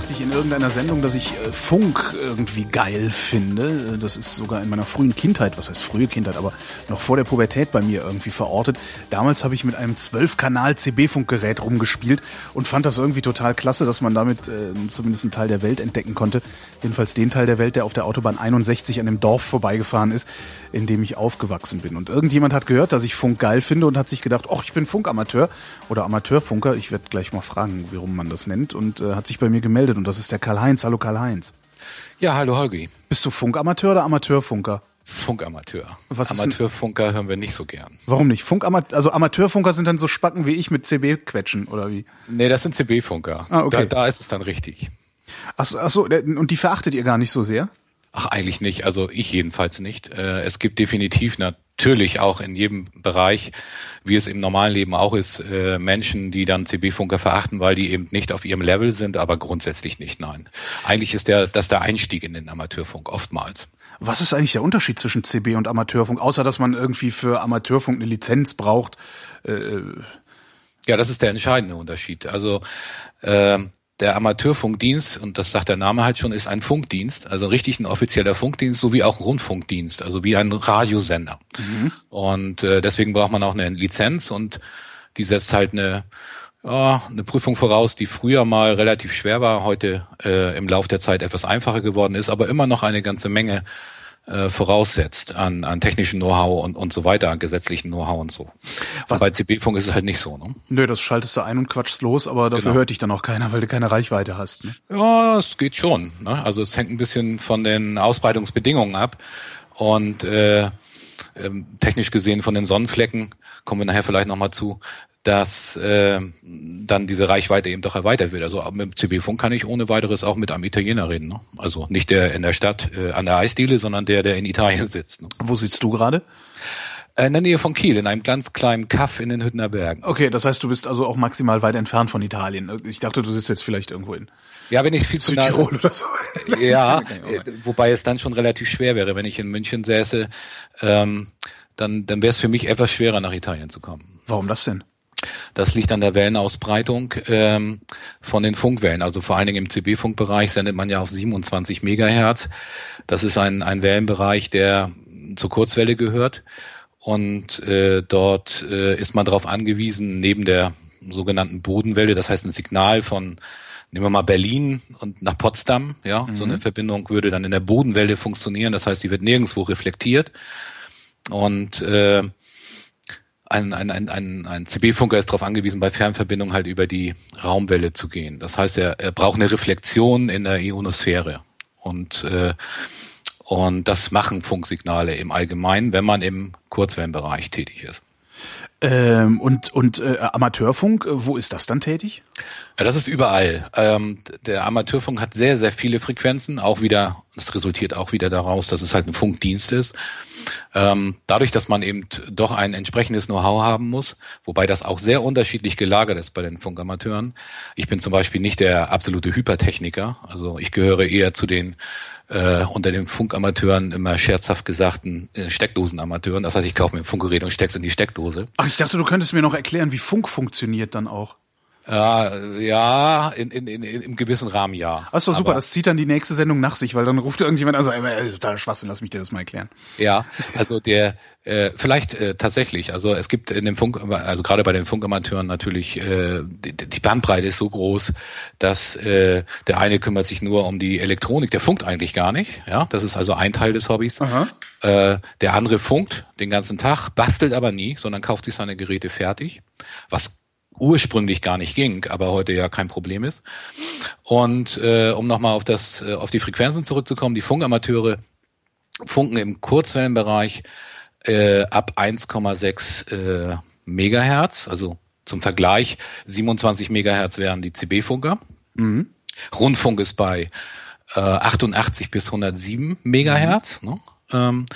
Sagte ich in irgendeiner Sendung, dass ich äh, Funk irgendwie geil finde. Äh, das ist sogar in meiner frühen Kindheit, was heißt frühe Kindheit, aber noch vor der Pubertät bei mir irgendwie verortet. Damals habe ich mit einem 12-Kanal CB-Funkgerät rumgespielt und fand das irgendwie total klasse, dass man damit äh, zumindest einen Teil der Welt entdecken konnte. Jedenfalls den Teil der Welt, der auf der Autobahn 61 an dem Dorf vorbeigefahren ist, in dem ich aufgewachsen bin. Und irgendjemand hat gehört, dass ich Funk geil finde und hat sich gedacht, ach, ich bin Funkamateur oder Amateurfunker. Ich werde gleich mal fragen, warum man das nennt und äh, hat sich bei mir gemeldet und das ist der Karl-Heinz. Hallo Karl-Heinz. Ja, hallo Holgi. Bist du Funkamateur oder Amateurfunker? Funkamateur. Was Amateurfunker hören wir nicht so gern. Warum nicht? Funkamateur, also Amateurfunker sind dann so Spacken wie ich mit CB quetschen oder wie? Nee, das sind CB-Funker. Ah, okay. da, da ist es dann richtig. Ach, ach so, und die verachtet ihr gar nicht so sehr? Ach, eigentlich nicht. Also ich jedenfalls nicht. Äh, Es gibt definitiv natürlich auch in jedem Bereich, wie es im normalen Leben auch ist, äh, Menschen, die dann CB-Funker verachten, weil die eben nicht auf ihrem Level sind, aber grundsätzlich nicht, nein. Eigentlich ist der, das der Einstieg in den Amateurfunk oftmals. Was ist eigentlich der Unterschied zwischen CB und Amateurfunk, außer dass man irgendwie für Amateurfunk eine Lizenz braucht? Äh, Ja, das ist der entscheidende Unterschied. Also ähm, der Amateurfunkdienst, und das sagt der Name halt schon, ist ein Funkdienst, also richtig ein offizieller Funkdienst, sowie auch ein Rundfunkdienst, also wie ein Radiosender. Und äh, deswegen braucht man auch eine Lizenz und die setzt halt eine ja, eine Prüfung voraus, die früher mal relativ schwer war, heute äh, im Lauf der Zeit etwas einfacher geworden ist, aber immer noch eine ganze Menge äh, voraussetzt an, an technischen Know-how und, und so weiter, an gesetzlichen Know-how und so. Was- Was? Bei CB-Funk ist es halt nicht so. Ne? nö, das schaltest du ein und quatschst los, aber dafür Genau. hört dich dann auch keiner, weil du keine Reichweite hast. Ne? Ja, es geht schon. Ne? Also es hängt ein bisschen von den Ausbreitungsbedingungen ab und äh, ähm, technisch gesehen von den Sonnenflecken kommen wir nachher vielleicht nochmal zu, dass äh, dann diese Reichweite eben doch erweitert wird. Also mit dem CB-Funk kann ich ohne weiteres auch mit einem Italiener reden. Ne? Also nicht der in der Stadt äh, an der Eisdiele, sondern der, der in Italien sitzt. Ne? Wo sitzt du gerade? Äh, in der Nähe von Kiel, in einem ganz kleinen Kaff in den Hüttener Bergen. Okay, das heißt, du bist also auch maximal weit entfernt von Italien. Ich dachte, du sitzt jetzt vielleicht irgendwo in Ja, wenn ich viel zu nah, Südtirol oder so. Ja, äh, wobei es dann schon relativ schwer wäre, wenn ich in München säße, ähm, dann, dann wäre es für mich etwas schwerer, nach Italien zu kommen. Warum das denn? Das liegt an der Wellenausbreitung ähm, von den Funkwellen. Also vor allen Dingen im CB-Funkbereich sendet man ja auf 27 Megahertz. Das ist ein, ein Wellenbereich, der zur Kurzwelle gehört. Und äh, dort äh, ist man darauf angewiesen, neben der sogenannten Bodenwelle, das heißt ein Signal von Nehmen wir mal Berlin und nach Potsdam, ja, so eine Verbindung würde dann in der Bodenwelle funktionieren. Das heißt, die wird nirgendwo reflektiert. Und äh, ein, ein, ein, ein, ein CB-Funker ist darauf angewiesen, bei Fernverbindungen halt über die Raumwelle zu gehen. Das heißt, er, er braucht eine Reflexion in der Ionosphäre. Und, äh, und das machen Funksignale im Allgemeinen, wenn man im Kurzwellenbereich tätig ist. Ähm, und und äh, Amateurfunk, äh, wo ist das dann tätig? Ja, das ist überall. Ähm, der Amateurfunk hat sehr, sehr viele Frequenzen, auch wieder, das resultiert auch wieder daraus, dass es halt ein Funkdienst ist. Ähm, dadurch, dass man eben doch ein entsprechendes Know-how haben muss, wobei das auch sehr unterschiedlich gelagert ist bei den Funkamateuren. Ich bin zum Beispiel nicht der absolute Hypertechniker, also ich gehöre eher zu den äh, unter den Funkamateuren immer scherzhaft gesagten äh, Steckdosenamateuren. Das heißt, ich kaufe mir ein Funkgerät und steck's in die Steckdose. Ach, ich dachte, du könntest mir noch erklären, wie Funk funktioniert dann auch. Ja, ja, in, in, in, im gewissen Rahmen ja. Ach, ist doch super, Aber- das zieht dann die nächste Sendung nach sich, weil dann ruft irgendjemand an und sagt, äh, totaler Schwachsinn, lass mich dir das mal erklären. Ja, also der äh, vielleicht äh, tatsächlich. Also es gibt in dem Funk, also gerade bei den Funkamateuren natürlich äh, die, die Bandbreite ist so groß, dass äh, der eine kümmert sich nur um die Elektronik, der funkt eigentlich gar nicht. Ja, das ist also ein Teil des Hobbys. Aha. Äh, der andere funkt den ganzen Tag, bastelt aber nie, sondern kauft sich seine Geräte fertig, was ursprünglich gar nicht ging, aber heute ja kein Problem ist. Und äh, um nochmal auf das, äh, auf die Frequenzen zurückzukommen, die Funkamateure funken im Kurzwellenbereich äh, ab 1,6 äh, Megahertz, also zum Vergleich 27 Megahertz wären die CB-Funker. Rundfunk ist bei äh, 88 bis 107 Megahertz, ne? ähm,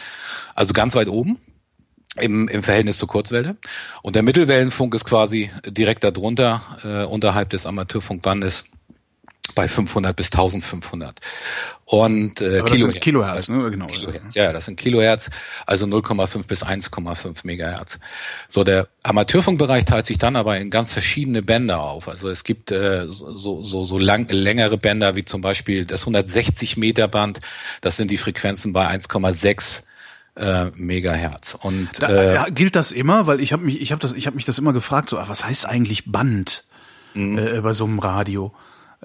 also ganz weit oben im, im Verhältnis zur Kurzwelle. Und der Mittelwellenfunk ist quasi direkt darunter, äh, unterhalb des Amateurfunkbandes bei 500 bis 1500 und äh, Aber Kilohertz. Kilohertz, also, ne? Genau. Kilohertz. Ja, das sind Kilohertz, also 0,5 bis 1,5 Megahertz. So der Amateurfunkbereich teilt sich dann aber in ganz verschiedene Bänder auf. Also es gibt äh, so so so lang, längere Bänder wie zum Beispiel das 160 Meter Band. Das sind die Frequenzen bei 1,6 äh, Megahertz. Und Da, äh, ja, gilt das immer? Weil ich habe mich, ich habe das, ich habe mich das immer gefragt. So, ah, was heißt eigentlich Band Mhm. äh, bei so einem Radio?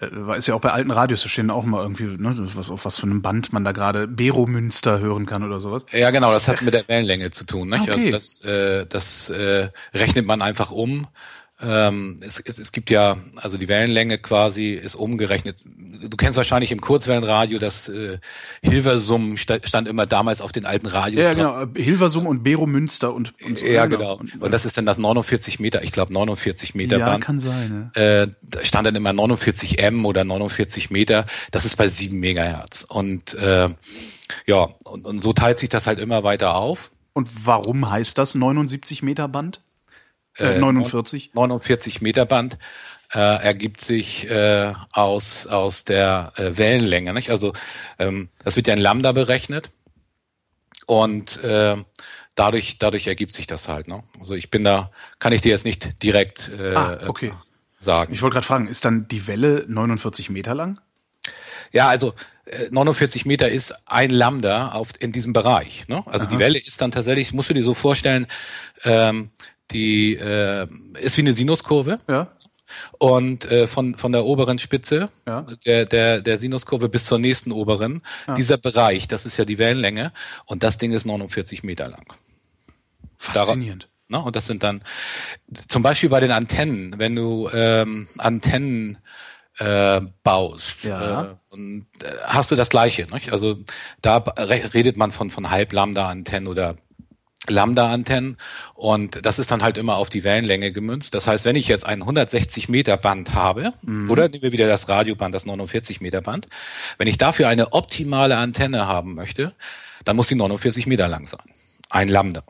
Äh, Ist ja auch bei alten Radios, da stehen auch mal irgendwie, ne, was auf was für einem Band man da gerade Bero-Münster hören kann oder sowas. Ja, genau, das hat mit der Wellenlänge zu tun. Nicht? Okay. Also das, äh, das äh, rechnet man einfach um. Ähm, es, es, es gibt ja, also die Wellenlänge quasi ist umgerechnet. Du kennst wahrscheinlich im Kurzwellenradio, das äh, Hilversum sta- stand immer damals auf den alten Radios Ja, genau. Hilversum und Bero-Münster und, und so. Ja, genau. Und das ist dann das 49 Meter, ich glaube 49 Meter ja, Band. kann sein. Äh, da stand dann immer 49 M oder 49 Meter. Das ist bei 7 Megahertz. Und äh, ja, und, und so teilt sich das halt immer weiter auf. Und warum heißt das 79 Meter Band? Äh, 49? 49 Meter Band äh, ergibt sich äh, aus aus der äh, Wellenlänge. Nicht? Also ähm, das wird ja in Lambda berechnet und äh, dadurch dadurch ergibt sich das halt. Ne? Also ich bin da, kann ich dir jetzt nicht direkt äh, Ah, okay. sagen. Ich wollte gerade fragen, ist dann die Welle 49 Meter lang? Ja, also äh, 49 Meter ist ein Lambda auf, in diesem Bereich. Ne? Also die Welle ist dann tatsächlich, musst du dir so vorstellen, ähm, die äh, ist wie eine Sinuskurve Ja. und äh, von von der oberen Spitze Ja. der der der Sinuskurve bis zur nächsten oberen dieser Bereich, das ist ja die Wellenlänge und das Ding ist 49 Meter lang. Faszinierend. Ne? Und das sind dann zum Beispiel bei den Antennen, wenn du ähm, Antennen äh, baust Ja. äh, und äh, hast du das Gleiche. Nicht? Also da re- redet man von von Halb-Lambda-Antennen oder Lambda-Antennen und das ist dann halt immer auf die Wellenlänge gemünzt. Das heißt, wenn ich jetzt ein 160 Meter Band habe, oder nehmen wir wieder das Radioband, das 49 Meter Band, wenn ich dafür eine optimale Antenne haben möchte, dann muss die 49 Meter lang sein. Ein Lambda.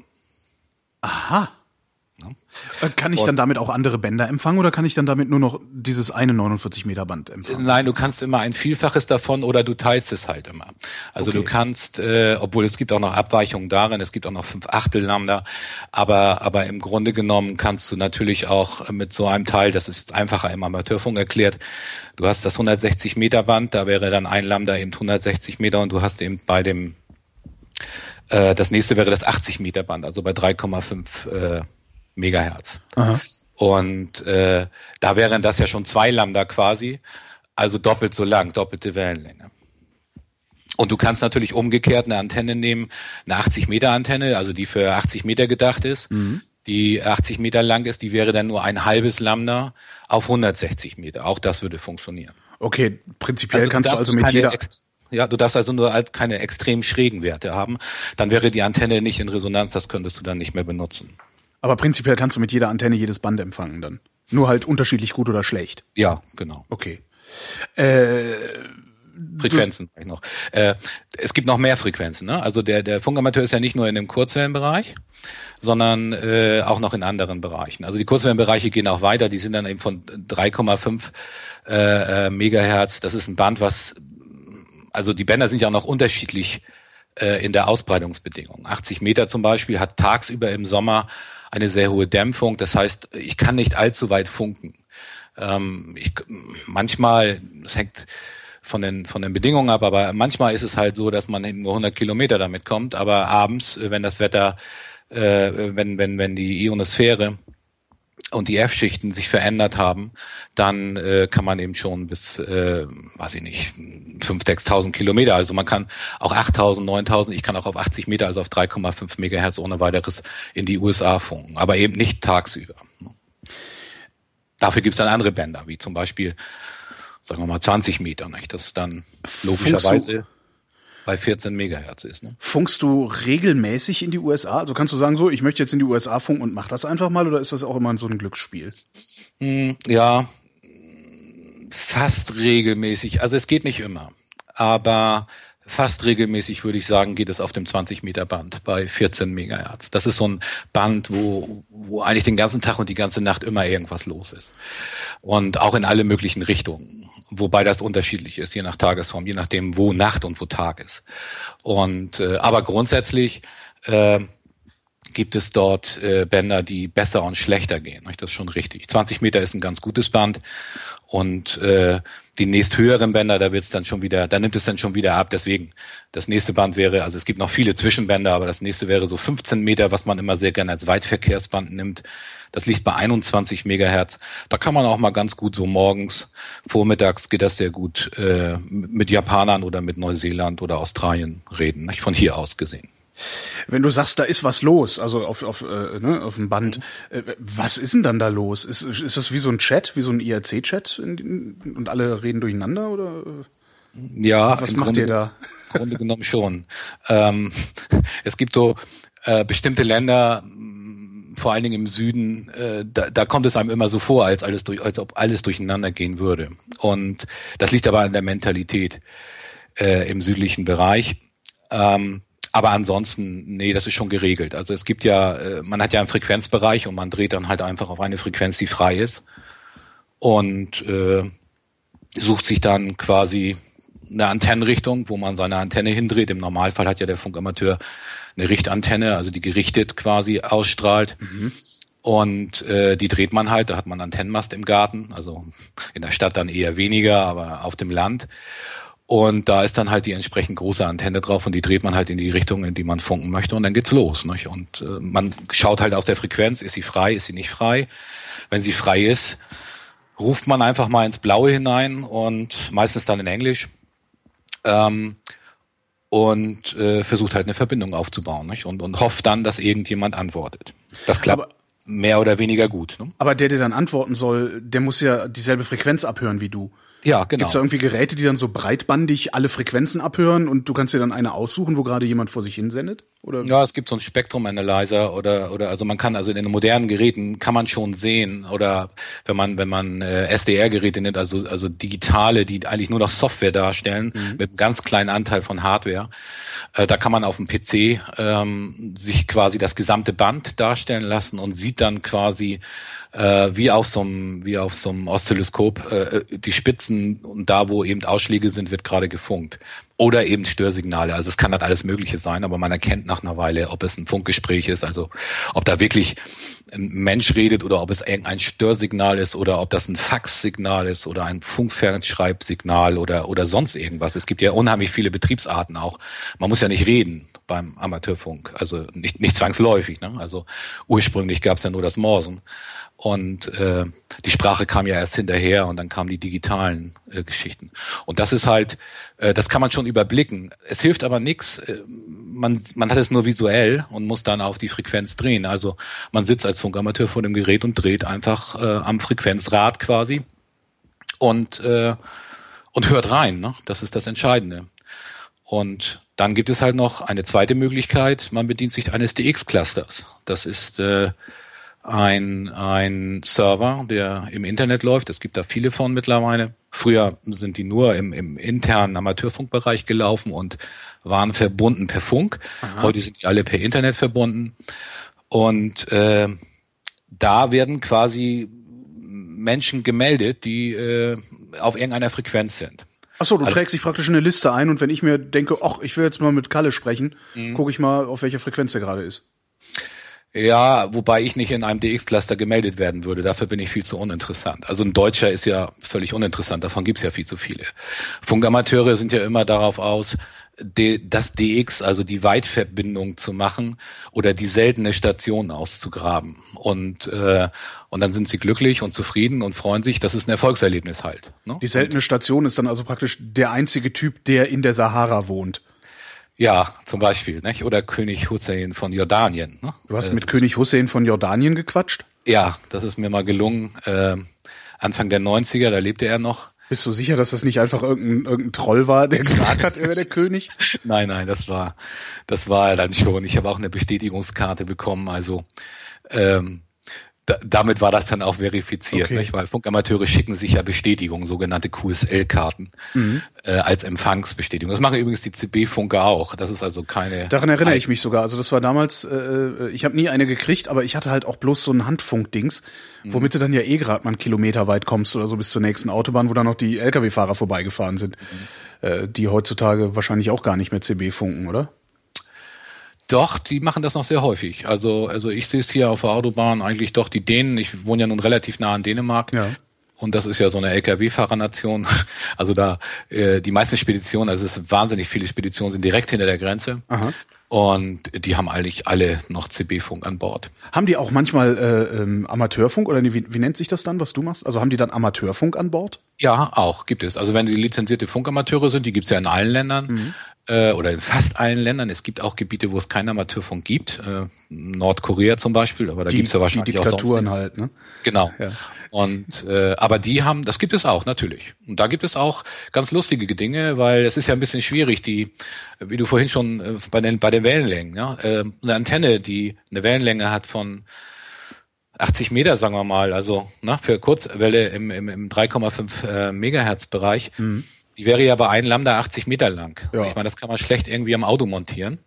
Aha. Äh, Kann ich dann damit auch andere Bänder empfangen oder kann ich dann damit nur noch dieses eine 49 Meter Band empfangen? Nein, du kannst immer ein Vielfaches davon oder du teilst es halt immer. Also du Okay. kannst, äh, obwohl es gibt auch noch Abweichungen darin, es gibt auch noch fünf Achtel Lambda, aber aber im Grunde genommen kannst du natürlich auch mit so einem Teil, das ist jetzt einfacher im Amateurfunk erklärt, du hast das 160 Meter Band, da wäre dann ein Lambda eben 160 Meter und du hast eben bei dem äh, das nächste wäre das 80 Meter Band, also bei 3,5 äh, Megahertz. Aha. Und äh, da wären das ja schon zwei Lambda quasi, also doppelt so lang, doppelte Wellenlänge. Und du kannst natürlich umgekehrt eine Antenne nehmen, eine 80 Meter Antenne, also die für 80 Meter gedacht ist, die 80 Meter lang ist, die wäre dann nur ein halbes Lambda auf 160 Meter. Auch das würde funktionieren. Okay, prinzipiell kannst du also mit jeder. ja, du darfst also nur halt keine extrem schrägen Werte haben. Dann wäre die Antenne nicht in Resonanz, das könntest du dann nicht mehr benutzen. Aber prinzipiell kannst du mit jeder Antenne jedes Band empfangen dann. Nur halt unterschiedlich gut oder schlecht. Ja, genau. Okay. Äh, Frequenzen vielleicht noch. Äh, es gibt noch mehr Frequenzen. Ne? Also der, der Funkamateur ist ja nicht nur in dem Kurzwellenbereich, sondern äh, auch noch in anderen Bereichen. Also die Kurzwellenbereiche gehen auch weiter. Die sind dann eben von 3,5 äh, äh, Megahertz. Das ist ein Band, was also die Bänder sind ja auch noch unterschiedlich äh, in der Ausbreitungsbedingung. 80 Meter zum Beispiel hat tagsüber im Sommer eine sehr hohe Dämpfung. Das heißt, ich kann nicht allzu weit funken. Ähm, ich, manchmal, es hängt von den, von den Bedingungen ab, aber manchmal ist es halt so, dass man eben nur 100 Kilometer damit kommt, aber abends, wenn das Wetter, äh, wenn, wenn, wenn die Ionosphäre und die F-Schichten sich verändert haben, dann äh, kann man eben schon bis, äh, weiß ich nicht, 5.000, 6.000 Kilometer, also man kann auch 8.000, 9.000, ich kann auch auf 80 Meter, also auf 3,5 Megahertz ohne weiteres in die USA funken, aber eben nicht tagsüber. Dafür gibt's dann andere Bänder, wie zum Beispiel, sagen wir mal, 20 Meter, nicht? das dann logischerweise bei 14 Megahertz ist. Ne? funkst du regelmäßig in die USA? Also kannst du sagen, so, ich möchte jetzt in die USA funken und mach das einfach mal oder ist das auch immer so ein Glücksspiel? Hm, Ja, fast regelmäßig. Also es geht nicht immer. Aber fast regelmäßig, würde ich sagen, geht es auf dem 20 Meter Band bei 14 Megahertz. Das ist so ein Band, wo, wo eigentlich den ganzen Tag und die ganze Nacht immer irgendwas los ist. Und auch in alle möglichen Richtungen. Wobei das unterschiedlich ist, je nach Tagesform, je nachdem, wo Nacht und wo Tag ist. Und äh, aber grundsätzlich äh, gibt es dort äh, Bänder, die besser und schlechter gehen. Das ist schon richtig. 20 Meter ist ein ganz gutes Band und äh, die nächst höheren Bänder, da wird's dann schon wieder, da nimmt es dann schon wieder ab. Deswegen, das nächste Band wäre, also es gibt noch viele Zwischenbänder, aber das nächste wäre so 15 Meter, was man immer sehr gerne als Weitverkehrsband nimmt. Das liegt bei 21 Megahertz. Da kann man auch mal ganz gut so morgens, vormittags geht das sehr gut äh, mit Japanern oder mit Neuseeland oder Australien reden, nicht? von hier aus gesehen. Wenn du sagst, da ist was los, also auf, auf, äh, ne, auf dem Band, mhm. äh, was ist denn dann da los? Ist, ist das wie so ein Chat, wie so ein IRC-Chat und alle reden durcheinander oder? Ja, was macht Grunde, ihr da? Im Grunde genommen schon. Ähm, es gibt so äh, bestimmte Länder, vor allen Dingen im Süden, äh, da, da kommt es einem immer so vor, als alles durch, als ob alles durcheinander gehen würde. Und das liegt aber an der Mentalität äh, im südlichen Bereich. Ähm, aber ansonsten, nee, das ist schon geregelt. Also es gibt ja, äh, man hat ja einen Frequenzbereich und man dreht dann halt einfach auf eine Frequenz, die frei ist und äh, sucht sich dann quasi eine Antennenrichtung, wo man seine Antenne hindreht. Im Normalfall hat ja der Funkamateur eine Richtantenne, also die gerichtet quasi ausstrahlt. Mhm. Und äh, die dreht man halt, da hat man Antennenmast im Garten, also in der Stadt dann eher weniger, aber auf dem Land. Und da ist dann halt die entsprechend große Antenne drauf und die dreht man halt in die Richtung, in die man funken möchte und dann geht's los. Nicht? Und äh, man schaut halt auf der Frequenz, ist sie frei, ist sie nicht frei. Wenn sie frei ist, ruft man einfach mal ins Blaue hinein und meistens dann in Englisch ähm, und äh, versucht halt eine Verbindung aufzubauen nicht? Und, und hofft dann, dass irgendjemand antwortet. Das klappt. Aber mehr oder weniger gut. Ne? Aber der, der dann antworten soll, der muss ja dieselbe Frequenz abhören wie du. Ja, genau. Gibt es da irgendwie Geräte, die dann so breitbandig alle Frequenzen abhören und du kannst dir dann eine aussuchen, wo gerade jemand vor sich hin sendet? Oder? Ja, es gibt so einen Spektrum-Analyzer oder oder also man kann also in den modernen Geräten kann man schon sehen oder wenn man wenn man äh, SDR-Geräte nimmt, also also digitale, die eigentlich nur noch Software darstellen mhm. mit einem ganz kleinen Anteil von Hardware, äh, da kann man auf dem PC ähm, sich quasi das gesamte Band darstellen lassen und sieht dann quasi äh, wie auf so einem wie auf so einem Oszilloskop äh, die Spitzen und da wo eben Ausschläge sind, wird gerade gefunkt oder eben Störsignale. Also es kann halt alles Mögliche sein, aber man erkennt nach einer Weile, ob es ein Funkgespräch ist, also ob da wirklich ein Mensch redet oder ob es irgendein Störsignal ist oder ob das ein Faxsignal ist oder ein Funkfernschreibsignal oder oder sonst irgendwas. Es gibt ja unheimlich viele Betriebsarten auch. Man muss ja nicht reden beim Amateurfunk, also nicht nicht zwangsläufig. Ne? Also ursprünglich gab es ja nur das Morsen. Und äh, die Sprache kam ja erst hinterher und dann kamen die digitalen äh, Geschichten. Und das ist halt, äh, das kann man schon überblicken. Es hilft aber nichts. Äh, man, man hat es nur visuell und muss dann auf die Frequenz drehen. Also man sitzt als Funkamateur vor dem Gerät und dreht einfach äh, am Frequenzrad quasi und, äh, und hört rein. Ne? Das ist das Entscheidende. Und dann gibt es halt noch eine zweite Möglichkeit. Man bedient sich eines DX-Clusters. Das ist äh, ein, ein Server, der im Internet läuft. Es gibt da viele von mittlerweile. Früher sind die nur im, im internen Amateurfunkbereich gelaufen und waren verbunden per Funk. Aha. Heute sind die alle per Internet verbunden. Und äh, da werden quasi Menschen gemeldet, die äh, auf irgendeiner Frequenz sind. Ach so, du also, trägst dich praktisch eine Liste ein und wenn ich mir denke, ach, ich will jetzt mal mit Kalle sprechen, mhm. gucke ich mal, auf welcher Frequenz der gerade ist. Ja, wobei ich nicht in einem DX-Cluster gemeldet werden würde. Dafür bin ich viel zu uninteressant. Also ein Deutscher ist ja völlig uninteressant. Davon gibt's ja viel zu viele. Funkamateure sind ja immer darauf aus, das DX, also die Weitverbindung zu machen oder die seltene Station auszugraben. Und, äh, und dann sind sie glücklich und zufrieden und freuen sich. Das ist ein Erfolgserlebnis halt. Ne? Die seltene Station ist dann also praktisch der einzige Typ, der in der Sahara wohnt. Ja, zum Beispiel, nicht? Oder König Hussein von Jordanien. Ne? Du hast äh, mit König Hussein von Jordanien gequatscht? Ja, das ist mir mal gelungen. Äh, Anfang der 90er, da lebte er noch. Bist du sicher, dass das nicht einfach irgendein, irgendein Troll war, der gesagt hat, er wäre der König? Nein, nein, das war, das war er dann schon. Ich habe auch eine Bestätigungskarte bekommen. Also ähm, damit war das dann auch verifiziert, Okay. nicht? weil Funkamateure schicken sich ja Bestätigungen, sogenannte QSL-Karten, Mhm. äh, als Empfangsbestätigung. Das machen übrigens die CB-Funker auch. Das ist also keine. Daran erinnere ich mich sogar. Also das war damals, äh, ich habe nie eine gekriegt, aber ich hatte halt auch bloß so ein Handfunkdings, womit du dann ja eh gerade mal einen Kilometer weit kommst oder so bis zur nächsten Autobahn, wo dann noch die Lkw-Fahrer vorbeigefahren sind, äh, die heutzutage wahrscheinlich auch gar nicht mehr CB funken, oder? Doch, die machen das noch sehr häufig. Also, also ich sehe es hier auf der Autobahn eigentlich doch die Dänen. Ich wohne ja nun relativ nah an Dänemark. Ja. Und das ist ja so eine Lkw-Fahrernation. Also da äh, die meisten Speditionen, also es sind wahnsinnig viele Speditionen, sind direkt hinter der Grenze. Aha. Und die haben eigentlich alle noch CB-Funk an Bord. Haben die auch manchmal äh, ähm, Amateurfunk oder wie, wie nennt sich das dann, was du machst? Also haben die dann Amateurfunk an Bord? Ja, auch gibt es. Also wenn die lizenzierte Funkamateure sind, die gibt es ja in allen Ländern äh, oder in fast allen Ländern. Es gibt auch Gebiete, wo es keinen Amateurfunk gibt. Äh, Nordkorea zum Beispiel, aber da gibt es ja wahrscheinlich die auch sonst Diktaturen halt, ne? Genau. Ja. Und äh, aber die haben, das gibt es auch natürlich. Und da gibt es auch ganz lustige Dinge, weil es ist ja ein bisschen schwierig, die, wie du vorhin schon äh, bei den bei den Wellenlängen, ja, äh, eine Antenne, die eine Wellenlänge hat von 80 Meter, sagen wir mal, also ne, für Kurzwelle im, im, im 3,5 äh, Megahertz Bereich, die wäre ja bei einem Lambda 80 Meter lang. Ja. Ich meine, das kann man schlecht irgendwie am Auto montieren.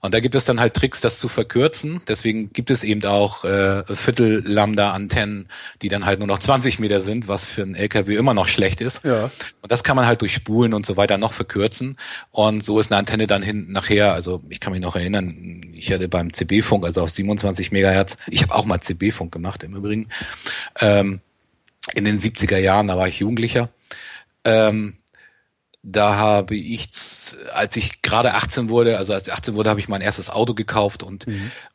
Und da gibt es dann halt Tricks, das zu verkürzen. Deswegen gibt es eben auch äh, Viertel-Lambda-Antennen, die dann halt nur noch 20 Meter sind, was für einen LKW immer noch schlecht ist. Ja. Und das kann man halt durch Spulen und so weiter noch verkürzen. Und so ist eine Antenne dann hin nachher, also ich kann mich noch erinnern, ich hatte beim CB-Funk, also auf 27 Megahertz, ich habe auch mal CB-Funk gemacht im Übrigen, ähm, in den 70er Jahren, da war ich Jugendlicher. Ähm, da habe ich, als ich gerade 18 wurde, also als ich 18 wurde, habe ich mein erstes Auto gekauft und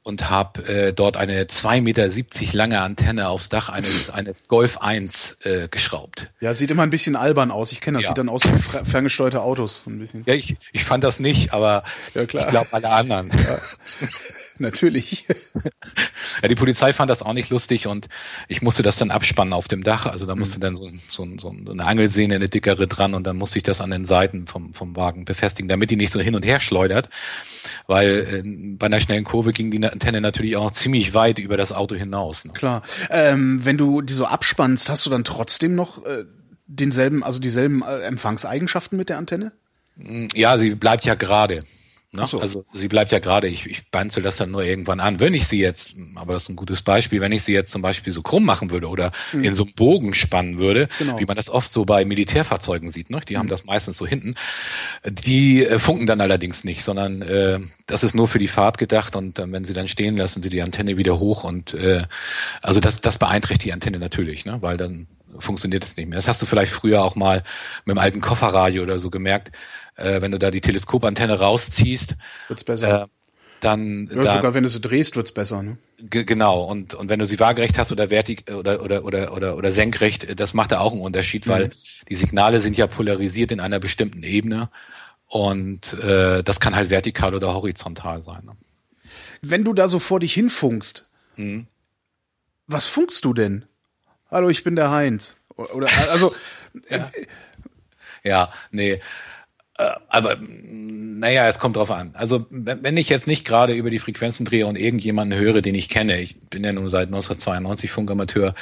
und habe äh, dort eine 2,70 Meter lange Antenne aufs Dach eines eines Golf 1 äh, geschraubt. Ja, sieht immer ein bisschen albern aus. Ich kenne das, Ja. sieht dann aus wie fer- ferngesteuerte Autos. Ein bisschen. Ja, ich, ich fand das nicht, aber Ja, klar. ich glaube alle anderen. Natürlich. Ja, die Polizei fand das auch nicht lustig und ich musste das dann abspannen auf dem Dach. Also da musste Mhm. dann so, so, so eine Angelsehne, eine dickere dran und dann musste ich das an den Seiten vom, vom Wagen befestigen, damit die nicht so hin und her schleudert. Weil äh, bei einer schnellen Kurve ging die Antenne natürlich auch ziemlich weit über das Auto hinaus. Ne? Klar. Ähm, wenn du die so abspannst, hast du dann trotzdem noch äh, denselben, also dieselben äh, Empfangseigenschaften mit der Antenne? Ja, sie bleibt ja gerade. Ne? So. Also sie bleibt ja gerade. Ich, ich banzel das dann nur irgendwann an. Wenn ich sie jetzt, aber das ist ein gutes Beispiel, wenn ich sie jetzt zum Beispiel so krumm machen würde oder in so einem Bogen spannen würde, Mhm. Genau. Mhm. wie man das oft so bei Militärfahrzeugen sieht, ne? die haben das meistens so hinten. Die äh, funken dann allerdings nicht, sondern äh, das ist nur für die Fahrt gedacht und dann, wenn sie dann stehen, lassen sie die Antenne wieder hoch und äh, also das, das beeinträchtigt die Antenne natürlich, ne? weil dann funktioniert es nicht mehr. Das hast du vielleicht früher auch mal mit dem alten Kofferradio oder so gemerkt, äh, wenn du da die Teleskopantenne rausziehst, Wird's besser. äh, dann, ja, dann sogar wenn du sie drehst, wird's besser. Ne? Ge- Genau, und, und wenn du sie waagerecht hast oder vertik oder, oder, oder, oder, oder senkrecht, äh, das macht da auch einen Unterschied, weil die Signale sind ja polarisiert in einer bestimmten Ebene und äh, das kann halt vertikal oder horizontal sein. Ne? Wenn du da so vor dich hinfunkst, Mhm. was funkst du denn? Hallo, ich bin der Heinz. Oder also äh, Ja, nee. Äh, Aber naja, es kommt drauf an. Also wenn ich jetzt nicht gerade über die Frequenzen drehe und irgendjemanden höre, den ich kenne, ich bin ja nun seit 1992 Funkamateur,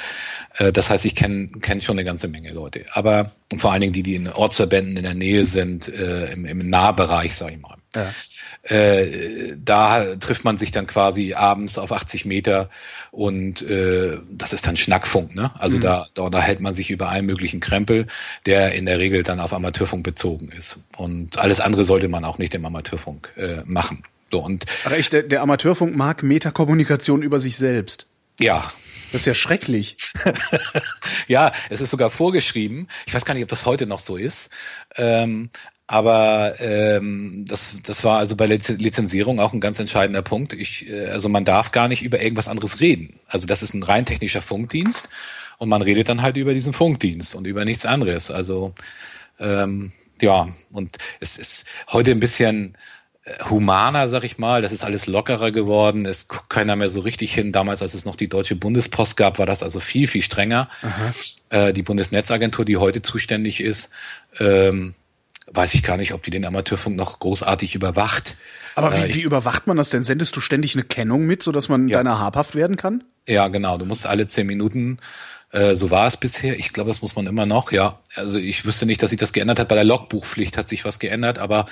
äh, das heißt, ich kenne kenn schon eine ganze Menge Leute. Aber und vor allen Dingen die, die in Ortsverbänden in der Nähe sind, äh, im, im Nahbereich, sag ich mal. Ja. Äh, da trifft man sich dann quasi abends auf 80 Meter und äh, das ist dann Schnackfunk, ne? Also da, da unterhält man sich über allen möglichen Krempel, der in der Regel dann auf Amateurfunk bezogen ist. Und alles andere sollte man auch nicht im Amateurfunk äh, machen. So und ach echt, der, der Amateurfunk mag Metakommunikation über sich selbst. ja, Das ist ja schrecklich. ja, es ist sogar vorgeschrieben. Ich weiß gar nicht, ob das heute noch so ist. Ähm, aber ähm, das, das war also bei Liz- Lizenzierung auch ein ganz entscheidender Punkt. Ich, äh, also man darf gar nicht über irgendwas anderes reden. Also das ist ein rein technischer Funkdienst und man redet dann halt über diesen Funkdienst und über nichts anderes. Also ähm, ja, und es ist heute ein bisschen humaner, sag ich mal. Das ist alles lockerer geworden. Es guckt keiner mehr so richtig hin. Damals, als es noch die Deutsche Bundespost gab, war das also viel, viel strenger. Äh, die Bundesnetzagentur, die heute zuständig ist, ähm, weiß ich gar nicht, ob die den Amateurfunk noch großartig überwacht. Aber Äh, wie, ich- wie überwacht man das denn? Sendest du ständig eine Kennung mit, sodass man Ja. deiner habhaft werden kann? Ja, genau. Du musst alle zehn Minuten, äh, so war es bisher. Ich glaube, das muss man immer noch, ja. Also ich wüsste nicht, dass sich das geändert hat. Bei der Logbuchpflicht hat sich was geändert, aber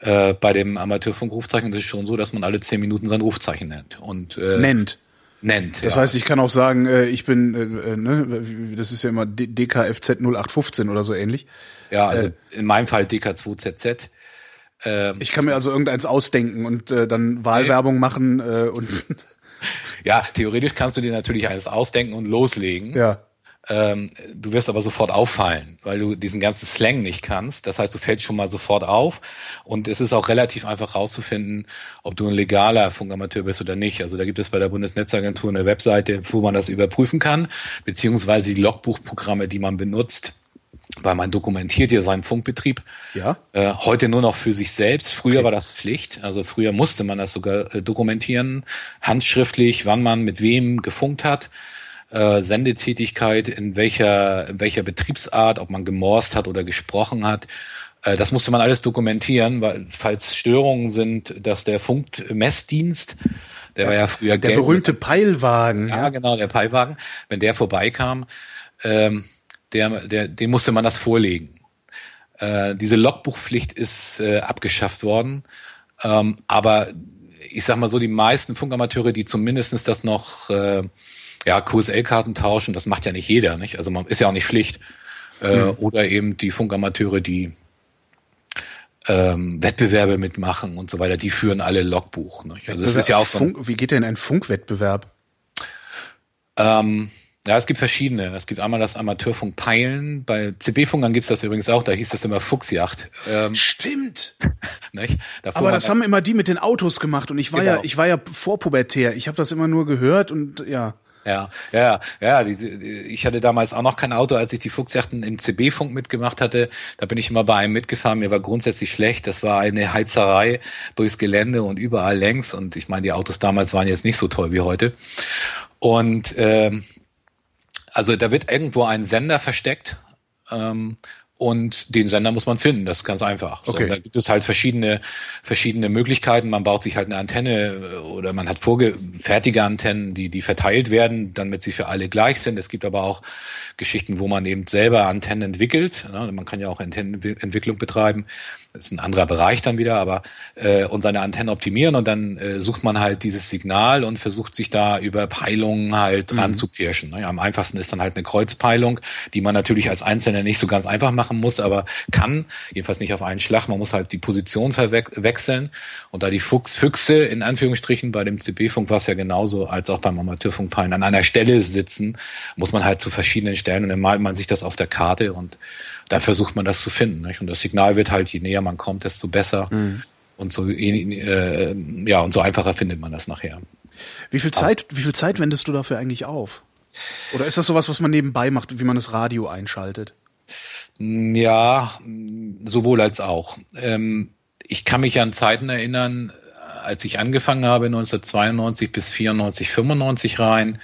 äh, bei dem Amateurfunkrufzeichen ist es schon so, dass man alle zehn Minuten sein Rufzeichen nennt. Und, äh, Nennt. Nennt. Das ja. heißt, ich kann auch sagen, äh, ich bin, äh, äh, ne, das ist ja immer DKFZ 0815 oder so ähnlich. ja, also in meinem Fall DK2ZZ. Ähm, Ich kann mir also irgendeins ausdenken und äh, dann Wahlwerbung machen äh, und ja, theoretisch kannst du dir natürlich eines ausdenken und loslegen. ja. Ähm, du wirst aber sofort auffallen, weil du diesen ganzen Slang nicht kannst. Das heißt, du fällst schon mal sofort auf und es ist auch relativ einfach rauszufinden, ob du ein legaler Funkamateur bist oder nicht. Also da gibt es bei der Bundesnetzagentur eine Webseite, wo man das überprüfen kann, beziehungsweise die Logbuchprogramme, die man benutzt, weil man dokumentiert ja seinen Funkbetrieb. Ja. Äh, heute nur noch für sich selbst. Früher war das Pflicht. Also früher musste man das sogar äh, dokumentieren, handschriftlich, wann man mit wem gefunkt hat äh, Sendetätigkeit, in welcher, in welcher Betriebsart, ob man gemorst hat oder gesprochen hat. Äh, das musste man alles dokumentieren, weil falls Störungen sind, dass der Funkmessdienst, der war ja früher Der berühmte Peilwagen. ja, genau, der Peilwagen, wenn der vorbeikam, ähm, der, der, dem musste man das vorlegen. Äh, diese Logbuchpflicht ist äh, abgeschafft worden, ähm, aber ich sag mal so, die meisten Funkamateure, die zumindestens das noch äh, ja, QSL-Karten tauschen, das macht ja nicht jeder, nicht? Also man ist ja auch nicht Pflicht. Äh, Oder eben die Funkamateure, die ähm, Wettbewerbe mitmachen und so weiter, die führen alle Logbuch. Nicht? Also das ist ja auch so Funk, wie geht denn ein Funkwettbewerb? Ähm, ja, es gibt verschiedene. Es gibt einmal das Amateurfunk Peilen. Bei CB-Funkern gibt's das übrigens auch. Da hieß das immer Fuchsjacht. Ähm, Stimmt. nicht? Aber das haben immer die mit den Autos gemacht und ich war ja, Genau. ich war ja vorpubertär. Ich habe das immer nur gehört und ja. Ja, ja, ja. Diese, ich hatte damals auch noch kein Auto, als ich die Fuchsjachten im CB-Funk mitgemacht hatte. Da bin ich immer bei einem mitgefahren. Mir war grundsätzlich schlecht. Das war eine Heizerei durchs Gelände und überall längs. Und ich meine, die Autos damals waren jetzt nicht so toll wie heute. Und ähm, also da wird irgendwo ein Sender versteckt. Ähm, und den Sender muss man finden, das ist ganz einfach. So, Okay. da gibt es halt verschiedene, verschiedene Möglichkeiten. Man baut sich halt eine Antenne äh, oder man hat vorge fertige Antennen, die, die verteilt werden, damit sie für alle gleich sind. Es gibt aber auch Geschichten, wo man eben selber Antennen entwickelt. Ja, man kann ja auch Antennenentwicklung betreiben. Das ist ein anderer Bereich dann wieder, aber äh, und seine Antennen optimieren und dann äh, sucht man halt dieses Signal und versucht sich da über Peilungen halt ranzupirschen. Ne? Ja, am einfachsten ist dann halt eine Kreuzpeilung, die man natürlich als Einzelner nicht so ganz einfach machen muss, aber kann, jedenfalls nicht auf einen Schlag. Man muss halt die Position verwechseln und da die Fuchs, Füchse in Anführungsstrichen bei dem CB-Funk war es ja genauso als auch beim Amateurfunkpeilen an einer Stelle sitzen, muss man halt zu verschiedenen Stellen und dann malt man sich das auf der Karte und dann versucht man das zu finden. Nicht? Und das Signal wird halt, je näher man kommt, desto besser. Und so äh, ja und so einfacher findet man das nachher. Wie viel Zeit, wie viel Zeit wendest du dafür eigentlich auf? Oder ist das sowas, was man nebenbei macht, wie man das Radio einschaltet? Ja, sowohl als auch. Ähm, ich kann mich an Zeiten erinnern, als ich angefangen habe, 1992 bis 94, 95 rein.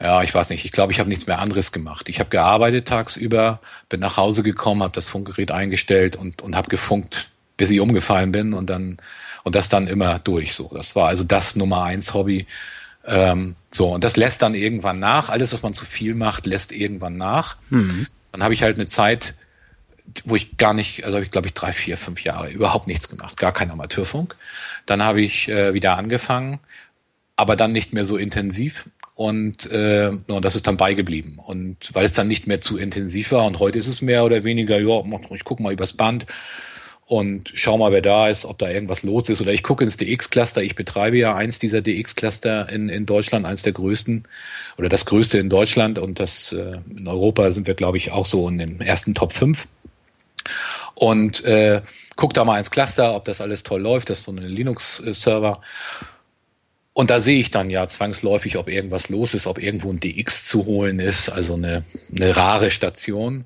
Ja, ich weiß nicht. Ich glaube, ich habe nichts mehr anderes gemacht. Ich habe gearbeitet tagsüber, bin nach Hause gekommen, habe das Funkgerät eingestellt und und habe gefunkt, bis ich umgefallen bin und dann und das dann immer durch. So, das war also das Nummer eins Hobby. Ähm, so und das lässt dann irgendwann nach. Alles, was man zu viel macht, lässt irgendwann nach. Dann habe ich halt eine Zeit, wo ich gar nicht, also habe ich glaube ich drei, vier, fünf Jahre überhaupt nichts gemacht, gar kein Amateurfunk. Dann habe ich äh, wieder angefangen, aber dann nicht mehr so intensiv und, äh, und das ist dann beigeblieben. Und weil es dann nicht mehr zu intensiv war und heute ist es mehr oder weniger, ja, ich guck mal übers Band und schau mal, wer da ist, ob da irgendwas los ist. Oder ich gucke ins DX-Cluster. Ich betreibe ja eins dieser DX-Cluster in, in Deutschland, eins der größten oder das größte in Deutschland. Und das äh, in Europa sind wir, glaube ich, auch so in den ersten Top 5. Und äh, guck da mal ins Cluster, ob das alles toll läuft. Das ist so ein Linux-Server. Und da sehe ich dann ja zwangsläufig, ob irgendwas los ist, ob irgendwo ein DX zu holen ist, also eine, eine rare Station.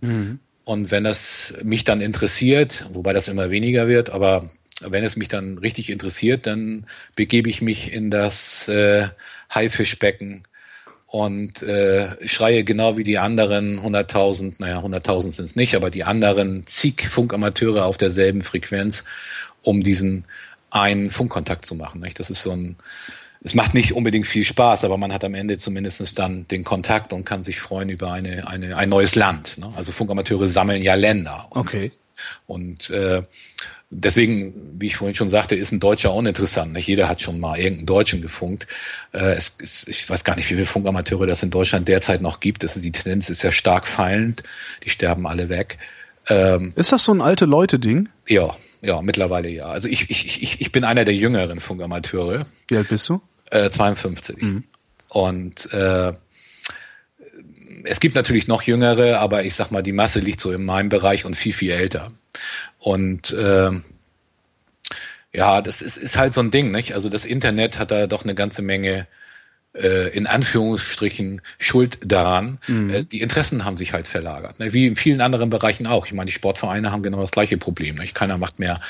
Und wenn das mich dann interessiert, wobei das immer weniger wird, aber wenn es mich dann richtig interessiert, dann begebe ich mich in das äh, Haifischbecken und äh, schreie genau wie die anderen 100.000, naja, 100.000 sind es nicht, aber die anderen zig Funkamateure auf derselben Frequenz, um diesen einen Funkkontakt zu machen. Nicht? Das ist so ein es macht nicht unbedingt viel Spaß, aber man hat am Ende zumindest dann den Kontakt und kann sich freuen über eine, eine, ein neues Land. Ne? Also Funkamateure sammeln ja Länder. Und, okay. Und äh, deswegen, wie ich vorhin schon sagte, ist ein Deutscher uninteressant. Nicht jeder hat schon mal irgendeinen Deutschen gefunkt. Äh, es, es, ich weiß gar nicht, wie viele Funkamateure das in Deutschland derzeit noch gibt. Das ist, die Tendenz ist ja stark fallend. Die sterben alle weg. Ähm, ist das so ein alte Leute-Ding? Ja, ja, mittlerweile ja. Also ich, ich, ich, ich bin einer der jüngeren Funkamateure. Wie alt bist du? Äh, 52. Mhm. Und äh, es gibt natürlich noch jüngere, aber ich sag mal, die Masse liegt so in meinem Bereich und viel, viel älter. Und äh, ja, das ist, ist halt so ein Ding, nicht? Also das Internet hat da doch eine ganze Menge äh, in Anführungsstrichen Schuld daran. Mhm. Äh, die Interessen haben sich halt verlagert, ne? wie in vielen anderen Bereichen auch. Ich meine, die Sportvereine haben genau das gleiche Problem. Nicht? Keiner macht mehr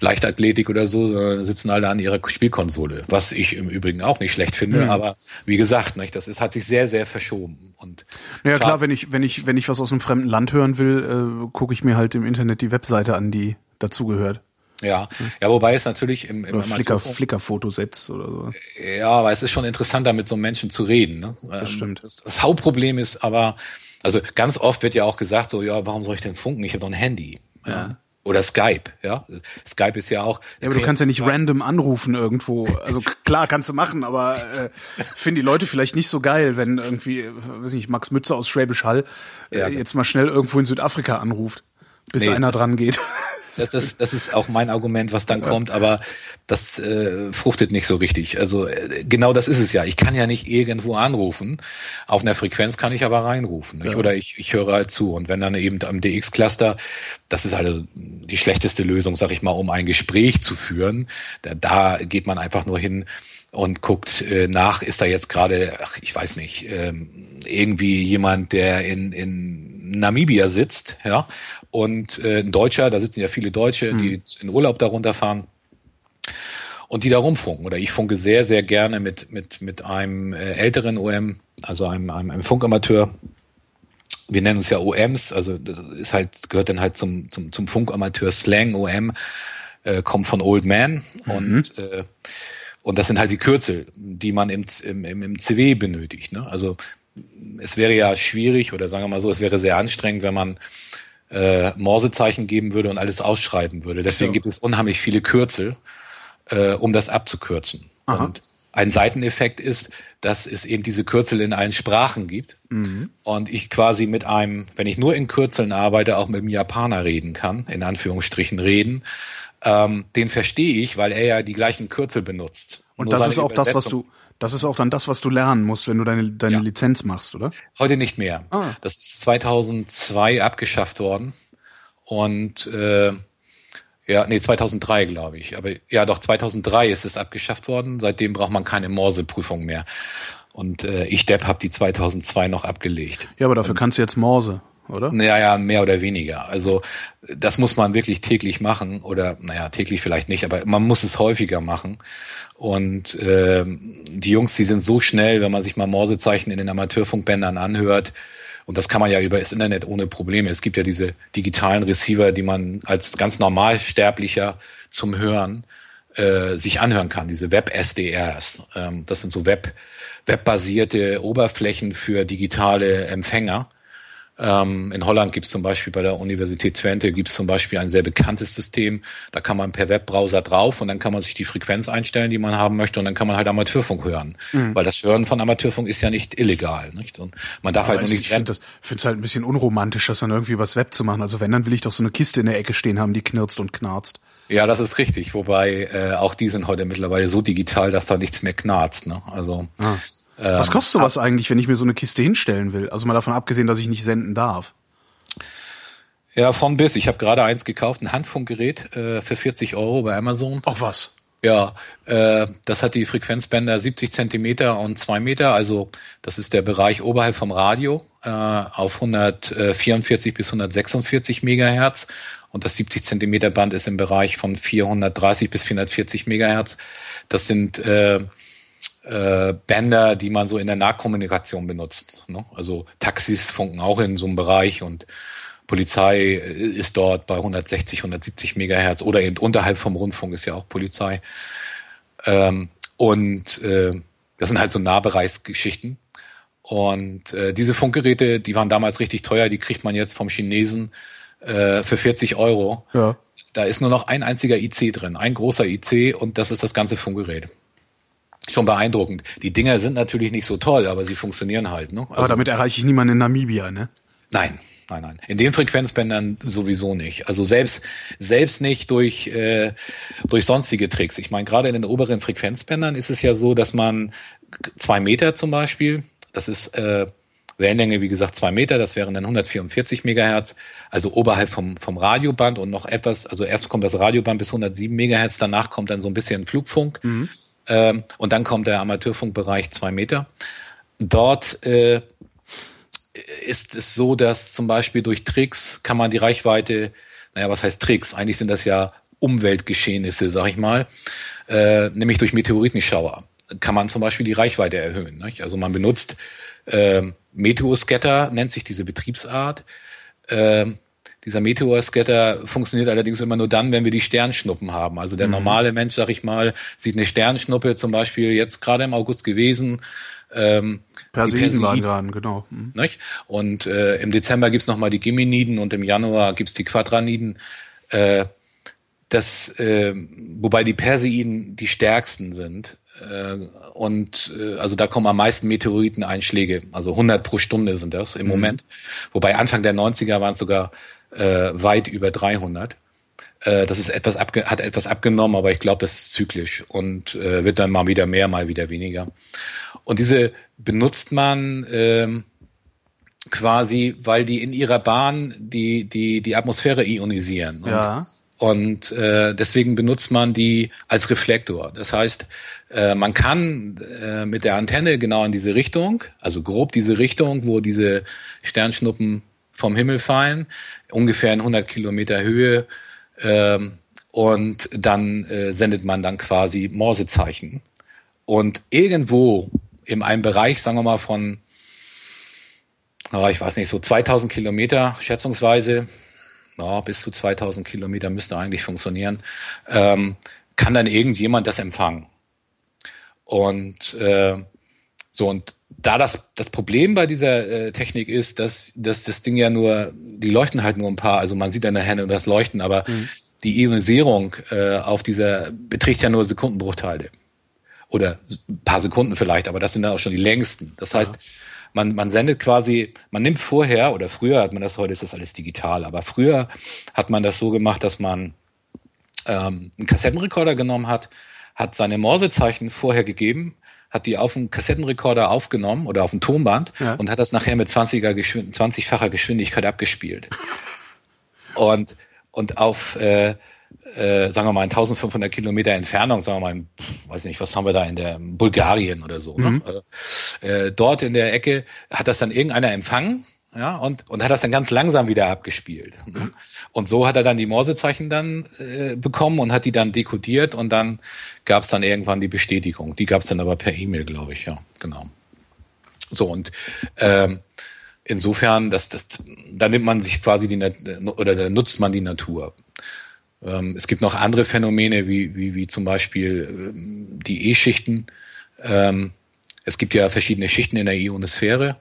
Leichtathletik oder so, sondern sitzen alle an ihrer Spielkonsole, was ich im Übrigen auch nicht schlecht finde. Mhm. Aber wie gesagt, nicht? das ist, hat sich sehr, sehr verschoben. Und ja klar, wenn ich wenn ich wenn ich was aus einem fremden Land hören will, äh, gucke ich mir halt im Internet die Webseite an, die dazugehört. Ja, ja, wobei es natürlich im, im Flickr, Flickr-Fotosets oder so. Ja, aber es ist schon interessanter, mit so einem Menschen zu reden. Ne? Das ähm, stimmt. Das, das, Hauptproblem ist aber, also ganz oft wird ja auch gesagt, so, ja, warum soll ich denn funken? Ich habe doch ein Handy. Ja. ja. Oder Skype, ja. Skype ist ja auch. Ja, aber du kannst ja nicht random anrufen irgendwo. Also klar kannst du machen, aber äh, finden die Leute vielleicht nicht so geil, wenn irgendwie, weiß nicht, Max Mütze aus Schwäbisch Hall äh, ja. jetzt mal schnell irgendwo in Südafrika anruft, bis nee, einer dran geht. Das ist, das ist auch mein Argument, was dann kommt, aber das äh, fruchtet nicht so richtig. Also äh, genau das ist es ja. Ich kann ja nicht irgendwo anrufen. Auf einer Frequenz kann ich aber reinrufen. Ja. Oder ich, ich höre halt zu. Und wenn dann eben am DX-Cluster, das ist halt die schlechteste Lösung, sag ich mal, um ein Gespräch zu führen. Da, da geht man einfach nur hin und guckt äh, nach, ist da jetzt gerade, ach, ich weiß nicht, ähm, irgendwie jemand, der in, in Namibia sitzt, ja, und äh, ein Deutscher, da sitzen ja viele Deutsche, mhm. die in Urlaub darunter fahren und die da rumfunken. Oder ich funke sehr, sehr gerne mit, mit, mit einem äh, älteren OM, also einem, einem, einem Funkamateur. Wir nennen uns ja OMs, also das ist halt, gehört dann halt zum, zum, zum Funkamateur Slang OM, äh, kommt von Old Man mhm. und äh, und das sind halt die Kürzel, die man im, im, im CW benötigt. Ne? Also es wäre ja schwierig oder sagen wir mal so, es wäre sehr anstrengend, wenn man äh, Morsezeichen geben würde und alles ausschreiben würde. Deswegen gibt es unheimlich viele Kürzel, äh, um das abzukürzen. Aha. Und ein Seiteneffekt ist, dass es eben diese Kürzel in allen Sprachen gibt mhm. und ich quasi mit einem, wenn ich nur in Kürzeln arbeite, auch mit einem Japaner reden kann, in Anführungsstrichen reden. Ähm, den verstehe ich, weil er ja die gleichen Kürzel benutzt. Und Nur das ist auch das, was du, das ist auch dann das, was du lernen musst, wenn du deine, deine ja. Lizenz machst, oder? Heute nicht mehr. Ah. Das ist 2002 abgeschafft worden. Und äh, ja, nee, 2003 glaube ich. Aber ja, doch 2003 ist es abgeschafft worden. Seitdem braucht man keine Morse-Prüfung mehr. Und äh, ich Depp habe die 2002 noch abgelegt. Ja, aber dafür Und, kannst du jetzt Morse oder? Naja, mehr oder weniger. Also das muss man wirklich täglich machen oder naja, täglich vielleicht nicht, aber man muss es häufiger machen. Und äh, die Jungs, die sind so schnell, wenn man sich mal Morsezeichen in den Amateurfunkbändern anhört. Und das kann man ja über das Internet ohne Probleme. Es gibt ja diese digitalen Receiver, die man als ganz normalsterblicher zum Hören äh, sich anhören kann, diese Web-SDRs. Ähm, das sind so Web, webbasierte Oberflächen für digitale Empfänger. Ähm, in Holland gibt es zum Beispiel bei der Universität Twente gibt es zum Beispiel ein sehr bekanntes System. Da kann man per Webbrowser drauf und dann kann man sich die Frequenz einstellen, die man haben möchte und dann kann man halt Amateurfunk hören. Mhm. Weil das Hören von Amateurfunk ist ja nicht illegal. Nicht? Und man darf Aber halt nur nicht. Ich finde es halt ein bisschen unromantisch, das dann irgendwie übers Web zu machen. Also wenn, dann will ich doch so eine Kiste in der Ecke stehen haben, die knirzt und knarzt. Ja, das ist richtig. Wobei äh, auch die sind heute mittlerweile so digital, dass da nichts mehr knarzt. Ne? Also ah. Was kostet sowas eigentlich, wenn ich mir so eine Kiste hinstellen will? Also mal davon abgesehen, dass ich nicht senden darf. Ja, von bis. Ich habe gerade eins gekauft, ein Handfunkgerät äh, für 40 Euro bei Amazon. Ach was? Ja, äh, das hat die Frequenzbänder 70 Zentimeter und 2 Meter, also das ist der Bereich oberhalb vom Radio äh, auf 144 bis 146 Megahertz und das 70 Zentimeter Band ist im Bereich von 430 bis 440 Megahertz. Das sind äh, äh, Bänder, die man so in der Nahkommunikation benutzt. Ne? Also Taxis funken auch in so einem Bereich und Polizei ist dort bei 160, 170 Megahertz oder eben unterhalb vom Rundfunk ist ja auch Polizei. Ähm, Und äh, das sind halt so Nahbereichsgeschichten. Und äh, diese Funkgeräte, die waren damals richtig teuer, die kriegt man jetzt vom Chinesen äh, für 40 Euro. Ja. Da ist nur noch ein einziger IC drin, ein großer IC und das ist das ganze Funkgerät. Schon beeindruckend. Die Dinger sind natürlich nicht so toll, aber sie funktionieren halt. Ne? Also, aber damit erreiche ich niemanden in Namibia, ne? Nein, nein, nein. In den Frequenzbändern sowieso nicht. Also selbst selbst nicht durch äh, durch sonstige Tricks. Ich meine, gerade in den oberen Frequenzbändern ist es ja so, dass man zwei Meter zum Beispiel, das ist äh, Wellenlänge, wie gesagt, zwei Meter, das wären dann 144 Megahertz, also oberhalb vom, vom Radioband und noch etwas, also erst kommt das Radioband bis 107 Megahertz, danach kommt dann so ein bisschen Flugfunk mhm. Ähm, und dann kommt der Amateurfunkbereich zwei Meter. Dort äh, ist es so, dass zum Beispiel durch Tricks kann man die Reichweite, naja, was heißt Tricks? Eigentlich sind das ja Umweltgeschehnisse, sag ich mal, äh, nämlich durch Meteoritenschauer kann man zum Beispiel die Reichweite erhöhen. Nicht? Also man benutzt äh, Meteoscatter, nennt sich diese Betriebsart. Äh, dieser Meteorscatter funktioniert allerdings immer nur dann, wenn wir die Sternschnuppen haben. Also der mhm. normale Mensch, sag ich mal, sieht eine Sternschnuppe zum Beispiel jetzt gerade im August gewesen, ähm, Perseiden waren dran, genau. Mhm. Und äh, im Dezember gibt's noch mal die Geminiden und im Januar gibt's die Quadraniden. Äh, das, äh, wobei die Perseiden die stärksten sind. Äh, und äh, also da kommen am meisten Meteoriteneinschläge, also 100 pro Stunde sind das im mhm. Moment. Wobei Anfang der 90er waren es sogar äh, weit über 300. Äh, das ist etwas abge hat etwas abgenommen, aber ich glaube, das ist zyklisch und äh, wird dann mal wieder mehr, mal wieder weniger. Und diese benutzt man ähm, quasi, weil die in ihrer Bahn die die die Atmosphäre ionisieren. Und, ja. Und äh, deswegen benutzt man die als Reflektor. Das heißt, äh, man kann äh, mit der Antenne genau in diese Richtung, also grob diese Richtung, wo diese Sternschnuppen vom Himmel fallen, ungefähr in 100 Kilometer Höhe, äh, und dann äh, sendet man dann quasi Morsezeichen. Und irgendwo in einem Bereich, sagen wir mal von, oh, ich weiß nicht, so 2000 Kilometer schätzungsweise, ja, bis zu 2000 Kilometer müsste eigentlich funktionieren, ähm, kann dann irgendjemand das empfangen. Und äh, so und da das das Problem bei dieser äh, Technik ist, dass, dass das Ding ja nur, die leuchten halt nur ein paar, also man sieht an der Hände das Leuchten, aber mhm. die Ionisierung äh, auf dieser beträgt ja nur Sekundenbruchteile. Oder ein paar Sekunden vielleicht, aber das sind dann auch schon die längsten. Das heißt, ja. man, man sendet quasi, man nimmt vorher, oder früher hat man das, heute ist das alles digital, aber früher hat man das so gemacht, dass man ähm, einen Kassettenrekorder genommen hat, hat seine Morsezeichen vorher gegeben, hat die auf dem Kassettenrekorder aufgenommen oder auf dem Tonband ja. und hat das nachher mit 20er Geschwind 20-facher Geschwindigkeit abgespielt. und, und auf, äh, äh, sagen wir mal, in 1500 Kilometer Entfernung, sagen wir mal, in, weiß nicht, was haben wir da in der Bulgarien oder so, ne? mhm. ne? äh, dort in der Ecke hat das dann irgendeiner empfangen ja, und, und hat das dann ganz langsam wieder abgespielt. Mhm. Und so hat er dann die Morsezeichen dann äh, bekommen und hat die dann dekodiert und dann gab es dann irgendwann die Bestätigung. Die gab es dann aber per E-Mail, glaube ich, ja, genau. So, und ähm, insofern, das, das, da nimmt man sich quasi die oder da nutzt man die Natur. Ähm, es gibt noch andere Phänomene, wie, wie, wie zum Beispiel ähm, die E-Schichten. Ähm, es gibt ja verschiedene Schichten in der Ionosphäre.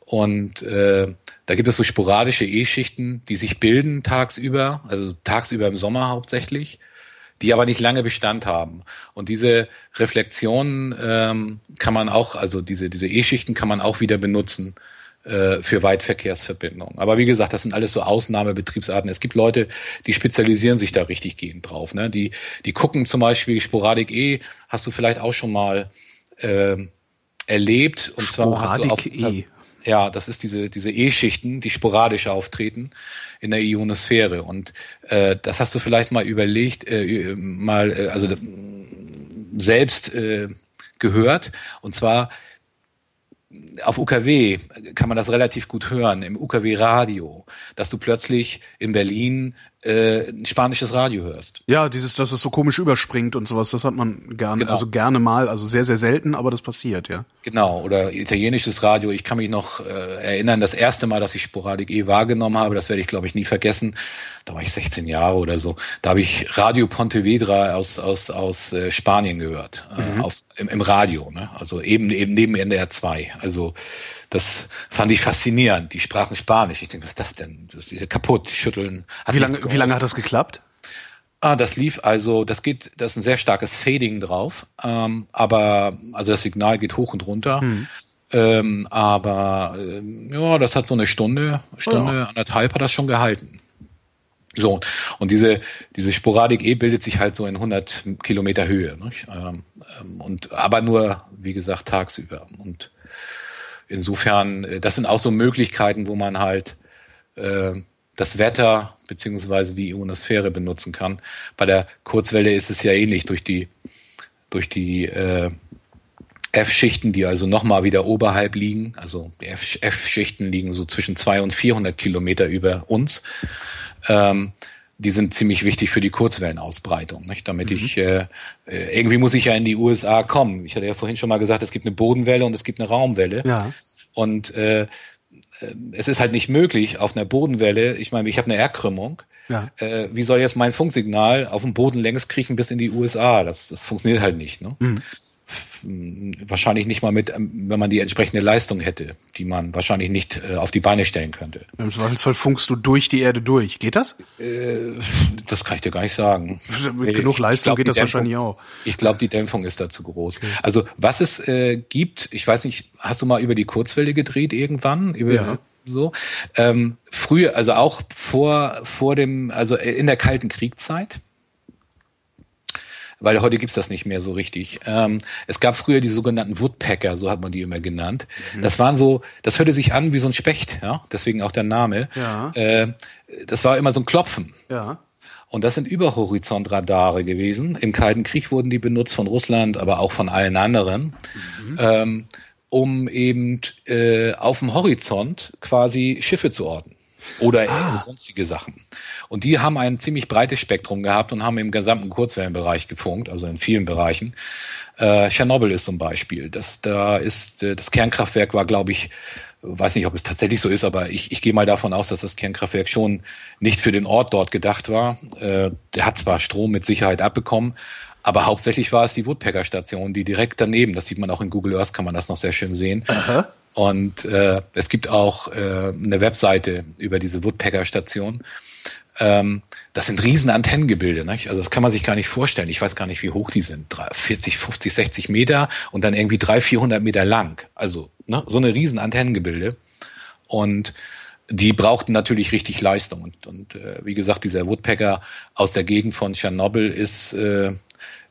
Und äh, da gibt es so sporadische E-Schichten, die sich bilden tagsüber, also tagsüber im Sommer hauptsächlich, die aber nicht lange Bestand haben. Und diese Reflexionen ähm, kann man auch, also diese diese E-Schichten kann man auch wieder benutzen äh, für Weitverkehrsverbindungen. Aber wie gesagt, das sind alles so Ausnahmebetriebsarten. Es gibt Leute, die spezialisieren sich da richtig gehend drauf. Ne? Die die gucken zum Beispiel Sporadik E, hast du vielleicht auch schon mal äh, erlebt. Und zwar Sporadik hast du auf, E. Ja, das ist diese diese E-Schichten, die sporadisch auftreten in der Ionosphäre. Und äh, das hast du vielleicht mal überlegt, äh, mal äh, also selbst äh, gehört. Und zwar auf UKW kann man das relativ gut hören, im UKW-Radio, dass du plötzlich in Berlin äh, spanisches Radio hörst. Ja, dieses, dass es so komisch überspringt und sowas, das hat man gerne, Genau. also gerne mal, also sehr, sehr selten, aber das passiert, ja. Genau, oder italienisches Radio. Ich kann mich noch äh, erinnern, das erste Mal, dass ich Sporadik E wahrgenommen habe, das werde ich, glaube ich, nie vergessen. Da war ich 16 Jahre oder so. Da habe ich Radio Pontevedra aus, aus, aus äh, Spanien gehört, äh, auf, im, im Radio. Ne? Also eben, eben neben NDR 2. Also das fand ich faszinierend. Die sprachen Spanisch. Ich denke, was ist das denn? Das ist kaputt, schütteln. Wie lange, wie lange hat das geklappt? Ah, das lief also, das geht, da ist ein sehr starkes Fading drauf, ähm, aber also das Signal geht hoch und runter. Ähm, aber ähm, ja, das hat so eine Stunde, Stunde, anderthalb hat das schon gehalten. So, und diese, diese Sporadik E bildet sich halt so in 100 Kilometer Höhe. Ähm, ähm, und, aber nur, wie gesagt, tagsüber. Und insofern, äh, das sind auch so Möglichkeiten, wo man halt äh, das Wetter beziehungsweise die Ionosphäre benutzen kann. Bei der Kurzwelle ist es ja ähnlich durch die durch die äh, F-Schichten, die also nochmal wieder oberhalb liegen. Also die F-Schichten liegen so zwischen 200 und 400 Kilometer über uns. Ähm, die sind ziemlich wichtig für die Kurzwellenausbreitung, nicht? Damit ich äh, äh, irgendwie muss ich ja in die USA kommen. Ich hatte ja vorhin schon mal gesagt, es gibt eine Bodenwelle und es gibt eine Raumwelle. Ja. Und äh, äh, es ist halt nicht möglich auf einer Bodenwelle. Ich meine, ich habe eine Erdkrümmung. Ja. Äh, wie soll jetzt mein Funksignal auf dem Boden längs kriechen bis in die USA? Das, das funktioniert halt nicht. Ne? F- m, Wahrscheinlich nicht mal mit, ähm, wenn man die entsprechende Leistung hätte, die man wahrscheinlich nicht äh, auf die Beine stellen könnte. Im Zweifelsfall funkst du durch die Erde durch. Geht das? Das kann ich dir gar nicht sagen. Mit genug Leistung glaub, geht das wahrscheinlich auch. Ich glaube, die Dämpfung ist da zu groß. Also was es äh, gibt, ich weiß nicht, hast du mal über die Kurzwelle gedreht irgendwann? Über, Ja. So. Ähm, früher, also auch vor, vor dem, also in der Kalten Kriegszeit, weil heute gibt's das nicht mehr so richtig. Ähm, es gab früher die sogenannten Woodpecker, so hat man die immer genannt. Das waren so, das hörte sich an wie so ein Specht, ja, deswegen auch der Name. Ja. Äh, das war immer so ein Klopfen. Ja. Und das sind Überhorizontradare gewesen. Im Kalten Krieg wurden die benutzt von Russland, aber auch von allen anderen, ähm, um eben äh, auf dem Horizont quasi Schiffe zu orten oder äh, sonstige Sachen. Und die haben ein ziemlich breites Spektrum gehabt und haben im gesamten Kurzwellenbereich gefunkt, also in vielen Bereichen. Äh, Tschernobyl ist zum Beispiel. Das da ist äh, das Kernkraftwerk war, glaube ich, weiß nicht, ob es tatsächlich so ist, aber ich, ich gehe mal davon aus, dass das Kernkraftwerk schon nicht für den Ort dort gedacht war. Äh, der hat zwar Strom mit Sicherheit abbekommen, aber hauptsächlich war es die Woodpecker-Station, die direkt daneben, das sieht man auch in Google Earth, kann man das noch sehr schön sehen. Und äh, es gibt auch äh, eine Webseite über diese Woodpecker-Station. Ähm, das sind riesen Antennengebilde, nicht? Also das kann man sich gar nicht vorstellen. Ich weiß gar nicht, wie hoch die sind. Drei- 40, 50, 60 Meter und dann irgendwie 300, 400 Meter lang. Also ne? so eine riesen Antennengebilde. Und die brauchten natürlich richtig Leistung. Und, und äh, wie gesagt, dieser Woodpecker aus der Gegend von Tschernobyl ist äh,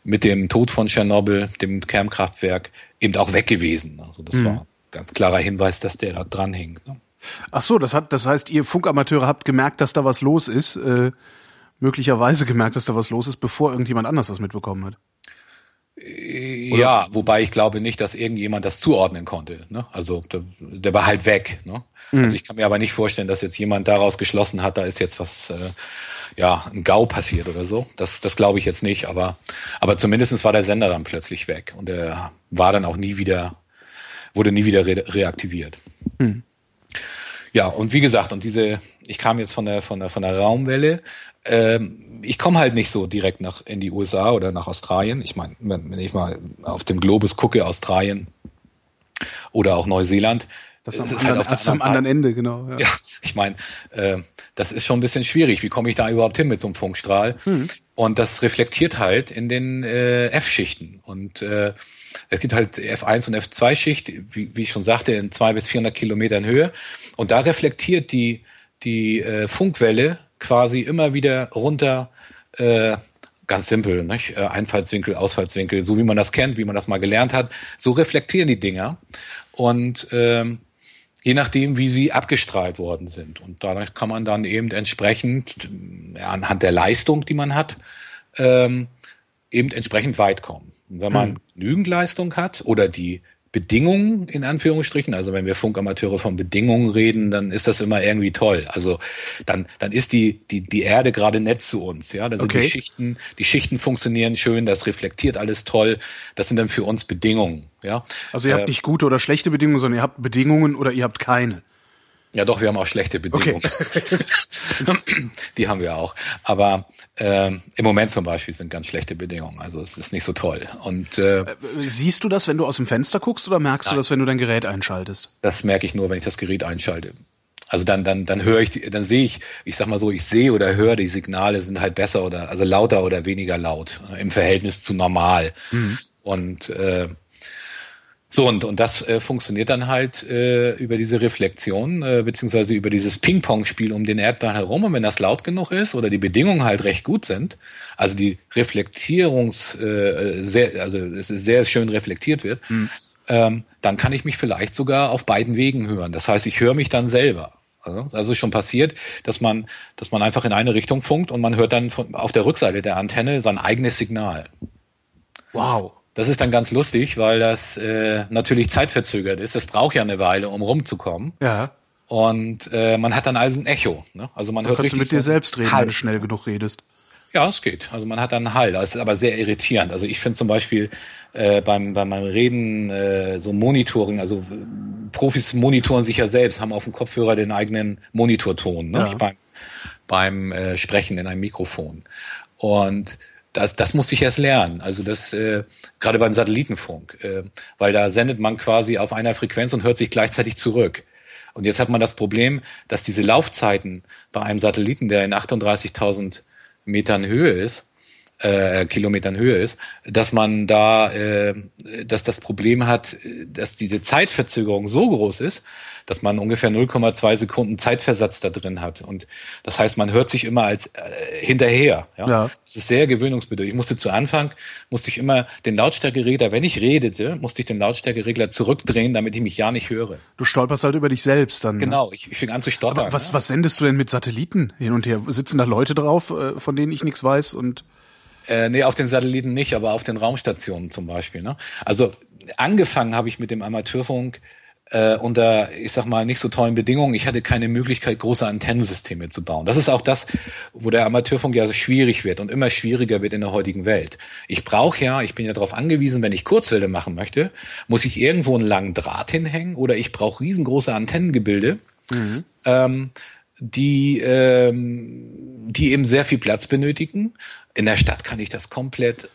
mit dem Tod von Tschernobyl, dem Kernkraftwerk, eben auch weg gewesen. Also das war ein ganz klarer Hinweis, dass der da dran hängt. Ne? Ach so, das hat, das heißt, ihr Funkamateure habt gemerkt, dass da was los ist, äh, möglicherweise gemerkt, dass da was los ist, bevor irgendjemand anders das mitbekommen hat. Ja, wobei ich glaube nicht, dass irgendjemand das zuordnen konnte. Ne? Also der, der war halt weg. Ne? Also ich kann mir aber nicht vorstellen, dass jetzt jemand daraus geschlossen hat, da ist jetzt was, äh, ja, ein GAU passiert oder so. Das, das glaube ich jetzt nicht, aber, aber zumindestens war der Sender dann plötzlich weg und er war dann auch nie wieder, wurde nie wieder re reaktiviert. Ja, und wie gesagt, und diese, ich kam jetzt von der, von der, von der Raumwelle. Ähm, ich komme halt nicht so direkt nach in die USA oder nach Australien. Ich meine, wenn, wenn ich mal auf dem Globus gucke, Australien oder auch Neuseeland. Das ist am, ist anderen, halt das am anderen Ende, genau. Ja. ja, ich meine, äh, das ist schon ein bisschen schwierig. Wie komme ich da überhaupt hin mit so einem Funkstrahl? Und das reflektiert halt in den äh, F-Schichten. Und äh, es gibt halt F1 und F2-Schicht, wie, wie ich schon sagte, in zwei bis 400 Kilometern Höhe. Und da reflektiert die, die äh, Funkwelle quasi immer wieder runter, äh, ganz simpel, nicht? Äh, Einfallswinkel, Ausfallswinkel, so wie man das kennt, wie man das mal gelernt hat. So reflektieren die Dinger. Und ähm, je nachdem, wie sie abgestrahlt worden sind. Und dadurch kann man dann eben entsprechend, ja, anhand der Leistung, die man hat, ähm, eben entsprechend weit kommen. Und wenn man genügend Leistung hat oder die Bedingungen in Anführungsstrichen, also wenn wir Funkamateure von Bedingungen reden, dann ist das immer irgendwie toll. Also dann dann ist die die die Erde gerade nett zu uns, ja. Dann sind Okay. die Schichten die Schichten funktionieren schön, das reflektiert alles toll. Das sind dann für uns Bedingungen, ja. Also ihr habt Äh, nicht gute oder schlechte Bedingungen, sondern ihr habt Bedingungen oder ihr habt keine. Ja, doch, wir haben auch schlechte Bedingungen. Die haben wir auch. Aber ähm, im Moment zum Beispiel sind ganz schlechte Bedingungen. Also es ist nicht so toll. Und äh, Siehst du das, wenn du aus dem Fenster guckst oder merkst du das, wenn du dein Gerät einschaltest? das merke ich nur, wenn ich das Gerät einschalte. Also dann, dann, dann höre ich, die- dann sehe ich, ich sag mal so, ich sehe oder höre, die Signale sind halt besser oder also lauter oder weniger laut äh, im Verhältnis zu normal. Und äh, so, und, und das äh, funktioniert dann halt äh, über diese Reflexion, äh, beziehungsweise über dieses Ping-Pong-Spiel um den Erdball herum. Und wenn das laut genug ist oder die Bedingungen halt recht gut sind, also die Reflektierungs, äh, sehr, also es ist sehr schön reflektiert wird, ähm, dann kann ich mich vielleicht sogar auf beiden Wegen hören. Das heißt, ich höre mich dann selber. Also also ist schon passiert, dass man, dass man einfach in eine Richtung funkt und man hört dann von, auf der Rückseite der Antenne sein eigenes Signal. Wow. Das ist dann ganz lustig, weil das äh, natürlich zeitverzögert ist. Das braucht ja eine Weile, um rumzukommen. Ja. Und äh, man hat dann also ein Echo. Ne? Also man hört Kannst du richtig mit dir selbst reden, Hall. wenn du schnell genug redest. Ja, es geht. Also man hat dann einen Hall. Das ist aber sehr irritierend. Also ich finde zum Beispiel äh, beim, beim meinem Reden äh, so Monitoring, also äh, Profis monitoren sich ja selbst, haben auf dem Kopfhörer den eigenen Monitorton, ne? Ja. beim, beim äh, Sprechen in einem Mikrofon. Und das, das musste ich erst lernen. Also das äh, gerade beim Satellitenfunk, äh, weil da sendet man quasi auf einer Frequenz und hört sich gleichzeitig zurück. Und jetzt hat man das Problem, dass diese Laufzeiten bei einem Satelliten, der in 38.000 Metern Höhe ist, äh, Kilometern Höhe ist, dass man da, äh, dass das Problem hat, dass diese Zeitverzögerung so groß ist, dass man ungefähr 0,2 Sekunden Zeitversatz da drin hat. Und das heißt, man hört sich immer als äh, hinterher. Ja? Ja. Das ist sehr gewöhnungsbedürftig. Ich musste zu Anfang, musste ich immer den Lautstärkeregler, wenn ich redete, musste ich den Lautstärkeregler zurückdrehen, damit ich mich ja nicht höre. Du stolperst halt über dich selbst dann. ne? Genau, ich, ich fing an zu stottern. Aber was, ne? was sendest du denn mit Satelliten hin und her? Sitzen da Leute drauf, äh, von denen ich nichts weiß? Und Äh, nee, auf den Satelliten nicht, aber auf den Raumstationen zum Beispiel. Ne? Also angefangen habe ich mit dem Amateurfunk äh, unter, ich sag mal, nicht so tollen Bedingungen. Ich hatte keine Möglichkeit, große Antennensysteme zu bauen. Das ist auch das, wo der Amateurfunk ja so schwierig wird und immer schwieriger wird in der heutigen Welt. Ich brauche ja, ich bin ja darauf angewiesen, wenn ich Kurzwelle machen möchte, muss ich irgendwo einen langen Draht hinhängen oder ich brauche riesengroße Antennengebilde. Ähm, die, ähm, die eben sehr viel Platz benötigen. In der Stadt kann ich das komplett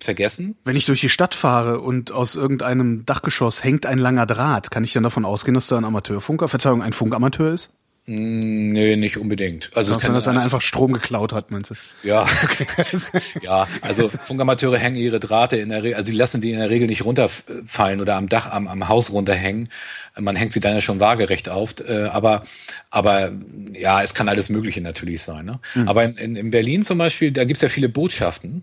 vergessen. wenn ich durch die Stadt fahre und aus irgendeinem Dachgeschoss hängt ein langer Draht, kann ich dann davon ausgehen, dass da ein Amateurfunker, Verzeihung, ein Funkamateur ist? Nee, nicht unbedingt. Also es Kann, dass einer einfach Strom geklaut hat, meinst du? Ja, ja. Also Funkamateure hängen ihre Drahte in der Regel, also die lassen die in der Regel nicht runterfallen oder am Dach, am, am Haus runterhängen. Man hängt sie dann ja schon waagerecht auf. Äh, aber, aber ja, es kann alles Mögliche natürlich sein. Ne? Aber in, in, in Berlin zum Beispiel, da gibt's ja viele Botschaften.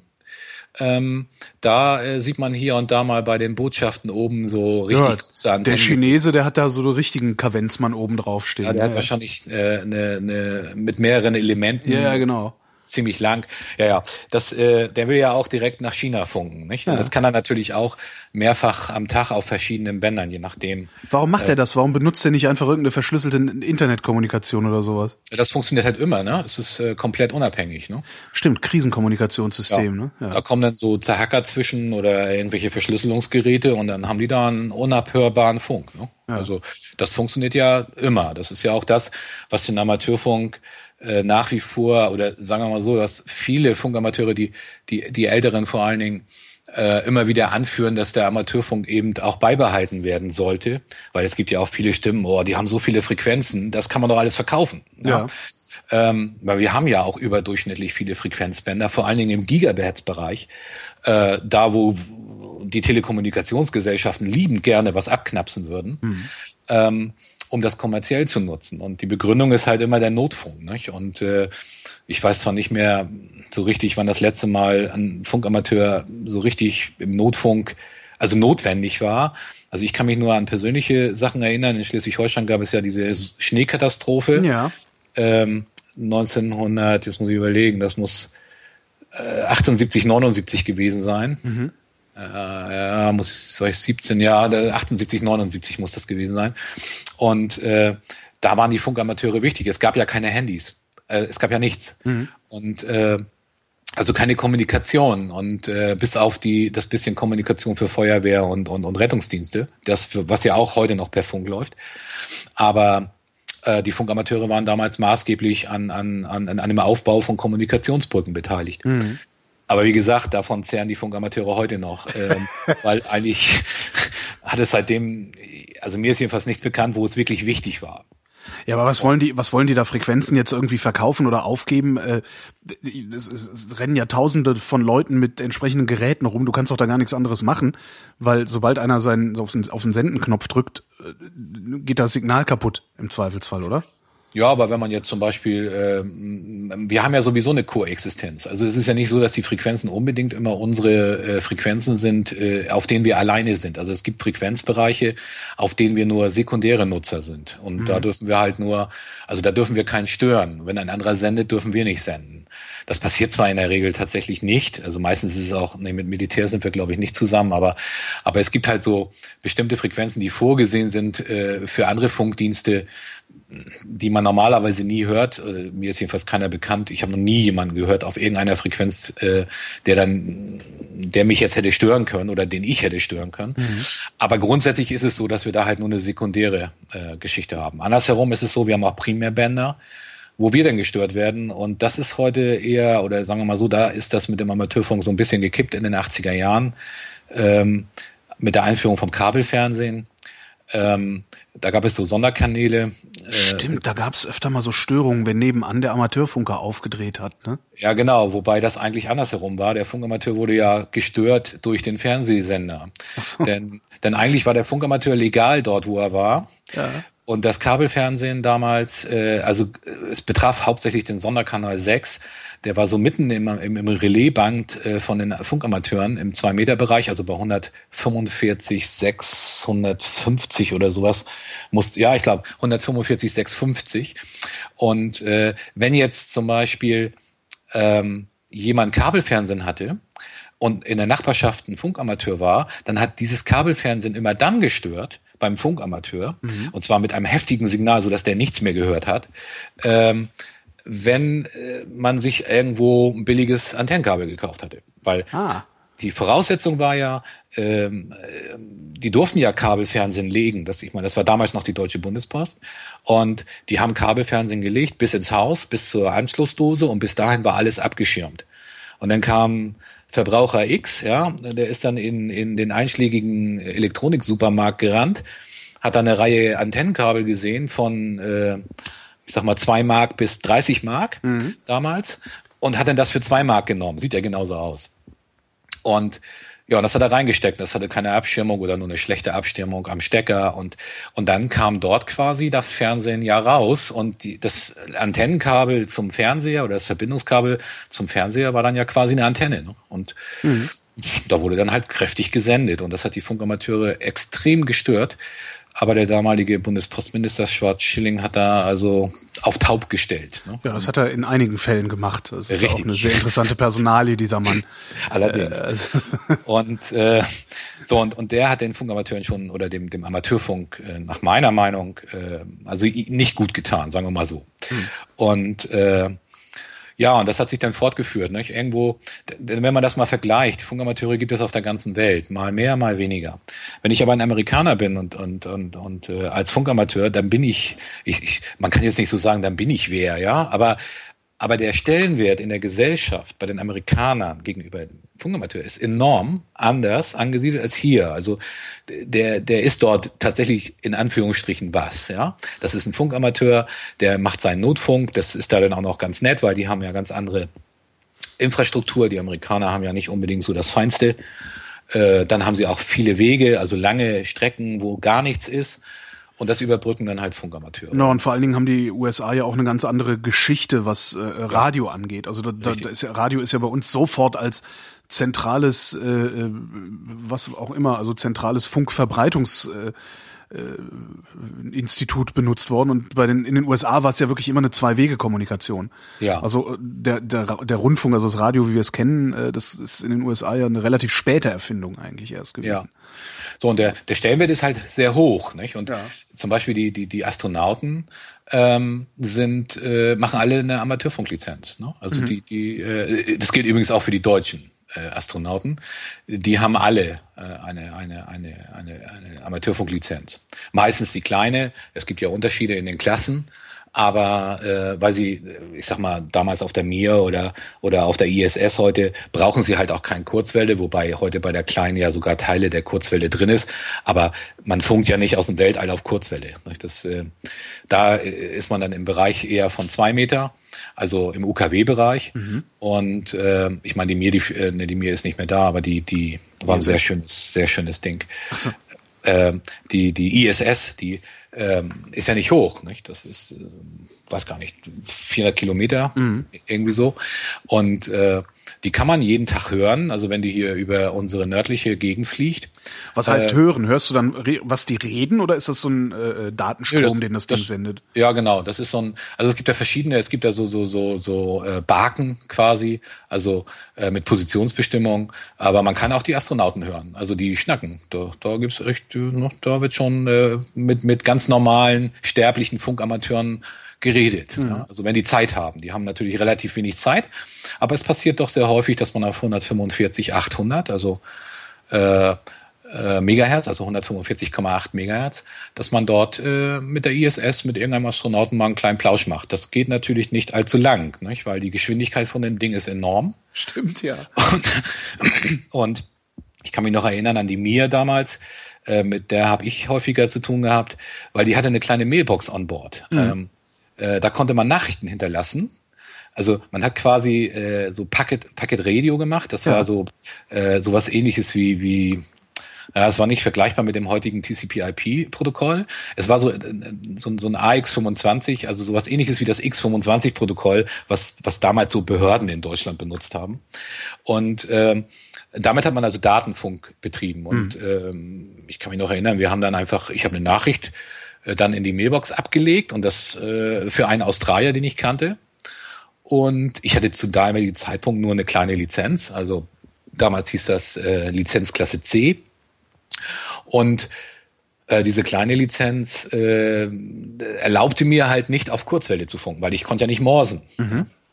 Ähm, da äh, sieht man hier und da mal bei den Botschaften oben so richtig Ja, große Antennen. der Chinese, der hat da so einen richtigen Kavenzmann oben drauf stehen. Ja, der hat wahrscheinlich äh, eine, eine, mit mehreren Elementen ja, ja, genau. Ziemlich lang. Ja, ja. Das, äh, der will ja auch direkt nach China funken, nicht? Ja. das kann er natürlich auch mehrfach am Tag auf verschiedenen Bändern, je nachdem. Warum macht er das? Warum benutzt er nicht einfach irgendeine verschlüsselte Internetkommunikation oder sowas? Das funktioniert halt immer, ne? Es ist äh, komplett unabhängig, ne? Stimmt, Krisenkommunikationssystem, ne? Da kommen dann so Hacker zwischen oder irgendwelche Verschlüsselungsgeräte und dann haben die da einen unabhörbaren Funk. Ne? Also das funktioniert ja immer. Das ist ja auch das, was den Amateurfunk äh, nach wie vor oder sagen wir mal so, dass viele Funkamateure, die die die Älteren vor allen Dingen äh, immer wieder anführen, dass der Amateurfunk eben auch beibehalten werden sollte, weil es gibt ja auch viele Stimmen, oh, die haben so viele Frequenzen, das kann man doch alles verkaufen. Ja. Ähm, weil wir haben ja auch überdurchschnittlich viele Frequenzbänder, vor allen Dingen im Gigahertz-Bereich, äh, da wo die Telekommunikationsgesellschaften liebend gerne was abknapsen würden, ähm, um das kommerziell zu nutzen. Und die Begründung ist halt immer der Notfunk. Nicht? Und äh, ich weiß zwar nicht mehr so richtig, wann das letzte Mal ein Funkamateur so richtig im Notfunk, also notwendig war. Also ich kann mich nur an persönliche Sachen erinnern. In Schleswig-Holstein gab es ja diese Schneekatastrophe Ja. ähm, 1900, jetzt muss ich überlegen, das muss äh, 78, 79 gewesen sein. äh, ja, muss ich 17 Jahre, 78, 79 muss das gewesen sein. Und äh, da waren die Funkamateure wichtig. Es gab ja keine Handys. Äh, es gab ja nichts. Mhm. Und äh, also keine Kommunikation und äh, bis auf die das bisschen Kommunikation für Feuerwehr und, und, und Rettungsdienste, das was ja auch heute noch per Funk läuft. Aber äh, die Funkamateure waren damals maßgeblich an, an, an, an einem Aufbau von Kommunikationsbrücken beteiligt. Mhm. Aber wie gesagt, davon zehren die Funkamateure heute noch, ähm, weil eigentlich hat es seitdem, also mir ist jedenfalls nichts bekannt, wo es wirklich wichtig war. Ja, aber was wollen die, was wollen die da Frequenzen jetzt irgendwie verkaufen oder aufgeben? Äh, es, es, es rennen ja tausende von Leuten mit entsprechenden Geräten rum. Du kannst doch da gar nichts anderes machen, weil sobald einer seinen, auf den, auf den Sendenknopf drückt, äh, geht das Signal kaputt im Zweifelsfall, oder? Ja, aber wenn man jetzt zum Beispiel, äh, wir haben ja sowieso eine Koexistenz. Also es ist ja nicht so, dass die Frequenzen unbedingt immer unsere äh, Frequenzen sind, äh, auf denen wir alleine sind. Also es gibt Frequenzbereiche, auf denen wir nur sekundäre Nutzer sind. Und mhm. da dürfen wir halt nur, also da dürfen wir keinen stören. Wenn ein anderer sendet, dürfen wir nicht senden. Das passiert zwar in der Regel tatsächlich nicht. Also meistens ist es auch, nee, mit Militär sind wir, glaube ich, nicht zusammen, aber, aber es gibt halt so bestimmte Frequenzen, die vorgesehen sind äh, für andere Funkdienste, die man normalerweise nie hört. Äh, mir ist jedenfalls keiner bekannt. Ich habe noch nie jemanden gehört auf irgendeiner Frequenz, äh, der dann, der mich jetzt hätte stören können oder den ich hätte stören können. Mhm. Aber grundsätzlich ist es so, dass wir da halt nur eine sekundäre äh, Geschichte haben. Andersherum ist es so, wir haben auch Primärbänder, wo wir dann gestört werden. Und das ist heute eher, oder sagen wir mal so, da ist das mit dem Amateurfunk so ein bisschen gekippt in den 80er Jahren ähm, mit der Einführung vom Kabelfernsehen. Ähm, da gab es so Sonderkanäle. Äh, Stimmt, da gab es öfter mal so Störungen, wenn nebenan der Amateurfunker aufgedreht hat, ne? Ja, genau, wobei das eigentlich andersherum war. Der Funkamateur wurde ja gestört durch den Fernsehsender. denn, denn eigentlich war der Funkamateur legal dort, wo er war. Ja. Und das Kabelfernsehen damals, äh, also es betraf hauptsächlich den Sonderkanal 6, der war so mitten im, im, im Relaisband äh, von den Funkamateuren im 2-Meter-Bereich, also bei 145, 650 oder sowas. Muss, ja, ich glaube 145, 650. Und äh, wenn jetzt zum Beispiel ähm, jemand Kabelfernsehen hatte und in der Nachbarschaft ein Funkamateur war, dann hat dieses Kabelfernsehen immer dann gestört, beim Funkamateur, mhm. und zwar mit einem heftigen Signal, so dass der nichts mehr gehört hat, ähm, wenn äh, man sich irgendwo ein billiges Antennenkabel gekauft hatte. Weil ah. die Voraussetzung war ja, ähm, äh, die durften ja Kabelfernsehen legen. Das, ich meine, das war damals noch die Deutsche Bundespost. Und die haben Kabelfernsehen gelegt bis ins Haus, bis zur Anschlussdose und bis dahin war alles abgeschirmt. Und dann kam Verbraucher X, ja, der ist dann in, in den einschlägigen Elektroniksupermarkt gerannt, hat da eine Reihe Antennenkabel gesehen von äh, ich sag mal, zwei Mark bis 30 Mark mhm. damals und hat dann das für zwei Mark genommen. Sieht ja genauso aus. Und ja, und das hat er reingesteckt. Das hatte keine Abschirmung oder nur eine schlechte Abstimmung am Stecker. Und, und dann kam dort quasi das Fernsehen ja raus. Und die, das Antennenkabel zum Fernseher oder das Verbindungskabel zum Fernseher war dann ja quasi eine Antenne. Ne? Und mhm. da wurde dann halt kräftig gesendet. Und das hat die Funkamateure extrem gestört. Aber der damalige Bundespostminister Schwarz-Schilling hat da also auf taub gestellt. Ne? Ja, das hat er in einigen Fällen gemacht. Das ist Richtig. auch eine sehr interessante Personalie, dieser Mann. Allerdings. Äh, also und äh, so und, und der hat den Funkamateuren schon oder dem, dem Amateurfunk äh, nach meiner Meinung äh, also nicht gut getan, sagen wir mal so. Hm. Und äh, ja, und das hat sich dann fortgeführt. Nicht? Irgendwo, wenn man das mal vergleicht, Funkamateure gibt es auf der ganzen Welt, mal mehr, mal weniger. Wenn ich aber ein Amerikaner bin und und und und äh, als Funkamateur, dann bin ich, ich, ich, man kann jetzt nicht so sagen, dann bin ich wer, ja, aber aber der Stellenwert in der Gesellschaft bei den Amerikanern gegenüber Funkamateur ist enorm anders angesiedelt als hier. Also der, der ist dort tatsächlich in Anführungsstrichen was. Ja, Das ist ein Funkamateur, der macht seinen Notfunk. Das ist da dann auch noch ganz nett, weil die haben ja ganz andere Infrastruktur. Die Amerikaner haben ja nicht unbedingt so das Feinste. Äh, dann haben sie auch viele Wege, also lange Strecken, wo gar nichts ist. Und das überbrücken dann halt Funkamateure. No, und vor allen Dingen haben die USA ja auch eine ganz andere Geschichte, was äh, Radio angeht. Also da, da ist ja, Radio ist ja bei uns sofort als zentrales, äh, äh was auch immer, also zentrales Funkverbreitungs äh, äh, Institut benutzt worden und bei den in den USA war es ja wirklich immer eine Zwei-Wege-Kommunikation. Ja. Also der, der der Rundfunk, also das Radio, wie wir es kennen, das ist in den USA ja eine relativ späte Erfindung eigentlich erst gewesen. Ja. So und der der Stellenwert ist halt sehr hoch, nicht? Und Ja. zum Beispiel die die die Astronauten ähm, sind äh, machen alle eine Amateurfunklizenz. Ne? Also die die äh, das gilt übrigens auch für die deutschen äh, Astronauten. Die haben alle äh, eine eine eine eine eine Amateurfunklizenz. Meistens die kleine. Es gibt ja Unterschiede in den Klassen. Aber äh, weil sie, äh, ich sag mal, damals auf der Mir oder oder auf der ISS heute brauchen sie halt auch kein Kurzwelle, wobei heute bei der kleinen ja sogar Teile der Kurzwelle drin ist. Aber man funkt ja nicht aus dem Weltall auf Kurzwelle. Das, äh, da äh, ist man dann im Bereich eher von zwei Meter, also im UKW-Bereich. Und äh, ich meine, die Mir, die, äh, die Mir ist nicht mehr da, aber die die war ein sehr schönes, sehr schönes Ding. so. Ähm, die die ISS, die ähm, ist ja nicht hoch, nicht? Das ist, äh, weiß gar nicht, 400 Kilometer, irgendwie so. Und äh, die kann man jeden Tag hören, also wenn die hier über unsere nördliche Gegend fliegt. Was heißt Äh, hören? Hörst du dann, was die reden oder ist das so ein äh, Datenstrom, Nö, das- den das Ding das- sendet? Ja, genau. Das ist so ein, also es gibt ja verschiedene, es gibt ja so so so so äh, Barken quasi, also äh, mit Positionsbestimmung, aber man kann auch die Astronauten hören, also die schnacken. Da, da gibt's echt, äh, noch, da wird schon äh, mit mit ganz normalen sterblichen Funkamateuren geredet. Ja? Also wenn die Zeit haben, die haben natürlich relativ wenig Zeit, aber es passiert doch sehr häufig, dass man auf 145, 800, also äh, äh, Megahertz, also 145,8 Megahertz, dass man dort äh, mit der ISS, mit irgendeinem Astronauten mal einen kleinen Plausch macht. Das geht natürlich nicht allzu lang, nicht? weil die Geschwindigkeit von dem Ding ist enorm. Stimmt, ja. Und, und ich kann mich noch erinnern an die Mir damals, äh, mit der habe ich häufiger zu tun gehabt, weil die hatte eine kleine Mailbox on board. Ähm, äh, da konnte man Nachrichten hinterlassen. Also man hat quasi äh, so Packet, Packet Radio gemacht. Das Ja. war so äh, sowas ähnliches wie, wie ja, es war nicht vergleichbar mit dem heutigen TCP/IP-Protokoll. Es war so, äh, so, so ein AX25, also sowas ähnliches wie das X25-Protokoll, was, was damals so Behörden in Deutschland benutzt haben. Und ähm, damit hat man also Datenfunk betrieben. Und ähm, ich kann mich noch erinnern, wir haben dann einfach, ich habe eine Nachricht äh, dann in die Mailbox abgelegt und das äh, für einen Australier, den ich kannte. Und ich hatte zu damaligen Zeitpunkt nur eine kleine Lizenz, also damals hieß das äh, Lizenzklasse C. Und äh, diese kleine Lizenz äh, erlaubte mir halt nicht auf Kurzwelle zu funken, weil ich konnte ja nicht morsen.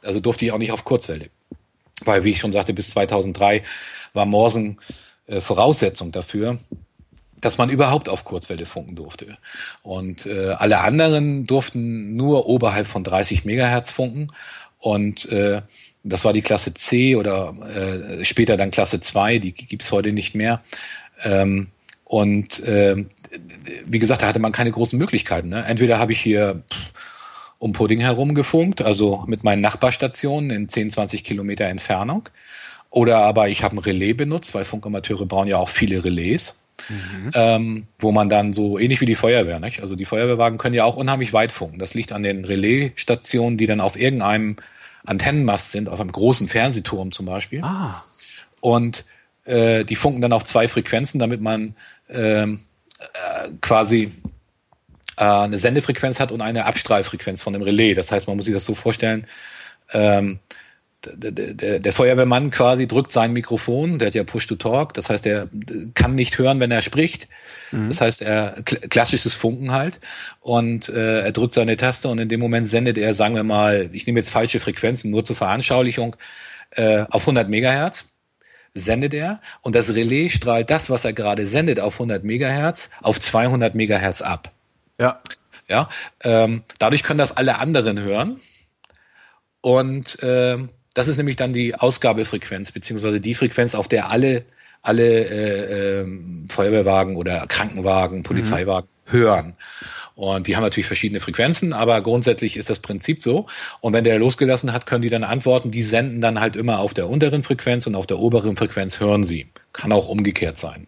Also durfte ich auch nicht auf Kurzwelle. Weil, wie ich schon sagte, bis 2003 war Morsen äh, Voraussetzung dafür, dass man überhaupt auf Kurzwelle funken durfte. Und äh, alle anderen durften nur oberhalb von 30 Megahertz funken. Und äh, das war die Klasse C oder äh, später dann Klasse 2, die gibt's heute nicht mehr. Ähm, und äh, wie gesagt, da hatte man keine großen Möglichkeiten. Ne? Entweder habe ich hier pff, um Pudding herum gefunkt, also mit meinen Nachbarstationen in 10, 20 Kilometer Entfernung. Oder aber ich habe ein Relais benutzt, weil Funkamateure brauchen ja auch viele Relais. Ähm, wo man dann so ähnlich wie die Feuerwehr, nicht? Also die Feuerwehrwagen können ja auch unheimlich weit funken. Das liegt an den Relaisstationen, die dann auf irgendeinem Antennenmast sind, auf einem großen Fernsehturm zum Beispiel. Ah, Und äh, die funken dann auf zwei Frequenzen, damit man ähm, äh, quasi äh, eine Sendefrequenz hat und eine Abstrahlfrequenz von dem Relais. Das heißt, man muss sich das so vorstellen, ähm, der, der, der Feuerwehrmann quasi drückt sein Mikrofon, der hat ja Push-to-Talk, das heißt, er kann nicht hören, wenn er spricht. Das heißt, er kl- klassisches Funken halt und äh, er drückt seine Taste und in dem Moment sendet er, sagen wir mal, ich nehme jetzt falsche Frequenzen, nur zur Veranschaulichung, äh, auf 100 Megahertz sendet er und das Relais strahlt das, was er gerade sendet, auf 100 Megahertz auf 200 Megahertz ab. ja. Ja, ähm, dadurch können das alle anderen hören. Und ähm, das ist nämlich dann die Ausgabefrequenz, beziehungsweise die Frequenz, auf der alle, alle äh, ähm, Feuerwehrwagen oder Krankenwagen, Polizeiwagen hören. Und die haben natürlich verschiedene Frequenzen, aber grundsätzlich ist das Prinzip so. Und wenn der losgelassen hat, können die dann antworten. Die senden dann halt immer auf der unteren Frequenz und auf der oberen Frequenz hören sie. Kann auch umgekehrt sein.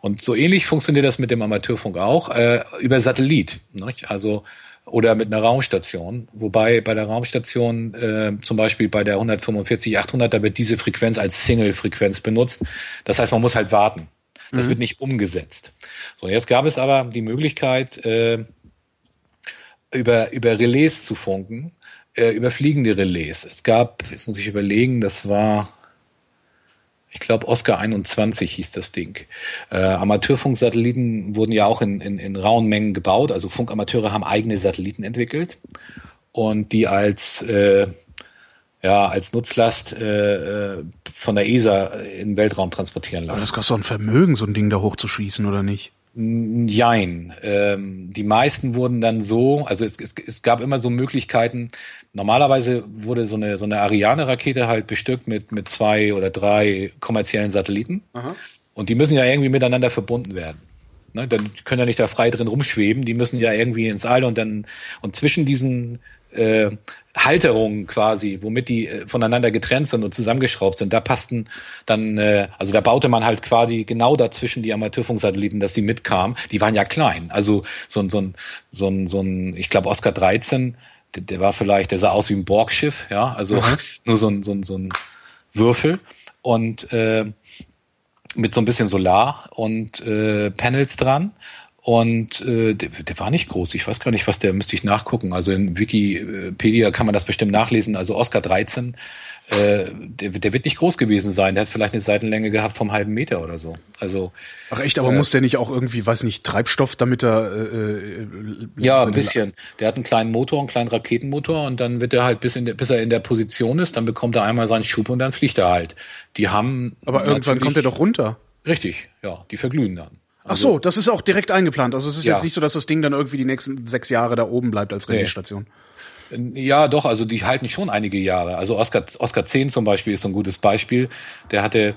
Und so ähnlich funktioniert das mit dem Amateurfunk auch äh, über Satellit, nicht? also oder mit einer Raumstation. Wobei bei der Raumstation äh, zum Beispiel bei der 145 800 da wird diese Frequenz als Single-Frequenz benutzt. Das heißt, man muss halt warten. Das mhm. wird nicht umgesetzt. So, jetzt gab es aber die Möglichkeit, äh, über, über Relais zu funken, äh, über fliegende Relais. Es gab, jetzt muss ich überlegen, das war, ich glaube, Oscar 21 hieß das Ding. Äh, Amateurfunksatelliten wurden ja auch in, in, in rauen Mengen gebaut. Also Funkamateure haben eigene Satelliten entwickelt und die als äh, ja, als Nutzlast äh, äh von der ESA in den Weltraum transportieren lassen. Aber das kostet doch ein Vermögen, so ein Ding da hochzuschießen, oder nicht? Jein. Ähm, die meisten wurden dann so, also es, es, es gab immer so Möglichkeiten. Normalerweise wurde so eine so eine Ariane-Rakete halt bestückt mit mit zwei oder drei kommerziellen Satelliten Aha. und die müssen ja irgendwie miteinander verbunden werden. Ne, dann können ja nicht da frei drin rumschweben. Die müssen ja irgendwie ins All und dann und zwischen diesen äh, Halterungen quasi, womit die äh, voneinander getrennt sind und zusammengeschraubt sind. Da passten dann, äh, also da baute man halt quasi genau dazwischen die Amateurfunksatelliten, dass die mitkamen. Die waren ja klein. Also so ein, so ein, so ein, so ein ich glaube Oscar 13, der, der war vielleicht, der sah aus wie ein Borgschiff, ja, also mhm. nur so ein, so ein, so ein Würfel. Und äh, mit so ein bisschen Solar und äh, Panels dran und äh, der, der war nicht groß. Ich weiß gar nicht, was der müsste ich nachgucken. Also in Wikipedia kann man das bestimmt nachlesen. Also Oscar 13, äh, der, der wird nicht groß gewesen sein. Der hat vielleicht eine Seitenlänge gehabt vom halben Meter oder so. Also Ach echt, aber äh, muss der nicht auch irgendwie, weiß nicht, Treibstoff, damit er äh, äh Ja, ein bisschen. Der hat einen kleinen Motor, einen kleinen Raketenmotor und dann wird er halt bis in der, bis er in der Position ist, dann bekommt er einmal seinen Schub und dann fliegt er halt. Die haben Aber irgendwann kommt er doch runter. Richtig, ja, die verglühen dann. Ach so, also das ist auch direkt eingeplant. Also es ist ja. jetzt nicht so, dass das Ding dann irgendwie die nächsten sechs Jahre da oben bleibt als Relaisstation. Nee. Ja, doch, also die halten schon einige Jahre. Also Oscar, Oscar 10 zum Beispiel ist so ein gutes Beispiel. Der hatte,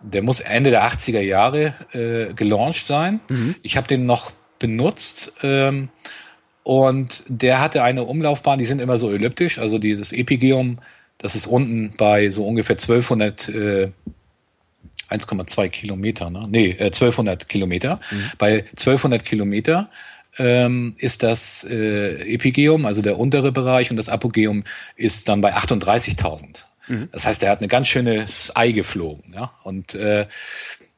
der muss Ende der 80er Jahre äh, gelauncht sein. Mhm. Ich habe den noch benutzt. Ähm, und der hatte eine Umlaufbahn, die sind immer so elliptisch. Also dieses Epigeum, das ist unten bei so ungefähr 1200 äh, 1,2 Kilometer, ne? nee, äh, 1200 Kilometer. Mhm. Bei 1200 Kilometer ähm, ist das äh, Epigeum, also der untere Bereich, und das Apogeum ist dann bei 38.000. Mhm. Das heißt, er hat eine ganz schönes Ei geflogen. Ja? Und äh,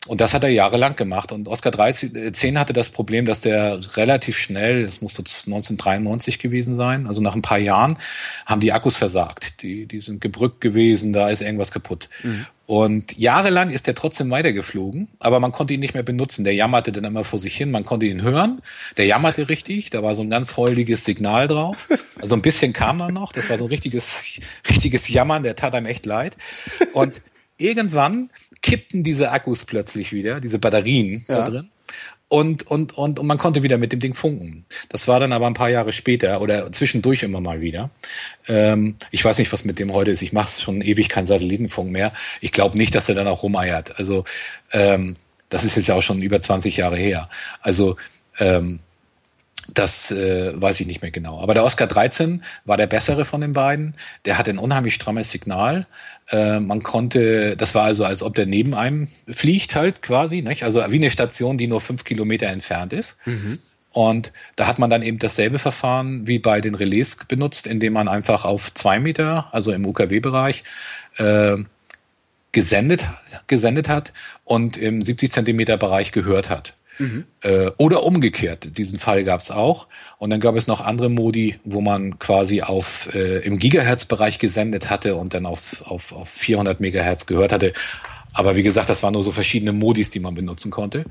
und das hat er jahrelang gemacht. Und Oscar 13, 10 äh, hatte das Problem, dass der relativ schnell, das muss 1993 gewesen sein, also nach ein paar Jahren, haben die Akkus versagt. Die, die sind gebrückt gewesen, da ist irgendwas kaputt. Mhm. Und jahrelang ist der trotzdem weitergeflogen, aber man konnte ihn nicht mehr benutzen. Der jammerte dann immer vor sich hin, man konnte ihn hören. Der jammerte richtig, da war so ein ganz heuliges Signal drauf. Also ein bisschen kam da noch, das war so ein richtiges, richtiges Jammern, der tat einem echt leid. Und irgendwann kippten diese Akkus plötzlich wieder, diese Batterien ja. da drin. Und, und, und, und man konnte wieder mit dem Ding funken. Das war dann aber ein paar Jahre später oder zwischendurch immer mal wieder. Ähm, ich weiß nicht, was mit dem heute ist. Ich mache schon ewig keinen Satellitenfunk mehr. Ich glaube nicht, dass er dann auch rumeiert. Also ähm, das ist jetzt ja auch schon über 20 Jahre her. Also ähm, das äh, weiß ich nicht mehr genau. Aber der Oscar 13 war der bessere von den beiden. Der hatte ein unheimlich strammes Signal. Äh, man konnte, das war also, als ob der neben einem fliegt halt quasi, nicht? also wie eine Station, die nur fünf Kilometer entfernt ist. Mhm. Und da hat man dann eben dasselbe Verfahren wie bei den Relais benutzt, indem man einfach auf zwei Meter, also im UKW-Bereich, äh, gesendet, gesendet hat und im 70 Zentimeter Bereich gehört hat. Mhm. Äh, oder umgekehrt, diesen Fall gab es auch. Und dann gab es noch andere Modi, wo man quasi auf äh, im Gigahertz-Bereich gesendet hatte und dann auf, auf, auf 400 Megahertz gehört hatte. Aber wie gesagt, das waren nur so verschiedene Modis, die man benutzen konnte.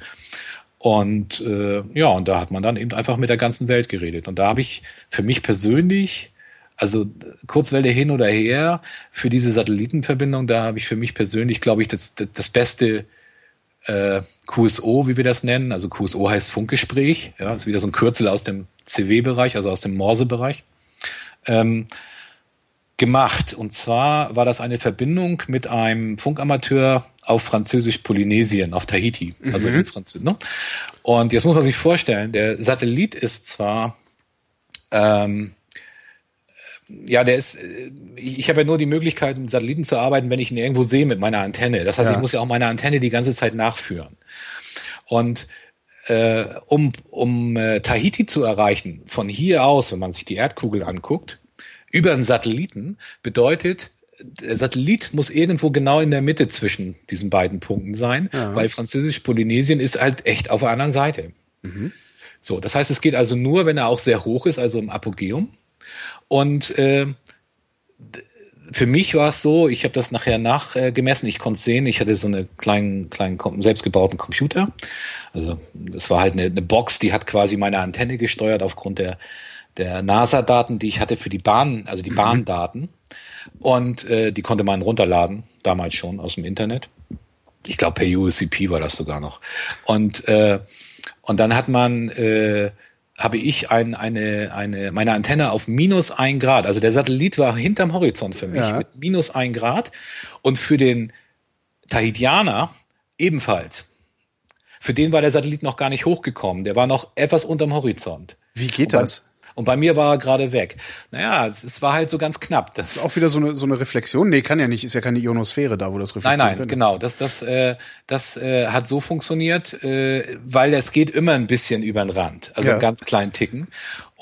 Und äh, ja, und da hat man dann eben einfach mit der ganzen Welt geredet. Und da habe ich für mich persönlich, also Kurzwelle hin oder her, für diese Satellitenverbindung, da habe ich für mich persönlich, glaube ich, das, das beste äh, QSO, wie wir das nennen. Also QSO heißt Funkgespräch. Ja, ist wieder so ein Kürzel aus dem CW-Bereich, also aus dem Morse-Bereich. Ähm, gemacht. Und zwar war das eine Verbindung mit einem Funkamateur auf Französisch-Polynesien, auf Tahiti. Also mhm. in Französisch. Ne? Und jetzt muss man sich vorstellen, der Satellit ist zwar ähm, ja, der ist, äh, ich, ich habe ja nur die Möglichkeit, mit Satelliten zu arbeiten, wenn ich ihn irgendwo sehe mit meiner Antenne. Das heißt, ja. ich muss ja auch meine Antenne die ganze Zeit nachführen. Und äh, um, um äh, Tahiti zu erreichen, von hier aus, wenn man sich die Erdkugel anguckt, über einen Satelliten, bedeutet der Satellit muss irgendwo genau in der Mitte zwischen diesen beiden Punkten sein, ja. weil Französisch-Polynesien ist halt echt auf der anderen Seite. Mhm. So, das heißt, es geht also nur, wenn er auch sehr hoch ist, also im Apogeum. Und äh, für mich war es so, ich habe das nachher nachgemessen, ich konnte sehen, ich hatte so einen kleinen, kleinen selbstgebauten Computer. Also es war halt eine, eine Box, die hat quasi meine Antenne gesteuert aufgrund der, der NASA-Daten, die ich hatte für die Bahn, also die mhm. Bahndaten. Und äh, die konnte man runterladen, damals schon aus dem Internet. Ich glaube, per USCP war das sogar noch. Und, äh, und dann hat man äh, habe ich ein, eine, eine, meine Antenne auf minus ein Grad. Also der Satellit war hinterm Horizont für mich ja. mit minus ein Grad und für den Tahitianer ebenfalls. Für den war der Satellit noch gar nicht hochgekommen. Der war noch etwas unterm Horizont. Wie geht das? Und bei mir war er gerade weg. Naja, es, es war halt so ganz knapp. Das ist auch wieder so eine, so eine Reflexion. Nee, kann ja nicht, ist ja keine Ionosphäre da, wo das reflektiert Nein, nein, genau. Das, das, äh, das äh, hat so funktioniert, äh, weil es geht immer ein bisschen über den Rand. Also ja. einen ganz kleinen Ticken.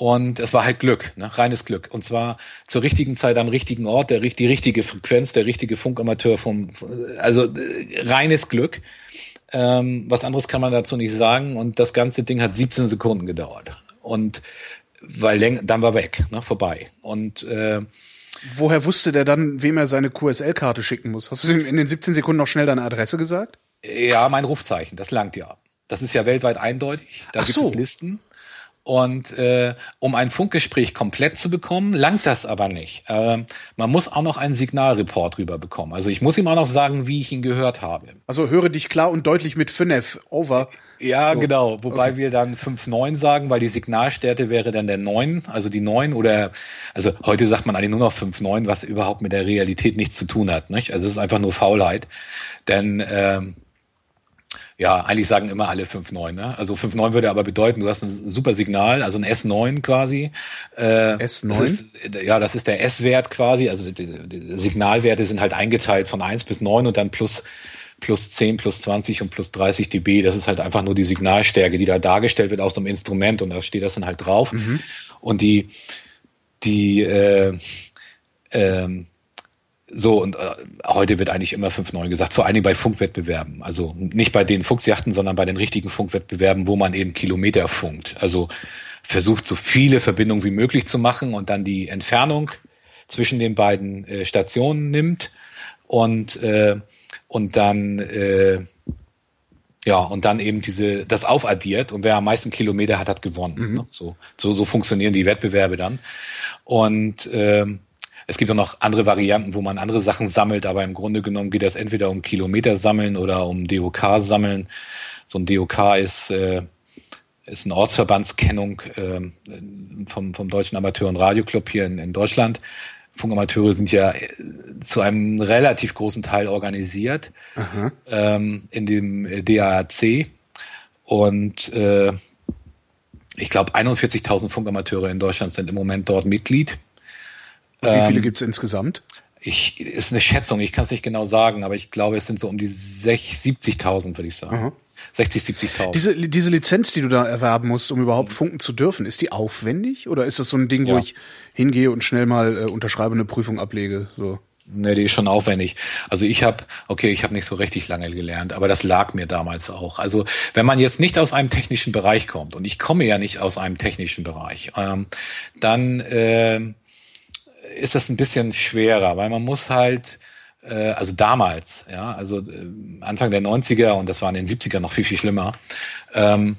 Und es war halt Glück, ne? reines Glück. Und zwar zur richtigen Zeit am richtigen Ort, der, die richtige Frequenz, der richtige Funkamateur vom, also äh, reines Glück. Ähm, was anderes kann man dazu nicht sagen. Und das ganze Ding hat 17 Sekunden gedauert. Und weil dann war weg, ne, vorbei. Und äh, woher wusste der dann, wem er seine QSL-Karte schicken muss? Hast du in den 17 Sekunden noch schnell deine Adresse gesagt? Ja, mein Rufzeichen, das langt ja. Das ist ja weltweit eindeutig. Da Ach gibt so. es Listen. Und äh, um ein Funkgespräch komplett zu bekommen, langt das aber nicht. Äh, man muss auch noch einen Signalreport rüber bekommen. Also ich muss ihm auch noch sagen, wie ich ihn gehört habe. Also höre dich klar und deutlich mit 5 over. Ja, so. genau. Wobei okay. wir dann 5-9 sagen, weil die Signalstärke wäre dann der 9, also die 9 oder, also heute sagt man eigentlich nur noch 5-9, was überhaupt mit der Realität nichts zu tun hat. Nicht? Also es ist einfach nur Faulheit. Denn ähm, ja, eigentlich sagen immer alle 5.9. Ne? Also 5.9 würde aber bedeuten, du hast ein super Signal, also ein S9 quasi. Äh, S9? Das ist, ja, das ist der S-Wert quasi. Also die, die Signalwerte sind halt eingeteilt von 1 bis 9 und dann plus plus 10, plus 20 und plus 30 dB. Das ist halt einfach nur die Signalstärke, die da dargestellt wird aus dem Instrument und da steht das dann halt drauf. Mhm. Und die, die äh, ähm, so, und äh, heute wird eigentlich immer 5-9 gesagt, vor allen Dingen bei Funkwettbewerben. Also nicht bei den Fuchsjachten, sondern bei den richtigen Funkwettbewerben, wo man eben Kilometer funkt. Also versucht, so viele Verbindungen wie möglich zu machen und dann die Entfernung zwischen den beiden äh, Stationen nimmt und, äh, und dann äh, ja, und dann eben diese, das aufaddiert und wer am meisten Kilometer hat, hat gewonnen. Mhm. Ne? So, so, so funktionieren die Wettbewerbe dann. Und ähm, es gibt auch noch andere Varianten, wo man andere Sachen sammelt, aber im Grunde genommen geht es entweder um Kilometer sammeln oder um DOK sammeln. So ein DOK ist, äh, ist eine Ortsverbandskennung äh, vom, vom Deutschen Amateur- und Radioclub hier in, in Deutschland. Funkamateure sind ja äh, zu einem relativ großen Teil organisiert ähm, in dem DAAC. Und äh, ich glaube, 41.000 Funkamateure in Deutschland sind im Moment dort Mitglied. Wie viele ähm, gibt es insgesamt? Ich, ist eine Schätzung, ich kann es nicht genau sagen, aber ich glaube, es sind so um die 70.000, würde ich sagen. Aha. 60, 70.000. Diese, diese Lizenz, die du da erwerben musst, um überhaupt funken zu dürfen, ist die aufwendig? Oder ist das so ein Ding, ja. wo ich hingehe und schnell mal äh, unterschreibe eine Prüfung ablege? So. Ne, die ist schon aufwendig. Also ich habe, okay, ich habe nicht so richtig lange gelernt, aber das lag mir damals auch. Also wenn man jetzt nicht aus einem technischen Bereich kommt, und ich komme ja nicht aus einem technischen Bereich, ähm, dann äh, ist das ein bisschen schwerer, weil man muss halt, äh, also damals, ja, also äh, Anfang der 90er und das war in den 70er noch viel, viel schlimmer, ähm,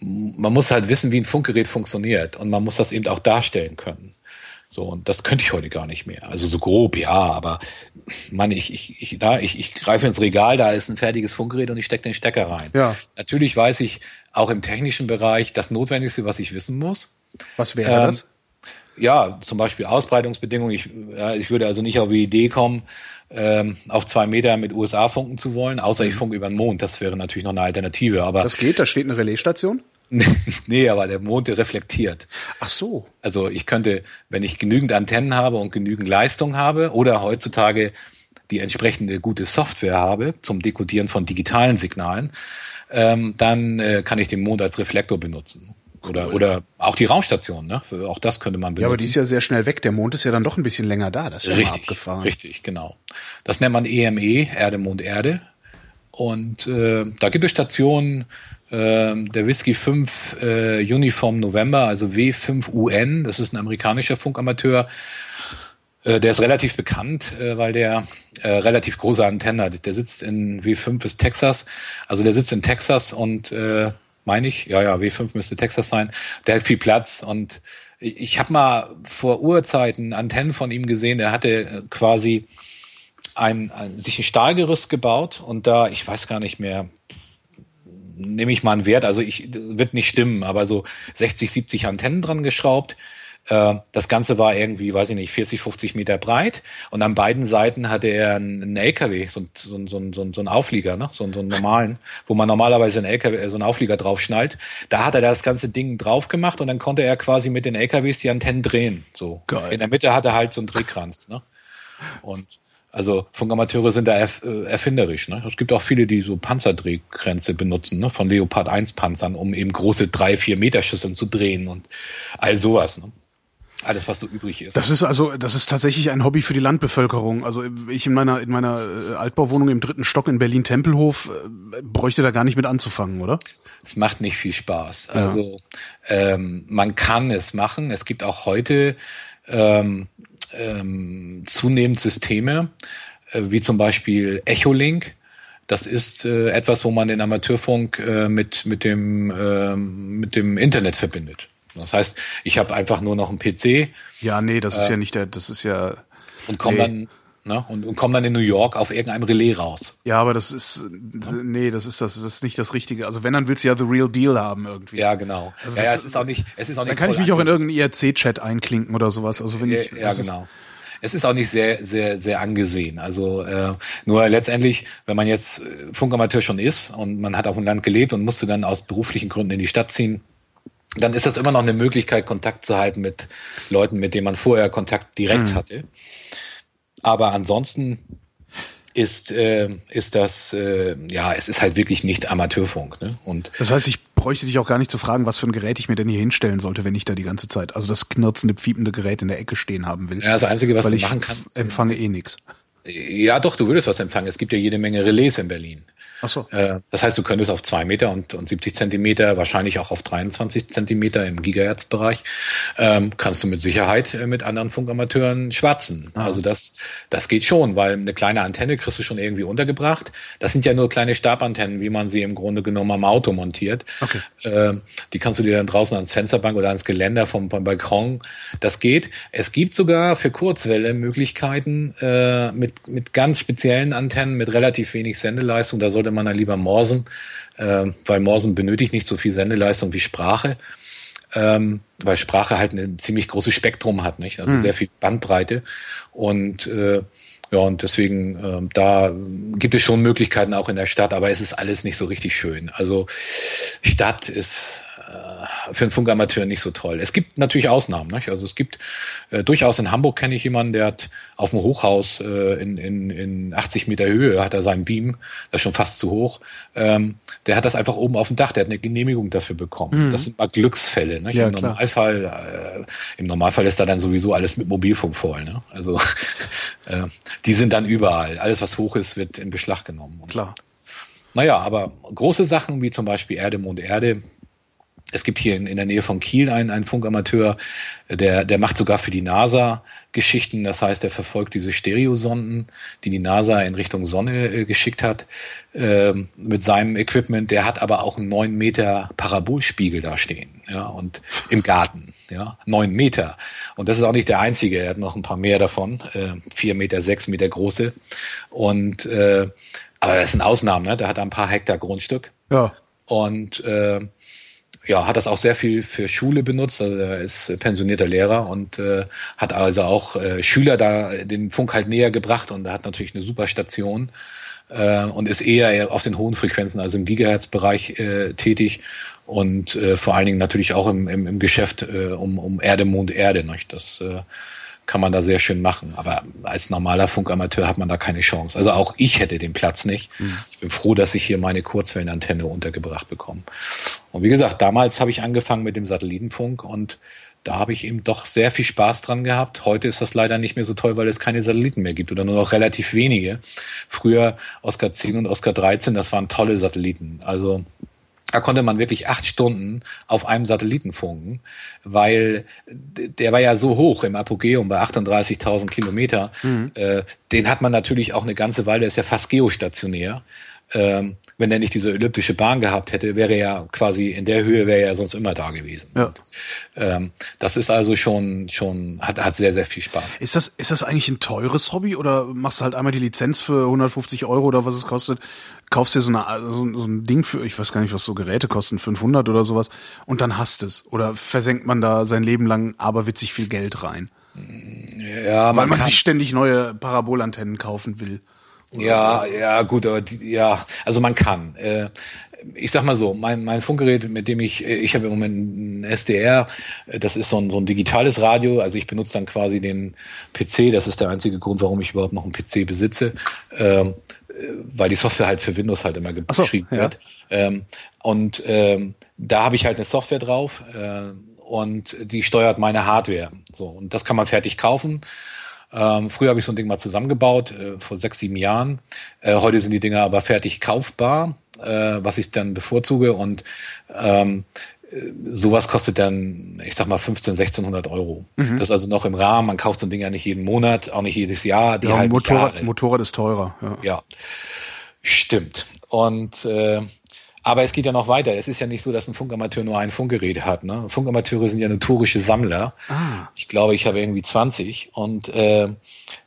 man muss halt wissen, wie ein Funkgerät funktioniert und man muss das eben auch darstellen können. So, und das könnte ich heute gar nicht mehr. Also so grob, ja, aber man, ich, ich, ich, da, ich, ich greife ins Regal, da ist ein fertiges Funkgerät und ich stecke den Stecker rein. Ja. Natürlich weiß ich auch im technischen Bereich das Notwendigste, was ich wissen muss. Was wäre ähm, das? Ja, zum Beispiel Ausbreitungsbedingungen. Ich, ja, ich würde also nicht auf die Idee kommen, ähm, auf zwei Meter mit USA funken zu wollen, außer ich mhm. funke über den Mond. Das wäre natürlich noch eine Alternative. Aber das geht, da steht eine Relaisstation? nee, aber der Mond reflektiert. Ach so. Also ich könnte, wenn ich genügend Antennen habe und genügend Leistung habe oder heutzutage die entsprechende gute Software habe zum Dekodieren von digitalen Signalen, ähm, dann äh, kann ich den Mond als Reflektor benutzen. Oder, oder auch die Raumstation, ne? Auch das könnte man benutzen. Ja, aber die ist ja sehr schnell weg. Der Mond ist ja dann doch ein bisschen länger da. Das ist ja richtig, abgefahren. Richtig, genau. Das nennt man EME, Erde, Mond, Erde. Und äh, da gibt es Stationen, äh, der Whisky 5 äh, Uniform November, also W5UN, das ist ein amerikanischer Funkamateur. Äh, der ist relativ bekannt, äh, weil der äh, relativ große Antennen hat. Der sitzt in W5 ist Texas, also der sitzt in Texas und äh, meine ich, ja, ja, W5 müsste Texas sein. Der hat viel Platz und ich, habe mal vor Urzeiten Antennen von ihm gesehen. Der hatte äh, quasi ein, ein, sich ein Stahlgerüst gebaut und da, ich weiß gar nicht mehr, nehme ich mal einen Wert, also ich wird nicht stimmen, aber so 60, 70 Antennen dran geschraubt. Äh, das Ganze war irgendwie, weiß ich nicht, 40, 50 Meter breit und an beiden Seiten hatte er einen LKW, so, so, so, so, einen Auflieger, ne? so, so einen normalen, wo man normalerweise einen LKW, so einen Auflieger drauf schnallt. Da hat er das ganze Ding drauf gemacht und dann konnte er quasi mit den LKWs die Antennen drehen. So. Geil. In der Mitte hat er halt so einen Drehkranz. Ne? Und also Funkamateure sind da äh, erfinderisch. Ne? Es gibt auch viele, die so Panzerdrehkränze benutzen, ne? von Leopard 1 Panzern, um eben große drei, vier Meter Schüsseln zu drehen und all sowas. Ne? Alles, was so übrig ist. Das ist also, das ist tatsächlich ein Hobby für die Landbevölkerung. Also ich in meiner in meiner äh, Altbauwohnung im dritten Stock in Berlin Tempelhof äh, bräuchte da gar nicht mit anzufangen, oder? Es macht nicht viel Spaß. Also ähm, man kann es machen. Es gibt auch heute ähm, ähm, zunehmend Systeme, äh, wie zum Beispiel Echolink. Das ist äh, etwas, wo man den Amateurfunk äh, mit mit dem äh, mit dem Internet verbindet. Das heißt, ich habe einfach nur noch einen PC Ja, nee, das ist ja nicht der, das ist ja und komme Nee. dann ne, und, und komme dann in New York auf irgendeinem Relais raus. ja, aber das ist nee, das ist das, das ist nicht das Richtige. Also wenn dann willst du ja the real deal haben irgendwie. Ja, genau. Also ja, ja, es ist auch nicht, es ist auch Dann nicht kann ich mich auch in irgendeinen IRC-Chat einklinken oder sowas. Also wenn ich Ja, genau. Es ist auch nicht sehr, sehr, sehr angesehen. Also äh, nur letztendlich, wenn man jetzt äh, Funkamateur schon ist und man hat auf dem Land gelebt und musste dann aus beruflichen Gründen in die Stadt ziehen, dann ist das immer noch eine Möglichkeit, Kontakt zu halten mit Leuten, mit denen man vorher Kontakt direkt Mhm. hatte. Aber ansonsten ist äh, ist das äh, ja, es ist halt wirklich nicht Amateurfunk. Ne? Und Das heißt, ich bräuchte dich auch gar nicht zu fragen, was für ein Gerät ich mir denn hier hinstellen sollte, wenn ich da die ganze Zeit, also das knirzende, piepende Gerät in der Ecke stehen haben will. ja, das Einzige, was du ich machen kannst, empfange eh nix. ja, doch, du würdest was empfangen. Es gibt ja jede Menge Relais in Berlin. Ach so. Äh, Das heißt, du könntest auf zwei Meter und, und 70 Zentimeter, wahrscheinlich auch auf 23 Zentimeter im Gigahertz-Bereich, ähm, kannst du mit Sicherheit äh, mit anderen Funkamateuren schwatzen. Also das, das geht schon, weil eine kleine Antenne kriegst du schon irgendwie untergebracht. Das sind ja nur kleine Stabantennen, wie man sie im Grunde genommen am Auto montiert. Okay. Ähm, die kannst du dir dann draußen ans Fensterbank oder ans Geländer vom, vom Balkon. Das geht. Es gibt sogar für Kurzwelle Möglichkeiten äh, mit, mit ganz speziellen Antennen mit relativ wenig Sendeleistung. Da sollte man dann lieber morsen, äh, weil morsen benötigt nicht so viel Sendeleistung wie Sprache. Ähm, weil Sprache halt ein ziemlich großes Spektrum hat, nicht? Also sehr viel Bandbreite. Und äh, ja, und deswegen, ähm, da gibt es schon Möglichkeiten auch in der Stadt, aber es ist alles nicht so richtig schön. Also Stadt ist äh, für einen Funkamateur nicht so toll. Es gibt natürlich Ausnahmen. Nicht? Also es gibt äh, durchaus in Hamburg kenne ich jemanden, der hat auf dem Hochhaus äh, in, in, in 80 Meter Höhe hat er seinen Beam, das ist schon fast zu hoch. Ähm, der hat das einfach oben auf dem Dach, der hat eine Genehmigung dafür bekommen. Das sind mal Glücksfälle. Nicht? Ja, Im. Normalfall, äh, im Normalfall ist da dann sowieso alles mit Mobilfunk voll. Ne? Also äh, die sind dann überall. Alles, was hoch ist, wird in Beschlag genommen. Und Klar. naja, aber große Sachen wie zum Beispiel Erde, Mond, Erde. Es gibt hier in, in der Nähe von Kiel einen, einen Funkamateur, der, der macht sogar für die NASA Geschichten. Das heißt, er verfolgt diese Stereosonden, die die NASA in Richtung Sonne äh, geschickt hat, ähm, mit seinem Equipment. Der hat aber auch einen neun Meter Parabolspiegel da stehen, ja, und im Garten, ja, neun Meter. Und das ist auch nicht der einzige. Er hat noch ein paar mehr davon, äh, vier Meter, sechs Meter große. Und äh, aber das sind Ausnahmen, ne? Der hat ein paar Hektar Grundstück Ja. und äh, ja, hat das auch sehr viel für Schule benutzt. Also er ist pensionierter Lehrer und äh, hat also auch äh, Schüler da den Funk halt näher gebracht und hat natürlich eine super Station äh, und ist eher auf den hohen Frequenzen, also im Gigahertz-Bereich äh, tätig und äh, vor allen Dingen natürlich auch im, im, im Geschäft äh, um, um Erde, Mond, Erde. Nicht? Das äh, kann man da sehr schön machen. Aber als normaler Funkamateur hat man da keine Chance. Also auch ich hätte den Platz nicht. Mhm. Ich bin froh, dass ich hier meine Kurzwellenantenne untergebracht bekomme. Und wie gesagt, damals habe ich angefangen mit dem Satellitenfunk und da habe ich eben doch sehr viel Spaß dran gehabt. Heute ist das leider nicht mehr so toll, weil es keine Satelliten mehr gibt oder nur noch relativ wenige. Früher Oscar 10 und Oscar 13, das waren tolle Satelliten. Also da konnte man wirklich acht Stunden auf einem Satelliten funken, weil der war ja so hoch im Apogeum bei 38.000 Kilometer. Mhm. Äh, den hat man natürlich auch eine ganze Weile, der ist ja fast geostationär. Ähm, wenn er nicht diese elliptische Bahn gehabt hätte, wäre er quasi in der Höhe wäre er sonst immer da gewesen. Ja. Und, ähm, das ist also schon schon hat hat sehr sehr viel Spaß. Ist das ist das eigentlich ein teures Hobby oder machst du halt einmal die Lizenz für 150 Euro oder was es kostet, kaufst dir so, eine, so, so ein Ding für ich weiß gar nicht was so Geräte kosten 500 oder sowas und dann hast es oder versenkt man da sein Leben lang aberwitzig viel Geld rein? Ja, weil man, man sich ständig neue Parabolantennen kaufen will. Ja, ja, gut, aber die, ja, also man kann. Äh, ich sag mal so, mein, mein Funkgerät, mit dem ich, ich habe im Moment ein SDR, das ist so ein, so ein digitales Radio, also ich benutze dann quasi den PC, das ist der einzige Grund, warum ich überhaupt noch einen PC besitze, ähm, weil die Software halt für Windows halt immer geschrieben so, ja. wird. Ähm, und ähm, da habe ich halt eine Software drauf äh, und die steuert meine Hardware. So, und das kann man fertig kaufen. Ähm, früher habe ich so ein Ding mal zusammengebaut, äh, vor sechs, sieben Jahren. Äh, heute sind die Dinger aber fertig kaufbar, äh, was ich dann bevorzuge. Und ähm, äh, sowas kostet dann, ich sag mal, 15, 1600 Euro. Mhm. Das ist also noch im Rahmen. Man kauft so ein Ding ja nicht jeden Monat, auch nicht jedes Jahr. Die ja, halt Motorrad, Motorrad ist teurer. Ja, ja. stimmt. Und äh, aber es geht ja noch weiter. Es ist ja nicht so, dass ein Funkamateur nur ein Funkgerät hat. Ne? Funkamateure sind ja notorische Sammler. Ah. Ich glaube, ich habe irgendwie 20 und äh,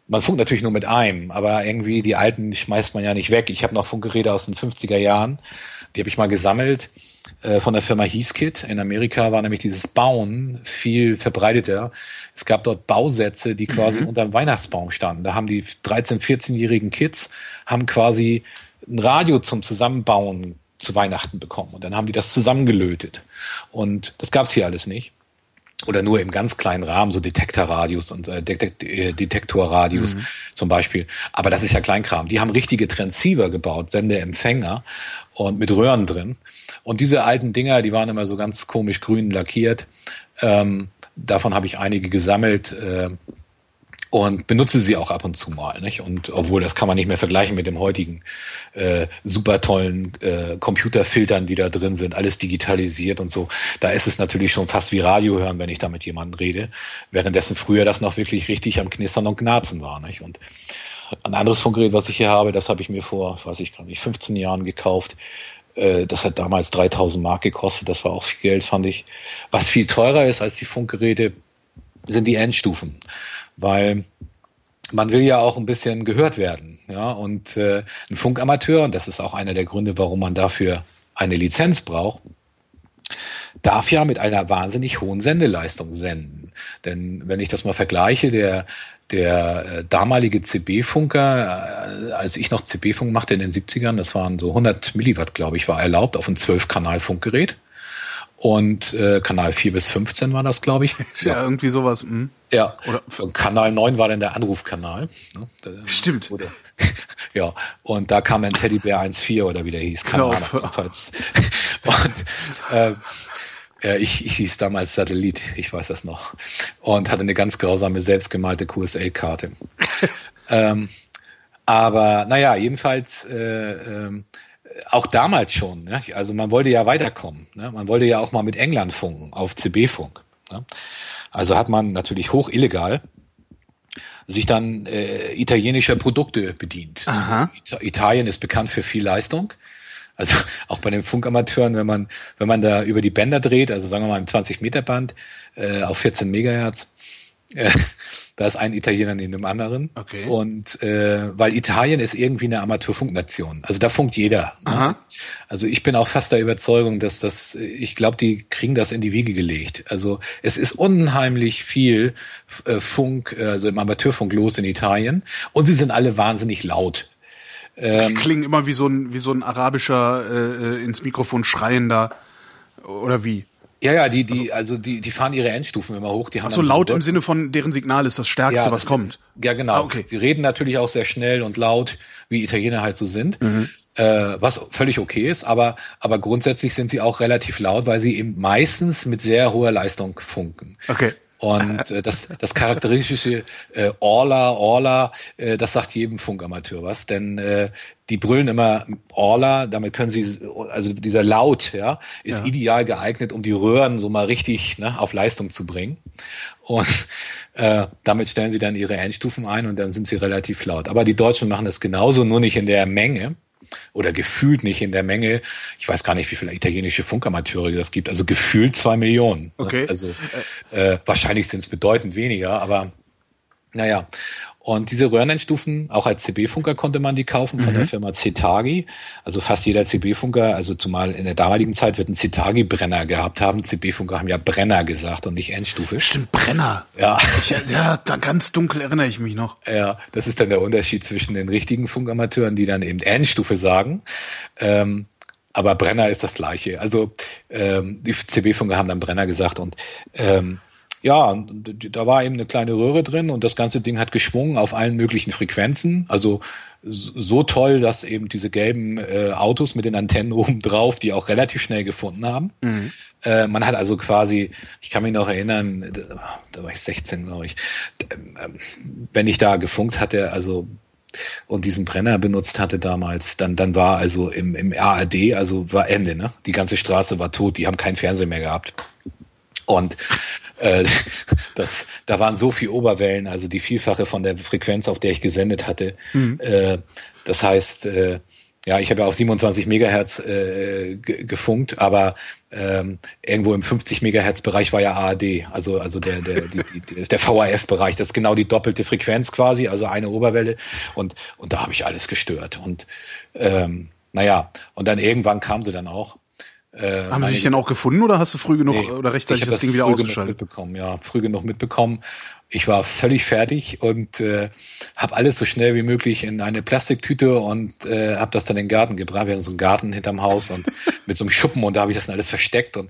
man funkt natürlich nur mit einem, aber irgendwie die alten schmeißt man ja nicht weg. Ich habe noch Funkgeräte aus den 50er Jahren, die habe ich mal gesammelt äh, von der Firma Heathkit. In Amerika war nämlich dieses Bauen viel verbreiteter. Es gab dort Bausätze, die quasi mhm. unter dem Weihnachtsbaum standen. Da haben die 13-, 14-jährigen Kids haben quasi ein Radio zum Zusammenbauen zu Weihnachten bekommen. Und dann haben die das zusammengelötet. Und das gab's hier alles nicht. Oder nur im ganz kleinen Rahmen, so Detektorradios und äh, Detekt äh, Detektorradios mhm. zum Beispiel. Aber das ist ja Kleinkram. Die haben richtige Transceiver gebaut, Sendeempfänger und mit Röhren drin. Und diese alten Dinger, die waren immer so ganz komisch grün lackiert. Ähm, davon habe ich einige gesammelt. Äh, und benutze sie auch ab und zu mal. Nicht? Und obwohl das kann man nicht mehr vergleichen mit dem heutigen äh, super tollen äh, Computerfiltern, die da drin sind, alles digitalisiert und so. Da ist es natürlich schon fast wie Radio hören, wenn ich da mit jemandem rede. Währenddessen früher das noch wirklich richtig am Knistern und Knarzen war. Nicht? Und ein anderes Funkgerät, was ich hier habe, das habe ich mir vor, weiß ich gar nicht, 15 Jahren gekauft. Äh, das hat damals 3000 Mark gekostet. Das war auch viel Geld, fand ich. Was viel teurer ist als die Funkgeräte, sind die Endstufen weil man will ja auch ein bisschen gehört werden. Ja, und äh, ein Funkamateur, und das ist auch einer der Gründe, warum man dafür eine Lizenz braucht, darf ja mit einer wahnsinnig hohen Sendeleistung senden. Denn wenn ich das mal vergleiche, der der äh, damalige CB-Funker, äh, als ich noch CB-Funk machte in den 70ern, das waren so 100 Milliwatt, glaube ich, war erlaubt auf ein 12-Kanal-Funkgerät. Und äh, Kanal 4 bis 15 war das, glaube ich. Ja, ja, irgendwie sowas. Hm. Ja, Oder und Kanal 9 war dann der Anrufkanal. Ne? Stimmt. Oder, ja, und da kam dann Teddybär 1.4 oder wie der hieß. Kanal genau. jedenfalls. und äh, ja, ich, ich hieß damals Satellit, ich weiß das noch. Und hatte eine ganz grausame, selbstgemalte QSL-Karte. ähm, aber naja, jedenfalls äh, äh, auch damals schon. Ne? Also man wollte ja weiterkommen. Ne? Man wollte ja auch mal mit England funken, auf CB-Funk. Ne? Also hat man natürlich hoch illegal sich dann äh, italienischer Produkte bedient. Aha. Italien ist bekannt für viel Leistung. Also auch bei den Funkamateuren, wenn man, wenn man da über die Bänder dreht, also sagen wir mal im 20 Meter Band äh, auf 14 Megahertz, äh, da ist ein Italiener neben dem anderen. Okay. Und äh, weil Italien ist irgendwie eine Amateurfunknation. Also da funkt jeder. Ne? Also ich bin auch fast der Überzeugung, dass das, ich glaube, die kriegen das in die Wiege gelegt. Also es ist unheimlich viel äh, Funk, also im Amateurfunk los in Italien. Und sie sind alle wahnsinnig laut. Ähm, Klingen immer wie so ein, wie so ein arabischer äh, äh ins Mikrofon schreiender oder wie? Ja, ja, die, die, also die, die fahren ihre Endstufen immer hoch. Die haben so laut so im Sinne von deren Signal ist das Stärkste, Ja, was das kommt. Ist, ja, genau. Ah, okay. Sie reden natürlich auch sehr schnell und laut, wie Italiener halt so sind, Mhm. äh, was völlig okay ist, aber, aber grundsätzlich sind sie auch relativ laut, weil sie eben meistens mit sehr hoher Leistung funken. Okay. Und äh, das, das charakteristische äh, Orla, Orla, äh, das sagt jedem Funkamateur was, denn äh, die brüllen immer Orla, damit können sie, also dieser Laut, ja, ist Ja. ideal geeignet, um die Röhren so mal richtig ne, auf Leistung zu bringen. Und äh, damit stellen sie dann ihre Endstufen ein und dann sind sie relativ laut. Aber die Deutschen machen das genauso, nur nicht in der Menge oder gefühlt nicht in der Menge. Ich weiß gar nicht, wie viele italienische Funkamateure das gibt. Also gefühlt zwei Millionen. ne? Okay. Also äh, wahrscheinlich sind es bedeutend weniger, aber naja. Und diese Röhrenendstufen, auch als CB-Funker konnte man die kaufen von der Firma Cetagi. Also fast jeder CB-Funker, also zumal in der damaligen Zeit wird ein Cetagi-Brenner gehabt haben. CB-Funker haben ja Brenner gesagt und nicht Endstufe. Stimmt, Brenner. Ja. Ich, ja, da ganz dunkel erinnere ich mich noch. Ja, das ist dann der Unterschied zwischen den richtigen Funkamateuren, die dann eben Endstufe sagen. Ähm, aber Brenner ist das gleiche. Also ähm, die CB-Funker haben dann Brenner gesagt und ähm, ja, da war eben eine kleine Röhre drin und das ganze Ding hat geschwungen auf allen möglichen Frequenzen. Also so toll, dass eben diese gelben äh, Autos mit den Antennen oben drauf, die auch relativ schnell gefunden haben. Äh, man hat also quasi, ich kann mich noch erinnern, da, da war ich 16, glaube ich, ähm, wenn ich da gefunkt hatte, also und diesen Brenner benutzt hatte damals, dann, dann war also im, im ARD, also war Ende, ne? Die ganze Straße war tot, die haben keinen Fernseher mehr gehabt. Und äh, das, da waren so viel Oberwellen, also die Vielfache von der Frequenz, auf der ich gesendet hatte. Äh, das heißt, äh, ja, ich habe ja auf 27 Megahertz äh, ge- gefunkt, aber ähm, irgendwo im 50 Megahertz Bereich war ja ARD, also also der der die, die, der VHF Bereich, das ist genau die doppelte Frequenz quasi, also eine Oberwelle und und da habe ich alles gestört und ähm, naja und dann irgendwann kam sie dann auch. Äh, Haben sie sich denn auch gefunden oder hast du früh genug Nee, oder rechtzeitig ich hab das Ding wieder ausgeschaltet? mitbekommen, ja, früh genug mitbekommen. Ich war völlig fertig und äh, habe alles so schnell wie möglich in eine Plastiktüte und äh, habe das dann in den Garten gebracht. Wir hatten so einen Garten hinterm Haus und mit so einem Schuppen und da habe ich das dann alles versteckt und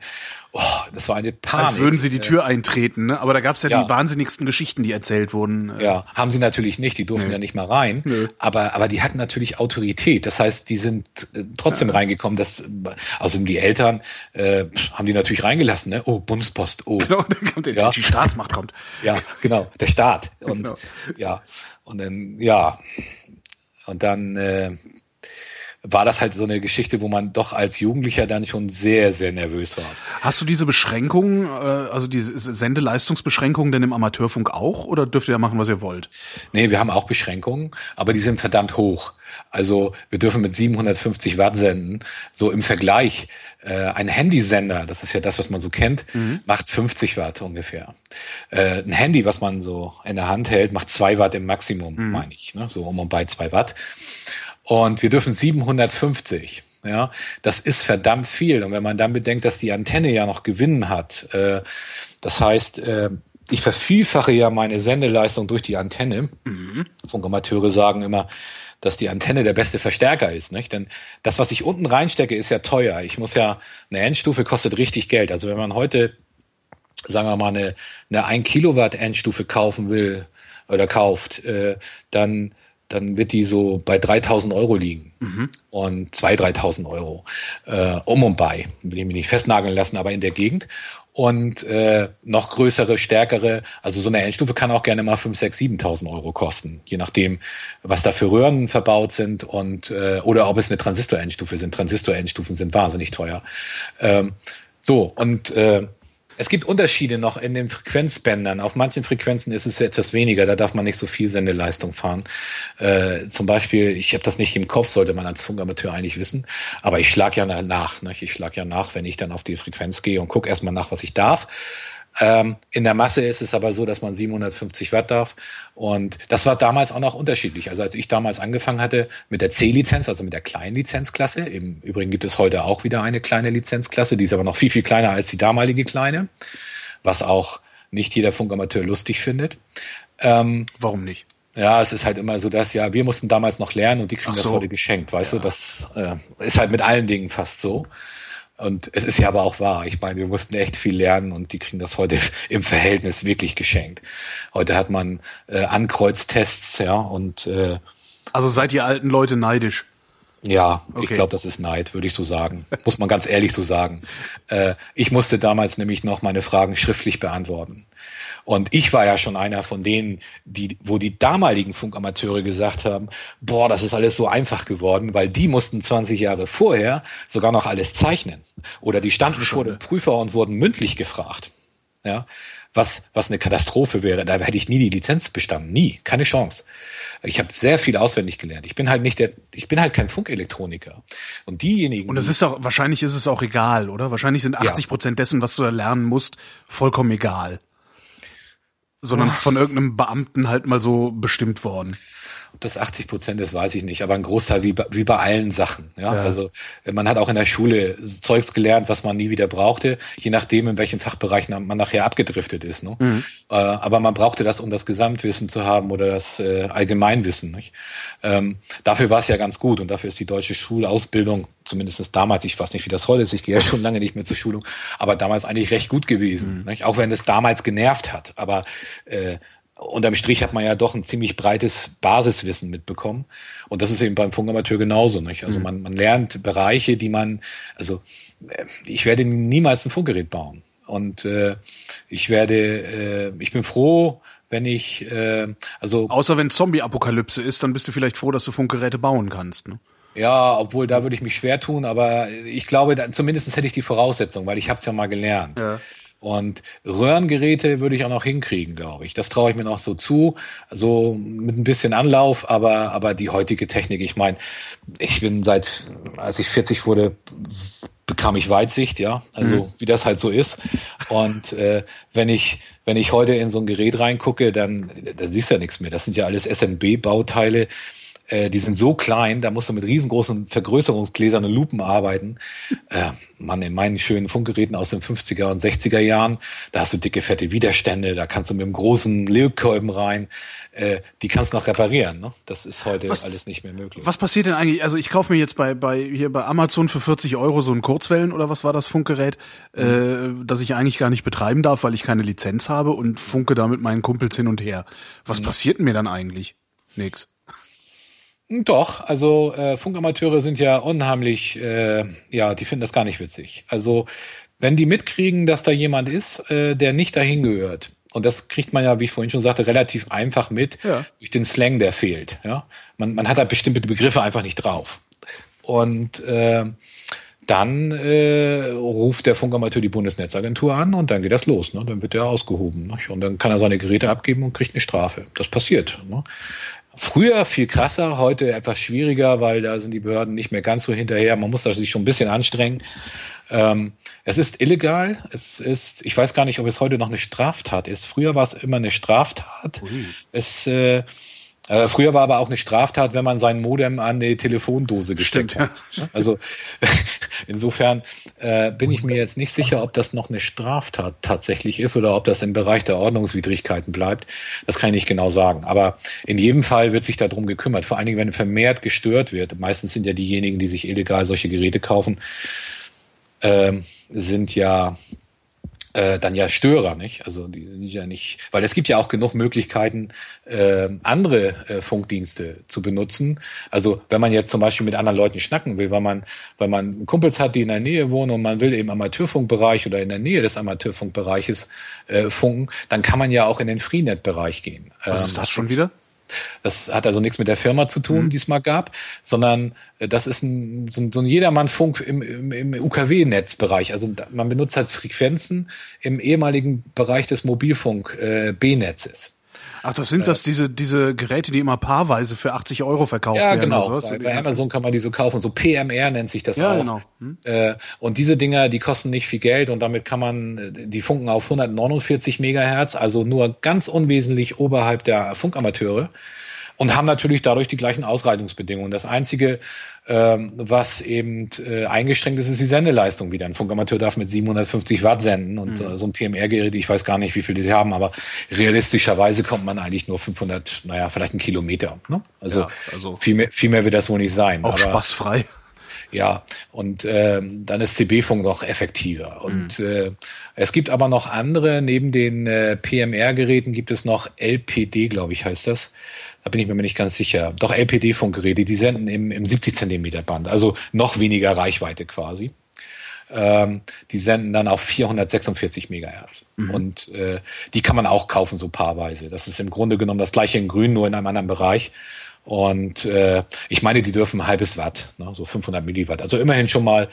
oh, das war eine Panik. Als würden sie die Tür eintreten, ne? Aber da gab's ja, Ja. die wahnsinnigsten Geschichten, die erzählt wurden. Äh, Ja, haben sie natürlich nicht, die durften ja nicht mal rein, aber aber die hatten natürlich Autorität. Das heißt, die sind äh, trotzdem reingekommen. Das, also die Eltern äh, haben die natürlich reingelassen. Ne? Oh, Bundespost. Oh, Genau, dann kommt der, Ja. die Staatsmacht kommt. Ja, genau, der Staat. Und Genau. ja, und dann, ja. Und dann äh, war das halt so eine Geschichte, wo man doch als Jugendlicher dann schon sehr, sehr nervös war. Hast du diese Beschränkungen, äh, also diese Sendeleistungsbeschränkungen denn im Amateurfunk auch oder dürft ihr ja machen, was ihr wollt? Nee, wir haben auch Beschränkungen, aber die sind verdammt hoch. Also wir dürfen mit 750 Watt senden. So im Vergleich, äh, ein Handysender, das ist ja das, was man so kennt, macht 50 Watt ungefähr. Äh, ein Handy, was man so in der Hand hält, macht zwei Watt im Maximum, meine ich. Ne? So um und bei zwei Watt. Und wir dürfen 750. Ja, das ist verdammt viel. Und wenn man dann bedenkt, dass die Antenne ja noch Gewinn hat, äh, das heißt, äh, ich vervielfache ja meine Sendeleistung durch die Antenne. Funkamateure sagen immer, dass die Antenne der beste Verstärker ist, nicht? Denn das, was ich unten reinstecke, ist ja teuer. Ich muss ja, eine Endstufe kostet richtig Geld. Also wenn man heute, sagen wir mal, eine, eine 1 Kilowatt Endstufe kaufen will oder kauft, äh, dann, dann wird die so bei 3000 Euro liegen. Und 2.000, 3.000 Euro. Äh, um und bei. Will ich mich nicht festnageln lassen, aber in der Gegend. Und äh, noch größere, stärkere, also so eine Endstufe kann auch gerne mal 5, 6, 7.000 Euro kosten, je nachdem, was da für Röhren verbaut sind und äh, oder ob es eine Transistor-Endstufe sind. Transistor-Endstufen sind wahnsinnig teuer. Ähm, so, und äh, es gibt Unterschiede noch in den Frequenzbändern. Auf manchen Frequenzen ist es etwas weniger, da darf man nicht so viel Sendeleistung fahren. Äh, zum Beispiel, ich habe das nicht im Kopf, sollte man als Funkamateur eigentlich wissen, aber ich schlag ja nach. Ne? Ich schlag ja nach, wenn ich dann auf die Frequenz gehe und gucke erstmal nach, was ich darf. Ähm, in der Masse ist es aber so, dass man 750 Watt darf. Und das war damals auch noch unterschiedlich. Also als ich damals angefangen hatte mit der C-Lizenz, also mit der kleinen Lizenzklasse, im Übrigen gibt es heute auch wieder eine kleine Lizenzklasse, die ist aber noch viel, viel kleiner als die damalige kleine, was auch nicht jeder Funkamateur lustig findet. Ähm, Warum nicht? ja, es ist halt immer so, dass ja, wir mussten damals noch lernen und die kriegen Ach das so. heute geschenkt, weißt du? Das äh, ist halt mit allen Dingen fast so. Und es ist ja aber auch wahr. Ich meine, wir mussten echt viel lernen und die kriegen das heute im Verhältnis wirklich geschenkt. Heute hat man äh, Ankreuztests, ja, und äh, Also seid ihr alten Leute neidisch? ja, ich Okay. glaube, das ist Neid, würde ich so sagen. Muss man ganz ehrlich so sagen. Äh, ich musste damals nämlich noch meine Fragen schriftlich beantworten. Und ich war ja schon einer von denen, die, wo die damaligen Funkamateure gesagt haben, boah, das ist alles so einfach geworden, weil die mussten 20 Jahre vorher sogar noch alles zeichnen. Oder die standen vor dem Prüfer und wurden mündlich gefragt. Ja, was, was eine Katastrophe wäre. Da hätte ich nie die Lizenz bestanden. Nie. Keine Chance. Ich habe sehr viel auswendig gelernt. Ich bin halt nicht der, ich bin halt kein Funkelektroniker. Und diejenigen, Und das ist auch, wahrscheinlich ist es auch egal, oder? Wahrscheinlich sind 80 Prozent dessen, was du da lernen musst, vollkommen egal. Sondern von irgendeinem Beamten halt mal so bestimmt worden. Ob das 80 Prozent ist, weiß ich nicht, aber ein Großteil wie bei, wie bei allen Sachen. Ja? Ja. Also man hat auch in der Schule Zeugs gelernt, was man nie wieder brauchte, je nachdem, in welchem Fachbereich man nachher abgedriftet ist. Ne? Äh, aber man brauchte das, um das Gesamtwissen zu haben oder das äh, Allgemeinwissen. Nicht? Ähm, dafür war es ja ganz gut und dafür ist die deutsche Schulausbildung, zumindest damals, ich weiß nicht, wie das heute ist, ich gehe ja schon lange nicht mehr zur Schulung, aber damals eigentlich recht gut gewesen. Nicht? Auch wenn es damals genervt hat. Aber äh, unterm Strich hat man ja doch ein ziemlich breites Basiswissen mitbekommen. Und das ist eben beim Funkamateur genauso. Nicht? Also man, man lernt Bereiche, die man, also äh, ich werde niemals ein Funkgerät bauen. Und äh, ich werde, äh, ich bin froh, wenn ich, äh, also Außer wenn Zombie-Apokalypse ist, dann bist du vielleicht froh, dass du Funkgeräte bauen kannst. Ne? ja, obwohl da würde ich mich schwer tun, aber ich glaube, da, zumindest hätte ich die Voraussetzung, weil ich habe es ja mal gelernt. Ja. Und Röhrengeräte würde ich auch noch hinkriegen, glaube ich. Das traue ich mir noch so zu, so mit ein bisschen Anlauf, aber aber die heutige Technik, ich meine, ich bin seit als ich 40 wurde, bekam ich Weitsicht, ja, also wie das halt so ist. Und äh, wenn ich wenn ich heute in so ein Gerät reingucke, dann da siehst du ja nichts mehr. Das sind ja alles SMB-Bauteile. Äh, die sind so klein, da musst du mit riesengroßen Vergrößerungsgläsern und Lupen arbeiten. Äh, Mann, in meinen schönen Funkgeräten aus den 50er und 60er Jahren, da hast du dicke, fette Widerstände, da kannst du mit einem großen Lötkolben rein, äh, die kannst du noch reparieren. Ne? Das ist heute Was- alles nicht mehr möglich. Was passiert denn eigentlich? Also ich kaufe mir jetzt bei, bei hier bei Amazon für 40 Euro so ein Kurzwellen oder was war das Funkgerät, äh, das ich eigentlich gar nicht betreiben darf, weil ich keine Lizenz habe und funke da mit meinen Kumpels hin und her. Was passiert denn mir dann eigentlich? Nix. Doch, also äh, Funkamateure sind ja unheimlich, äh, ja, die finden das gar nicht witzig. Also wenn die mitkriegen, dass da jemand ist, äh, der nicht dahin gehört, und das kriegt man ja, wie ich vorhin schon sagte, relativ einfach mit Ja. durch den Slang, der fehlt. Ja, man, man hat da bestimmte Begriffe einfach nicht drauf. Und äh, dann äh, ruft der Funkamateur die Bundesnetzagentur an und dann geht das los. Ne? Dann wird er ausgehoben. Nicht? Und dann kann er seine Geräte abgeben und kriegt eine Strafe. Das passiert. Ne? Früher viel krasser, heute etwas schwieriger, weil da sind die Behörden nicht mehr ganz so hinterher. Man muss da sich schon ein bisschen anstrengen. Ähm, es ist illegal. Es ist, ich weiß gar nicht, ob es heute noch eine Straftat ist. Früher war es immer eine Straftat. Es, äh, äh, früher war aber auch eine Straftat, wenn man sein Modem an die Telefondose gesteckt Stimmt, hat. Also insofern äh, bin ich mir jetzt nicht sicher, ob das noch eine Straftat tatsächlich ist oder ob das im Bereich der Ordnungswidrigkeiten bleibt. Das kann ich nicht genau sagen. Aber in jedem Fall wird sich darum gekümmert. Vor allen Dingen, wenn vermehrt gestört wird. Meistens sind ja diejenigen, die sich illegal solche Geräte kaufen, ähm, sind ja äh, dann ja Störer, nicht? Also die sind ja nicht, weil es gibt ja auch genug Möglichkeiten, äh, andere äh, Funkdienste zu benutzen. Also wenn man jetzt zum Beispiel mit anderen Leuten schnacken will, weil man, weil man Kumpels hat, die in der Nähe wohnen und man will im Amateurfunkbereich oder in der Nähe des Amateurfunkbereiches äh, funken, dann kann man ja auch in den Freenet-Bereich gehen. Was Ähm, ist das schon wieder? Das hat also nichts mit der Firma zu tun, die es mal gab, sondern äh, das ist ein, so, ein, so ein Jedermann-Funk im, im, im UKW-Netzbereich. Also man benutzt halt Frequenzen im ehemaligen Bereich des Mobilfunk-B-Netzes. Ach, das sind das diese diese Geräte, die immer paarweise für 80 Euro verkauft Ja, werden. genau. oder? Bei, bei Amazon kann man die so kaufen. So PMR nennt sich das Ja, auch. genau. Hm. Äh, und diese Dinger, die kosten nicht viel Geld und damit kann man, äh, die funken auf 149 Megahertz, also nur ganz unwesentlich oberhalb der Funkamateure und haben natürlich dadurch die gleichen Ausreitungsbedingungen. Das Einzige, ähm, was eben äh, eingeschränkt ist, ist die Sendeleistung wieder. Ein Funkamateur darf mit 750 Watt senden und Mhm. äh, so ein PMR-Gerät, ich weiß gar nicht, wie viel die haben, aber realistischerweise kommt man eigentlich nur 500, naja, vielleicht einen Kilometer. Ne? Also, Ja, also- viel, mehr, viel mehr wird das wohl nicht sein. Auch aber, spaßfrei. Ja, und ähm, dann ist CB-Funk noch effektiver. Und mhm. äh, es gibt aber noch andere, neben den äh, PMR-Geräten gibt es noch LPD, glaube ich, heißt das. Da bin ich mir nicht ganz sicher. Doch LPD-Funkgeräte, die senden im, im 70 Zentimeter Band, also noch weniger Reichweite quasi. Ähm, die senden dann auf 446 Megahertz. Mhm. Und äh, die kann man auch kaufen, so paarweise. Das ist im Grunde genommen das gleiche in Grün, nur in einem anderen Bereich. Und äh, ich meine, die dürfen ein halbes Watt, ne, so 500 Milliwatt. Also immerhin schon mal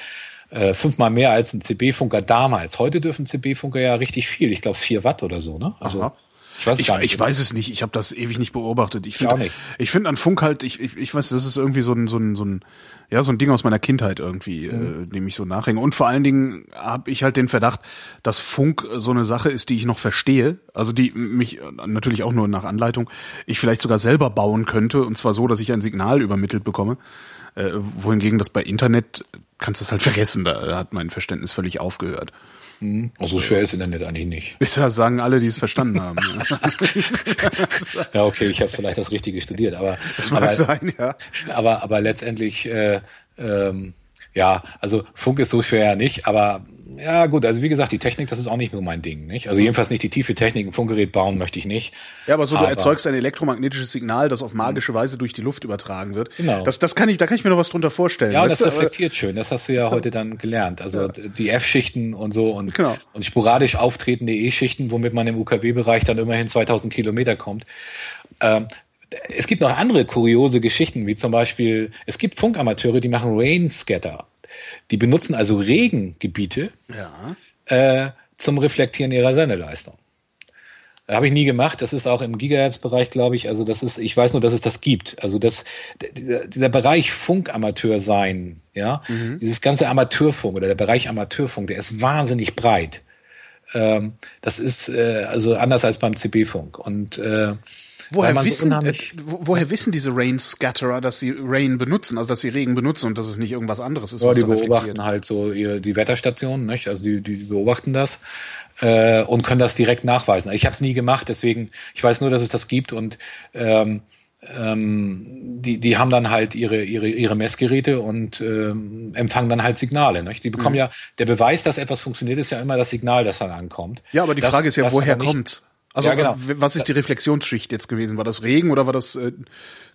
äh, fünfmal mehr als ein CB-Funker damals. Heute dürfen CB-Funker ja richtig viel. Ich glaube vier Watt oder so. Ne? Also Aha. Ich weiß, ich, ich weiß es nicht. Ich habe das ewig nicht beobachtet. Ich finde, ich finde an Funk halt, ich, ich, ich weiß, das ist irgendwie so ein, so ein, so ein, ja, so ein Ding aus meiner Kindheit irgendwie, mhm. äh, dem ich so nachhänge. Und vor allen Dingen habe ich halt den Verdacht, dass Funk so eine Sache ist, die ich noch verstehe. Also die mich natürlich auch nur nach Anleitung ich vielleicht sogar selber bauen könnte. Und zwar so, dass ich ein Signal übermittelt bekomme. Äh, wohingegen das bei Internet kannst du es halt vergessen. Da hat mein Verständnis völlig aufgehört. Hm. so also schwer ist Internet eigentlich nicht. Das sagen alle, die es verstanden haben. ja, okay, ich habe vielleicht das Richtige studiert, aber das mag aber, sein, ja. Aber aber letztendlich äh, ähm, ja, also Funk ist so schwer nicht, aber ja gut, also wie gesagt, die Technik, das ist auch nicht nur mein Ding, nicht? Also jedenfalls nicht die tiefe Technik, ein Funkgerät bauen möchte ich nicht. Ja, aber so aber, du erzeugst ein elektromagnetisches Signal, das auf magische mhm. Weise durch die Luft übertragen wird. Genau. Das, das kann ich, da kann ich mir noch was drunter vorstellen. Ja, das reflektiert aber, schön. Das hast du ja heute dann gelernt. Also ja. die F-Schichten und so und, genau. und sporadisch auftretende E-Schichten, womit man im UKW-Bereich dann immerhin 2000 Kilometer kommt. Ähm, es gibt noch andere kuriose Geschichten, wie zum Beispiel, es gibt Funkamateure, die machen Rain Scatter. Die benutzen also Regengebiete ja. äh, zum Reflektieren ihrer Sendeleistung. Habe ich nie gemacht. Das ist auch im Gigahertz-Bereich, glaube ich. Also das ist, ich weiß nur, dass es das gibt. Also das, dieser, dieser Bereich Funkamateur sein, ja, mhm. dieses ganze Amateurfunk oder der Bereich Amateurfunk, der ist wahnsinnig breit. Ähm, das ist äh, also anders als beim CB-Funk. Und äh, Woher wissen, äh, woher wissen diese Rain Scatterer, dass sie Rain benutzen, also dass sie Regen benutzen und dass es nicht irgendwas anderes ist? Ja, die beobachten halt so ihr, die Wetterstationen, nicht? Also die, die beobachten das äh, und können das direkt nachweisen. Ich habe es nie gemacht, deswegen ich weiß nur, dass es das gibt und ähm, ähm, die, die haben dann halt ihre, ihre, ihre Messgeräte und ähm, empfangen dann halt Signale. Nicht? Die bekommen mhm. ja, der Beweis, dass etwas funktioniert, ist ja immer das Signal, das dann ankommt. Ja, aber die das, Frage ist ja, woher kommt also ja, genau. was ist die Reflexionsschicht jetzt gewesen? War das Regen oder war das, äh,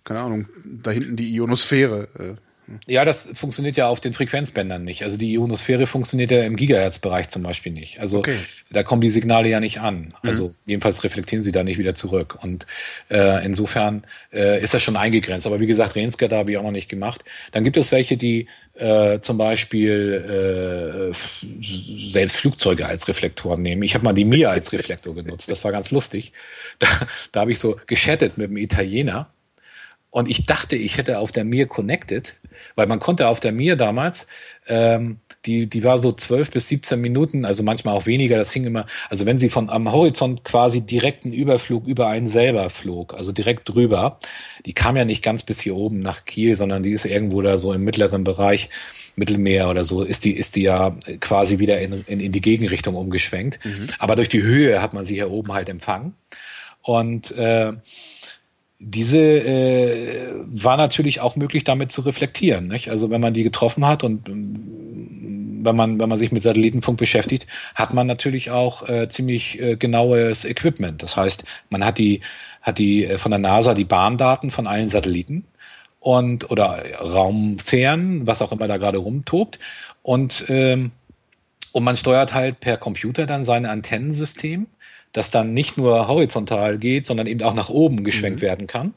keine Ahnung, da hinten die Ionosphäre? Äh? Ja, das funktioniert ja auf den Frequenzbändern nicht. Also die Ionosphäre funktioniert ja im Gigahertz-Bereich zum Beispiel nicht. Also okay. da kommen die Signale ja nicht an. Mhm. Also jedenfalls reflektieren sie da nicht wieder zurück. Und äh, insofern äh, ist das schon eingegrenzt. Aber wie gesagt, Renscatter habe ich auch noch nicht gemacht. Dann gibt es welche, die äh, zum Beispiel äh, selbst Flugzeuge als Reflektoren nehmen. Ich habe mal die Mir als Reflektor genutzt. Das war ganz lustig. Da, da habe ich so geschattet mit einem Italiener und ich dachte, ich hätte auf der Mir connected, weil man konnte auf der Mir damals, ähm, die, die war so zwölf bis 17 Minuten, also manchmal auch weniger, das hing immer, also wenn sie von am Horizont quasi direkten Überflug über einen selber flog, also direkt drüber, die kam ja nicht ganz bis hier oben nach Kiel, sondern die ist irgendwo da so im mittleren Bereich, Mittelmeer oder so, ist die, ist die ja quasi wieder in, in, in die Gegenrichtung umgeschwenkt. Mhm. Aber durch die Höhe hat man sie hier oben halt empfangen. Und äh, diese äh, war natürlich auch möglich, damit zu reflektieren. Nicht? Also wenn man die getroffen hat und wenn man wenn man sich mit Satellitenfunk beschäftigt, hat man natürlich auch äh, ziemlich äh, genaues Equipment. Das heißt, man hat die hat die äh, von der NASA die Bahndaten von allen Satelliten und oder Raumfähren, was auch immer da gerade rumtobt und ähm, und man steuert halt per Computer dann sein Antennensystem das dann nicht nur horizontal geht, sondern eben auch nach oben geschwenkt mhm. werden kann.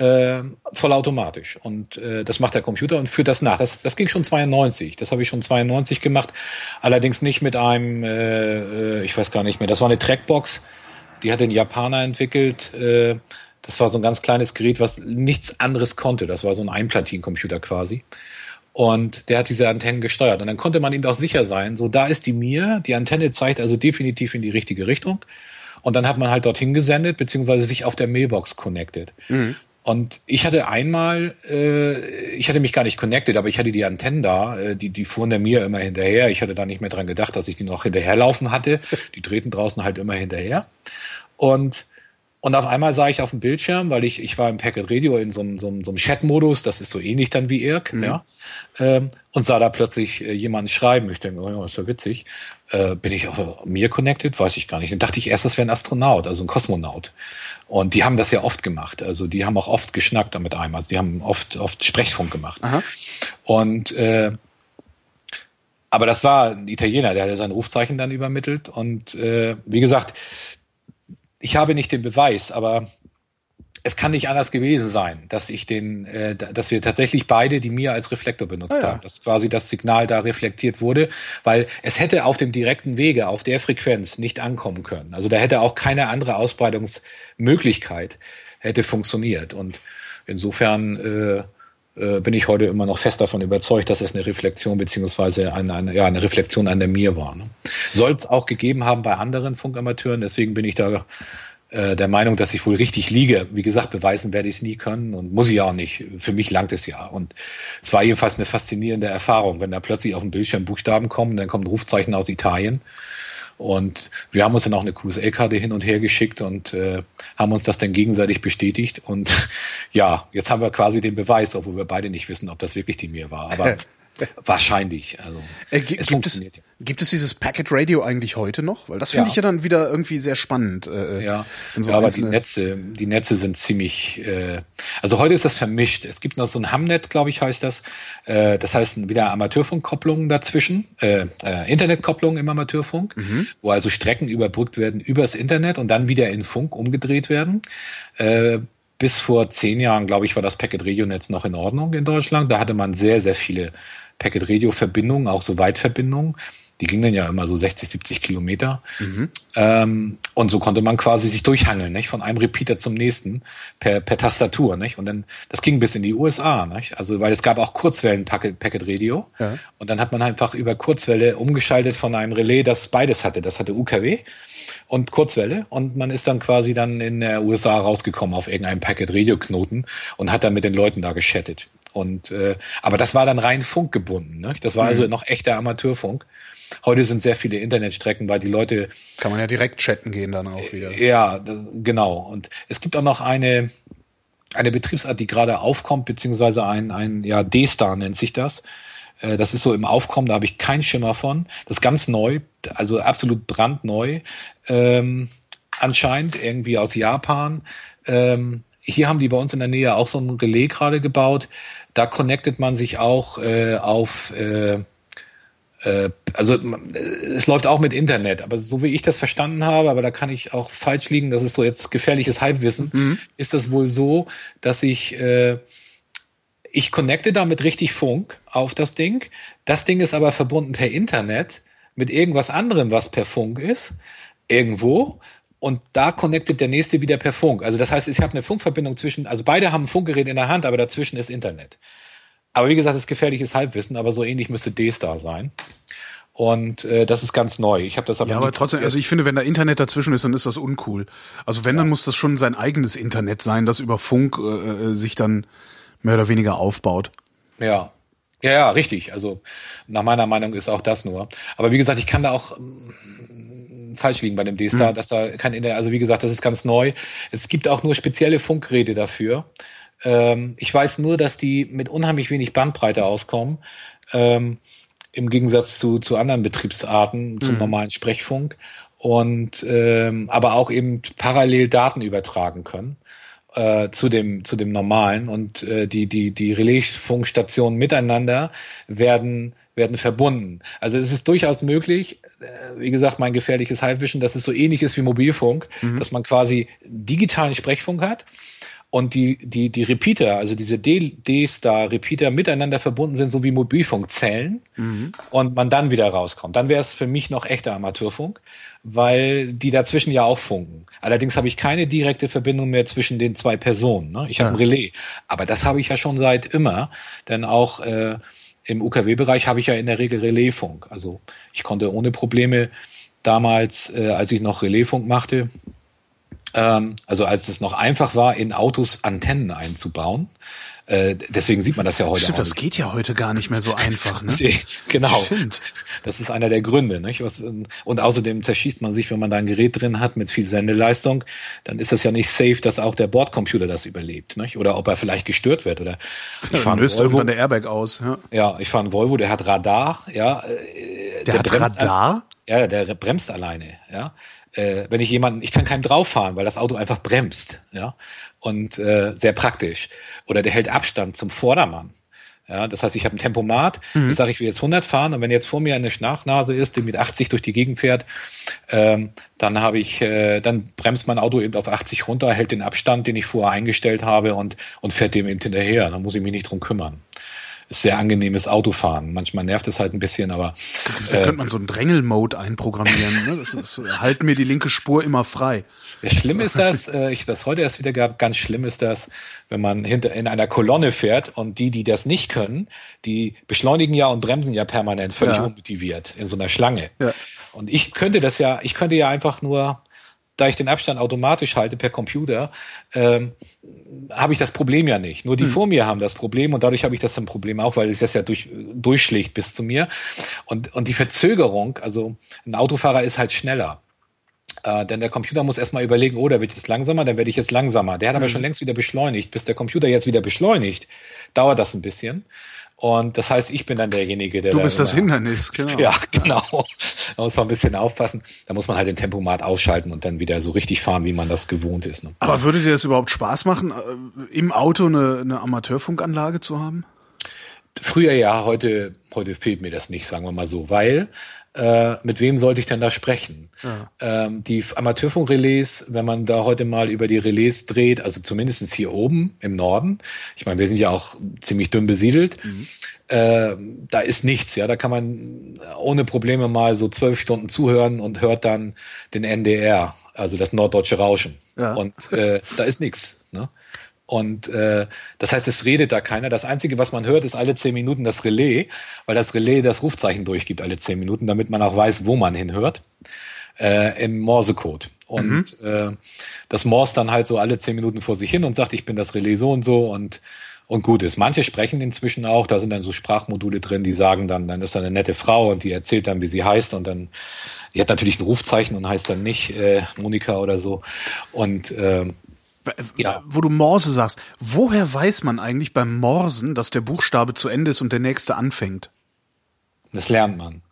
Äh, vollautomatisch. Und äh, das macht der Computer und führt das nach. Das, das ging schon 92. Das habe ich schon 92 gemacht. Allerdings nicht mit einem, äh, äh, ich weiß gar nicht mehr, das war eine Trackbox, die hat ein Japaner entwickelt. Äh, das war so ein ganz kleines Gerät, was nichts anderes konnte. Das war so ein Einplatinencomputer quasi. Und der hat diese Antennen gesteuert. Und dann konnte man ihm auch sicher sein, so da ist die Mir, die Antenne zeigt also definitiv in die richtige Richtung. Und dann hat man halt dorthin gesendet, beziehungsweise sich auf der Mailbox connected. Mhm. Und ich hatte einmal, äh, ich hatte mich gar nicht connected, aber ich hatte die Antennen da, äh, die, die fuhren der mir immer hinterher. Ich hatte da nicht mehr dran gedacht, dass ich die noch hinterherlaufen hatte. Die treten draußen halt immer hinterher. Und und auf einmal sah ich auf dem Bildschirm, weil ich, ich war im Packet Radio in so einem, so einem, so einem Chat-Modus, das ist so ähnlich dann wie IRC, mhm. ja, ähm, und sah da plötzlich äh, jemanden schreiben. Ich denke, oh ja, ist ja witzig. Äh, bin ich auf mir connected? Weiß ich gar nicht. Dann dachte ich erst, das wäre ein Astronaut, also ein Kosmonaut. Und die haben das ja oft gemacht. Also die haben auch oft geschnackt damit einem. Also die haben oft, oft Sprechfunk gemacht. Aha. Und äh, aber das war ein Italiener, der hat sein Rufzeichen dann übermittelt. Und äh, wie gesagt, ich habe nicht den Beweis, aber es kann nicht anders gewesen sein, dass ich den, äh, dass wir tatsächlich beide die Mir als Reflektor benutzt ah, ja. haben, dass quasi das Signal da reflektiert wurde, weil es hätte auf dem direkten Wege, auf der Frequenz nicht ankommen können. Also da hätte auch keine andere Ausbreitungsmöglichkeit hätte funktioniert. Und insofern äh, äh, bin ich heute immer noch fest davon überzeugt, dass es eine Reflexion beziehungsweise eine, eine, ja, eine Reflexion an der mir war. Ne? Soll es auch gegeben haben bei anderen Funkamateuren, deswegen bin ich da äh, der Meinung, dass ich wohl richtig liege. Wie gesagt, beweisen werde ich es nie können und muss ich auch nicht. Für mich langt es ja. Und es war jedenfalls eine faszinierende Erfahrung, wenn da plötzlich auf dem Bildschirm Buchstaben kommen, dann kommt ein Rufzeichen aus Italien und wir haben uns dann auch eine QSL-Karte hin und her geschickt und äh, haben uns das dann gegenseitig bestätigt. Und ja, jetzt haben wir quasi den Beweis, obwohl wir beide nicht wissen, ob das wirklich die mir war. Aber Wahrscheinlich. Also, äh, es gibt, es, gibt es dieses Packet Radio eigentlich heute noch? Weil das finde ja. ich ja dann wieder irgendwie sehr spannend. Äh, ja, so ja aber die Netze, die Netze sind ziemlich. Äh, also heute ist das vermischt. Es gibt noch so ein Hamnet, glaube ich, heißt das. Äh, das heißt wieder Amateurfunkkopplungen dazwischen, äh, äh, Internetkopplung im Amateurfunk, mhm. wo also Strecken überbrückt werden übers Internet und dann wieder in Funk umgedreht werden. Äh, bis vor zehn Jahren, glaube ich, war das Packet Radio Netz noch in Ordnung in Deutschland. Da hatte man sehr, sehr viele Packet Radio Verbindungen, auch so Weitverbindungen. Die gingen dann ja immer so 60, 70 Kilometer. Mhm. Ähm, und so konnte man quasi sich durchhangeln, nicht? Von einem Repeater zum nächsten per, per Tastatur, nicht? Und dann, das ging bis in die USA, nicht? Also, weil es gab auch Kurzwellen Packet, Packet Radio. Ja. Und dann hat man einfach über Kurzwelle umgeschaltet von einem Relais, das beides hatte. Das hatte UKW und Kurzwelle und man ist dann quasi dann in der USA rausgekommen auf irgendeinem Packet Radio Knoten und hat dann mit den Leuten da geschattet. Und äh, aber das war dann rein funkgebunden. Ne? Das war also mhm. also noch echter Amateurfunk. Heute sind sehr viele Internetstrecken, weil die Leute kann man ja direkt chatten gehen dann auch wieder. Ja, genau. Und es gibt auch noch eine eine Betriebsart, die gerade aufkommt, beziehungsweise ein ein ja D-Star nennt sich das. Äh, das ist so im Aufkommen, da habe ich keinen Schimmer von. Das ist ganz neu, also absolut brandneu. Ähm, anscheinend irgendwie aus Japan. Ähm, hier haben die bei uns in der Nähe auch so ein Relais gerade gebaut. Da connectet man sich auch äh, auf, äh, äh, also es läuft auch mit Internet, aber so wie ich das verstanden habe, aber da kann ich auch falsch liegen, das ist so jetzt gefährliches Halbwissen, mhm. ist das wohl so, dass ich äh, ich connecte damit richtig Funk auf das Ding. Das Ding ist aber verbunden per Internet mit irgendwas anderem, was per Funk ist, irgendwo. Und da connectet der nächste wieder per Funk. Also das heißt, ich habe eine Funkverbindung zwischen, also beide haben ein Funkgerät in der Hand, aber dazwischen ist Internet. Aber wie gesagt, das ist gefährliches Halbwissen, aber so ähnlich müsste D-Star sein. Und äh, das ist ganz neu. Ich habe das aber. Ja, aber trotzdem, also ich finde, wenn da Internet dazwischen ist, dann ist das uncool. Also wenn, ja. dann muss das schon sein eigenes Internet sein, das über Funk äh, äh sich dann mehr oder weniger aufbaut. Ja. Ja, ja, richtig. Also nach meiner Meinung ist auch das nur. Aber wie gesagt, ich kann da auch mm, falsch liegen bei dem D-Star, mhm. dass da kein Internet, also wie gesagt, das ist ganz neu. Es gibt auch nur spezielle Funkgeräte dafür. Ähm, ich weiß nur, dass die mit unheimlich wenig Bandbreite auskommen. Ähm, Im Gegensatz zu, zu anderen Betriebsarten, zum mhm. normalen Sprechfunk. Und ähm, aber auch eben parallel Daten übertragen können äh, zu dem zu dem normalen und äh, die die die Relaisfunkstationen miteinander werden werden verbunden. Also es ist durchaus möglich, äh, wie gesagt, mein gefährliches Halbwischen, dass es so ähnlich ist wie Mobilfunk, mhm. dass man quasi digitalen Sprechfunk hat und die, die, die Repeater, also diese D-Star-Repeater miteinander verbunden sind, so wie Mobilfunkzellen mhm. und man dann wieder rauskommt. Dann wäre es für mich noch echter Amateurfunk, weil die dazwischen ja auch funken. Allerdings habe ich keine direkte Verbindung mehr zwischen den zwei Personen. Ne? Ich habe ja. ein Relais. Aber das habe ich ja schon seit immer, denn auch äh, im UKW-Bereich habe ich ja in der Regel Relaisfunk. Also ich konnte ohne Probleme damals, äh, als ich noch Relaisfunk machte, ähm, also als es noch einfach war, in Autos Antennen einzubauen. Äh, deswegen sieht man das ja heute Stimmt, auch. das geht ja heute gar nicht mehr so einfach, ne? Nee, genau. Stimmt. Das ist einer der Gründe. Nicht? Was, und außerdem zerschießt man sich, wenn man da ein Gerät drin hat mit viel Sendeleistung, dann ist das ja nicht safe, dass auch der Bordcomputer das überlebt. Nicht? Oder ob er vielleicht gestört wird. Oder ich Ja, irgendwann der Airbag aus. Ja. ja, ich fahre einen Volvo, der hat Radar, ja. äh, Der, hat bremst Radar? ja, der bremst alleine, ja. Äh, wenn ich jemanden, ich kann keinem drauf fahren, weil das Auto einfach bremst, ja. Und äh, sehr praktisch. Oder der hält Abstand zum Vordermann. Ja, das heißt, ich habe ein Tempomat, ich sage, ich will jetzt 100 fahren und wenn jetzt vor mir eine Schnachnase ist, die mit 80 durch die Gegend fährt, ähm, dann habe ich, äh, dann bremst mein Auto eben auf 80 runter, hält den Abstand, den ich vorher eingestellt habe und und fährt dem eben hinterher. Dann muss ich mich nicht drum kümmern. Ist sehr angenehmes Autofahren. Manchmal nervt es halt ein bisschen, aber Da könnte man so einen Drängel-Mode einprogrammieren. Ne? Das ist, halt mir die linke Spur immer frei. Ja, schlimm ist das, äh, ich habe das heute erst wieder gehabt, ganz schlimm ist das, wenn man hinter in einer Kolonne fährt und die, die das nicht können, die beschleunigen ja und bremsen ja permanent, völlig Ja. unmotiviert in so einer Schlange. Ja. Und ich könnte das ja, ich könnte ja einfach nur, da ich den Abstand automatisch halte per Computer, ähm, habe ich das Problem ja nicht. Nur die vor mir haben das Problem und dadurch habe ich das ein Problem auch, weil es das ja durch, durchschlägt bis zu mir. Und, und die Verzögerung, also ein Autofahrer ist halt schneller. Äh, denn der Computer muss erstmal überlegen, oh, da wird jetzt langsamer, dann werde ich jetzt langsamer. Der hat aber schon längst wieder beschleunigt. Bis der Computer jetzt wieder beschleunigt, dauert das ein bisschen. Und das heißt, ich bin dann derjenige, der Du bist das Hindernis, genau. ja, genau. Da muss man ein bisschen aufpassen. Da muss man halt den Tempomat ausschalten und dann wieder so richtig fahren, wie man das gewohnt ist. Ne? Aber würde dir das überhaupt Spaß machen, äh, im Auto eine, eine Amateurfunkanlage zu haben? Früher ja, heute, heute fehlt mir das nicht, sagen wir mal so, weil äh, mit wem sollte ich denn da sprechen? Ähm, die Amateurfunkrelais, wenn man da heute mal über die Relais dreht, also zumindestens hier oben im Norden, ich meine, wir sind ja auch ziemlich dünn besiedelt, äh, da ist nichts, ja, da kann man ohne Probleme mal so zwölf Stunden zuhören und hört dann den NDR, also das norddeutsche Rauschen. Ja. Und äh, da ist nichts. Und äh, das heißt, es redet da keiner. Das Einzige, was man hört, ist alle zehn Minuten das Relais, weil das Relais das Rufzeichen durchgibt alle zehn Minuten, damit man auch weiß, wo man hinhört, äh, im Morsecode. Und äh, das morst dann halt so alle zehn Minuten vor sich hin und sagt, ich bin das Relais so und so und und gut ist. Manche sprechen inzwischen auch, da sind dann so Sprachmodule drin, die sagen dann, dann ist da eine nette Frau und die erzählt dann, wie sie heißt und dann, die hat natürlich ein Rufzeichen und heißt dann nicht äh, Monika oder so. Und ähm, Ja. Wo du Morse sagst, woher weiß man eigentlich beim Morsen, dass der Buchstabe zu Ende ist und der nächste anfängt? Das lernt man.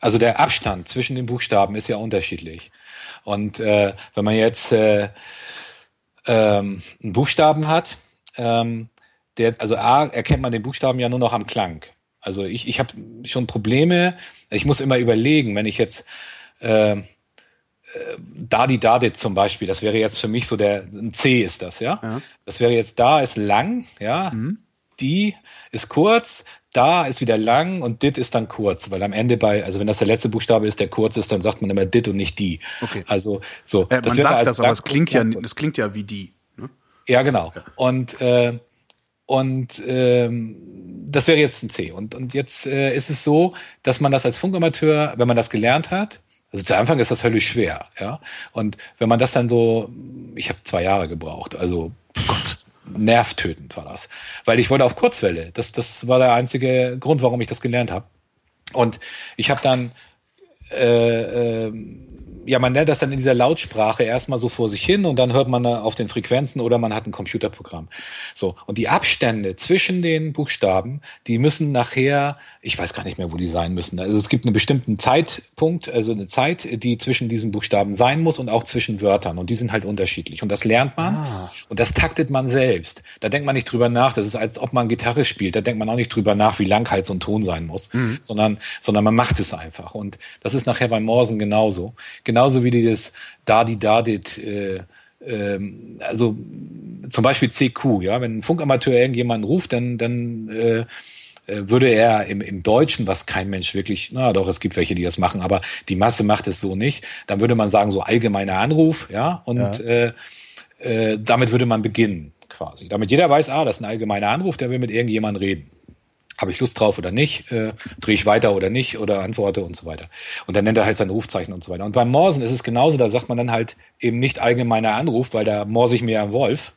Also der Abstand zwischen den Buchstaben ist ja unterschiedlich. Und äh, wenn man jetzt äh, ähm, einen Buchstaben hat, ähm, der, also A erkennt man den Buchstaben ja nur noch am Klang. Also ich, ich habe schon Probleme. Ich muss immer überlegen, wenn ich jetzt äh, Dadi Dadit zum Beispiel, das wäre jetzt für mich so der ein C ist das, ja. Ja. Das wäre jetzt da ist lang, ja. Die ist kurz, da ist wieder lang und dit ist dann kurz, weil am Ende bei, also wenn das der letzte Buchstabe ist, der kurz ist, dann sagt man immer dit und nicht die. Okay. Also so. Äh, man sagt das, aber es klingt ja, das klingt ja wie die. Ne? ja, genau. Und äh, und ähm, das wäre jetzt ein C. Und und jetzt äh, ist es so, dass man das als Funkamateur, wenn man das gelernt hat, also zu Anfang ist das höllisch schwer, ja. Und wenn man das dann so, ich habe zwei Jahre gebraucht, also Gott, nervtötend war das, weil ich wollte auf Kurzwelle. Das das war der einzige Grund, warum ich das gelernt habe. Und ich habe dann äh, ähm, ja, man nennt das dann in dieser Lautsprache erstmal so vor sich hin und dann hört man auf den Frequenzen oder man hat ein Computerprogramm. So. Und die Abstände zwischen den Buchstaben, die müssen nachher, ich weiß gar nicht mehr, wo die sein müssen. Also es gibt einen bestimmten Zeitpunkt, also eine Zeit, die zwischen diesen Buchstaben sein muss und auch zwischen Wörtern. Und die sind halt unterschiedlich. Und das lernt man und das taktet man selbst. Da denkt man nicht drüber nach. Das ist, als ob man Gitarre spielt. Da denkt man auch nicht drüber nach, wie lang Hals und Ton sein muss, sondern, sondern man macht es einfach. Und das ist nachher beim Morsen genauso. Genauso wie dieses Dadi Dadit, äh, ähm, also zum Beispiel CQ, ja, wenn ein Funkamateur irgendjemanden ruft, dann, dann äh, äh, würde er im, im Deutschen, was kein Mensch wirklich, na doch, es gibt welche, die das machen, aber die Masse macht es so nicht, dann würde man sagen, so allgemeiner Anruf, ja, und Äh, äh, damit würde man beginnen, quasi. Damit jeder weiß, ah, das ist ein allgemeiner Anruf, der will mit irgendjemandem reden. Habe ich Lust drauf oder nicht, äh, drehe ich weiter oder nicht oder antworte und so weiter. Und dann nennt er halt sein Rufzeichen und so weiter. Und beim Morsen ist es genauso, da sagt man dann halt eben nicht allgemeiner Anruf, weil da morse ich mir ja Wolf,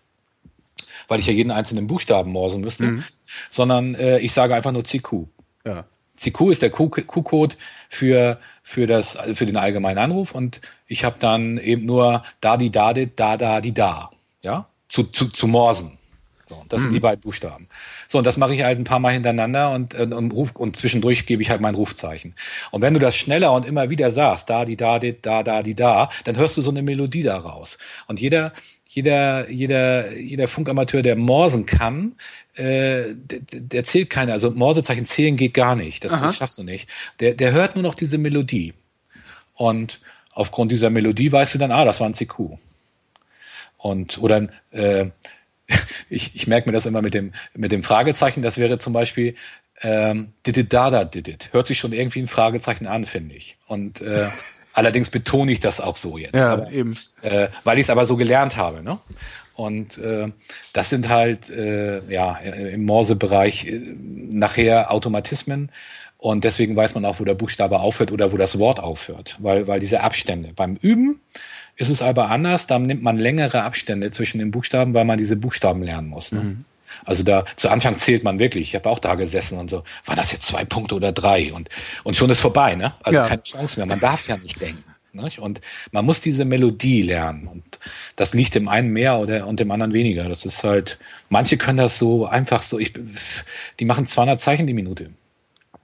weil ich ja jeden einzelnen Buchstaben morsen müsste, mhm. sondern äh, ich sage einfach nur CQ. Ja. CQ ist der Q-Code für für das für den allgemeinen Anruf und ich habe dann eben nur da die da di, da da die da, ja, zu zu, zu morsen. So, das mhm. sind die mhm. beiden Buchstaben. So, und das mache ich halt ein paar Mal hintereinander und, und, und, ruf, und zwischendurch gebe ich halt mein Rufzeichen. Und wenn du das schneller und immer wieder sagst, da, die, da, die, da, da, die, da, dann hörst du so eine Melodie da raus. Und jeder, jeder, jeder, jeder Funkamateur, der morsen kann, äh, der, der zählt keine. Also Morsezeichen zählen geht gar nicht. Das, das schaffst du nicht. Der, der hört nur noch diese Melodie. Und aufgrund dieser Melodie weißt du dann, ah, das war ein CQ. Und oder äh, ich, ich merke mir das immer mit dem, mit dem Fragezeichen, das wäre zum Beispiel ähm, did it da da did it. Hört sich schon irgendwie ein Fragezeichen an, finde ich. Und äh, allerdings betone ich das auch so jetzt. Ja, aber, eben. Äh, weil ich es aber so gelernt habe. Ne? Und äh, das sind halt äh, ja im Morse-Bereich äh, nachher Automatismen. Und deswegen weiß man auch, wo der Buchstabe aufhört oder wo das Wort aufhört. Weil, weil diese Abstände. Beim Üben ist es aber anders, da nimmt man längere Abstände zwischen den Buchstaben, weil man diese Buchstaben lernen muss. Ne? Mhm. Also da zu Anfang zählt man wirklich. Ich habe auch da gesessen und so, war das jetzt zwei Punkte oder drei? Und, und schon ist vorbei, ne? Also ja. keine Chance mehr. Man darf ja nicht denken. Nicht? Und man muss diese Melodie lernen. Und das liegt dem einen mehr oder und dem anderen weniger. Das ist halt, manche können das so einfach so, ich, die machen 200 Zeichen die Minute.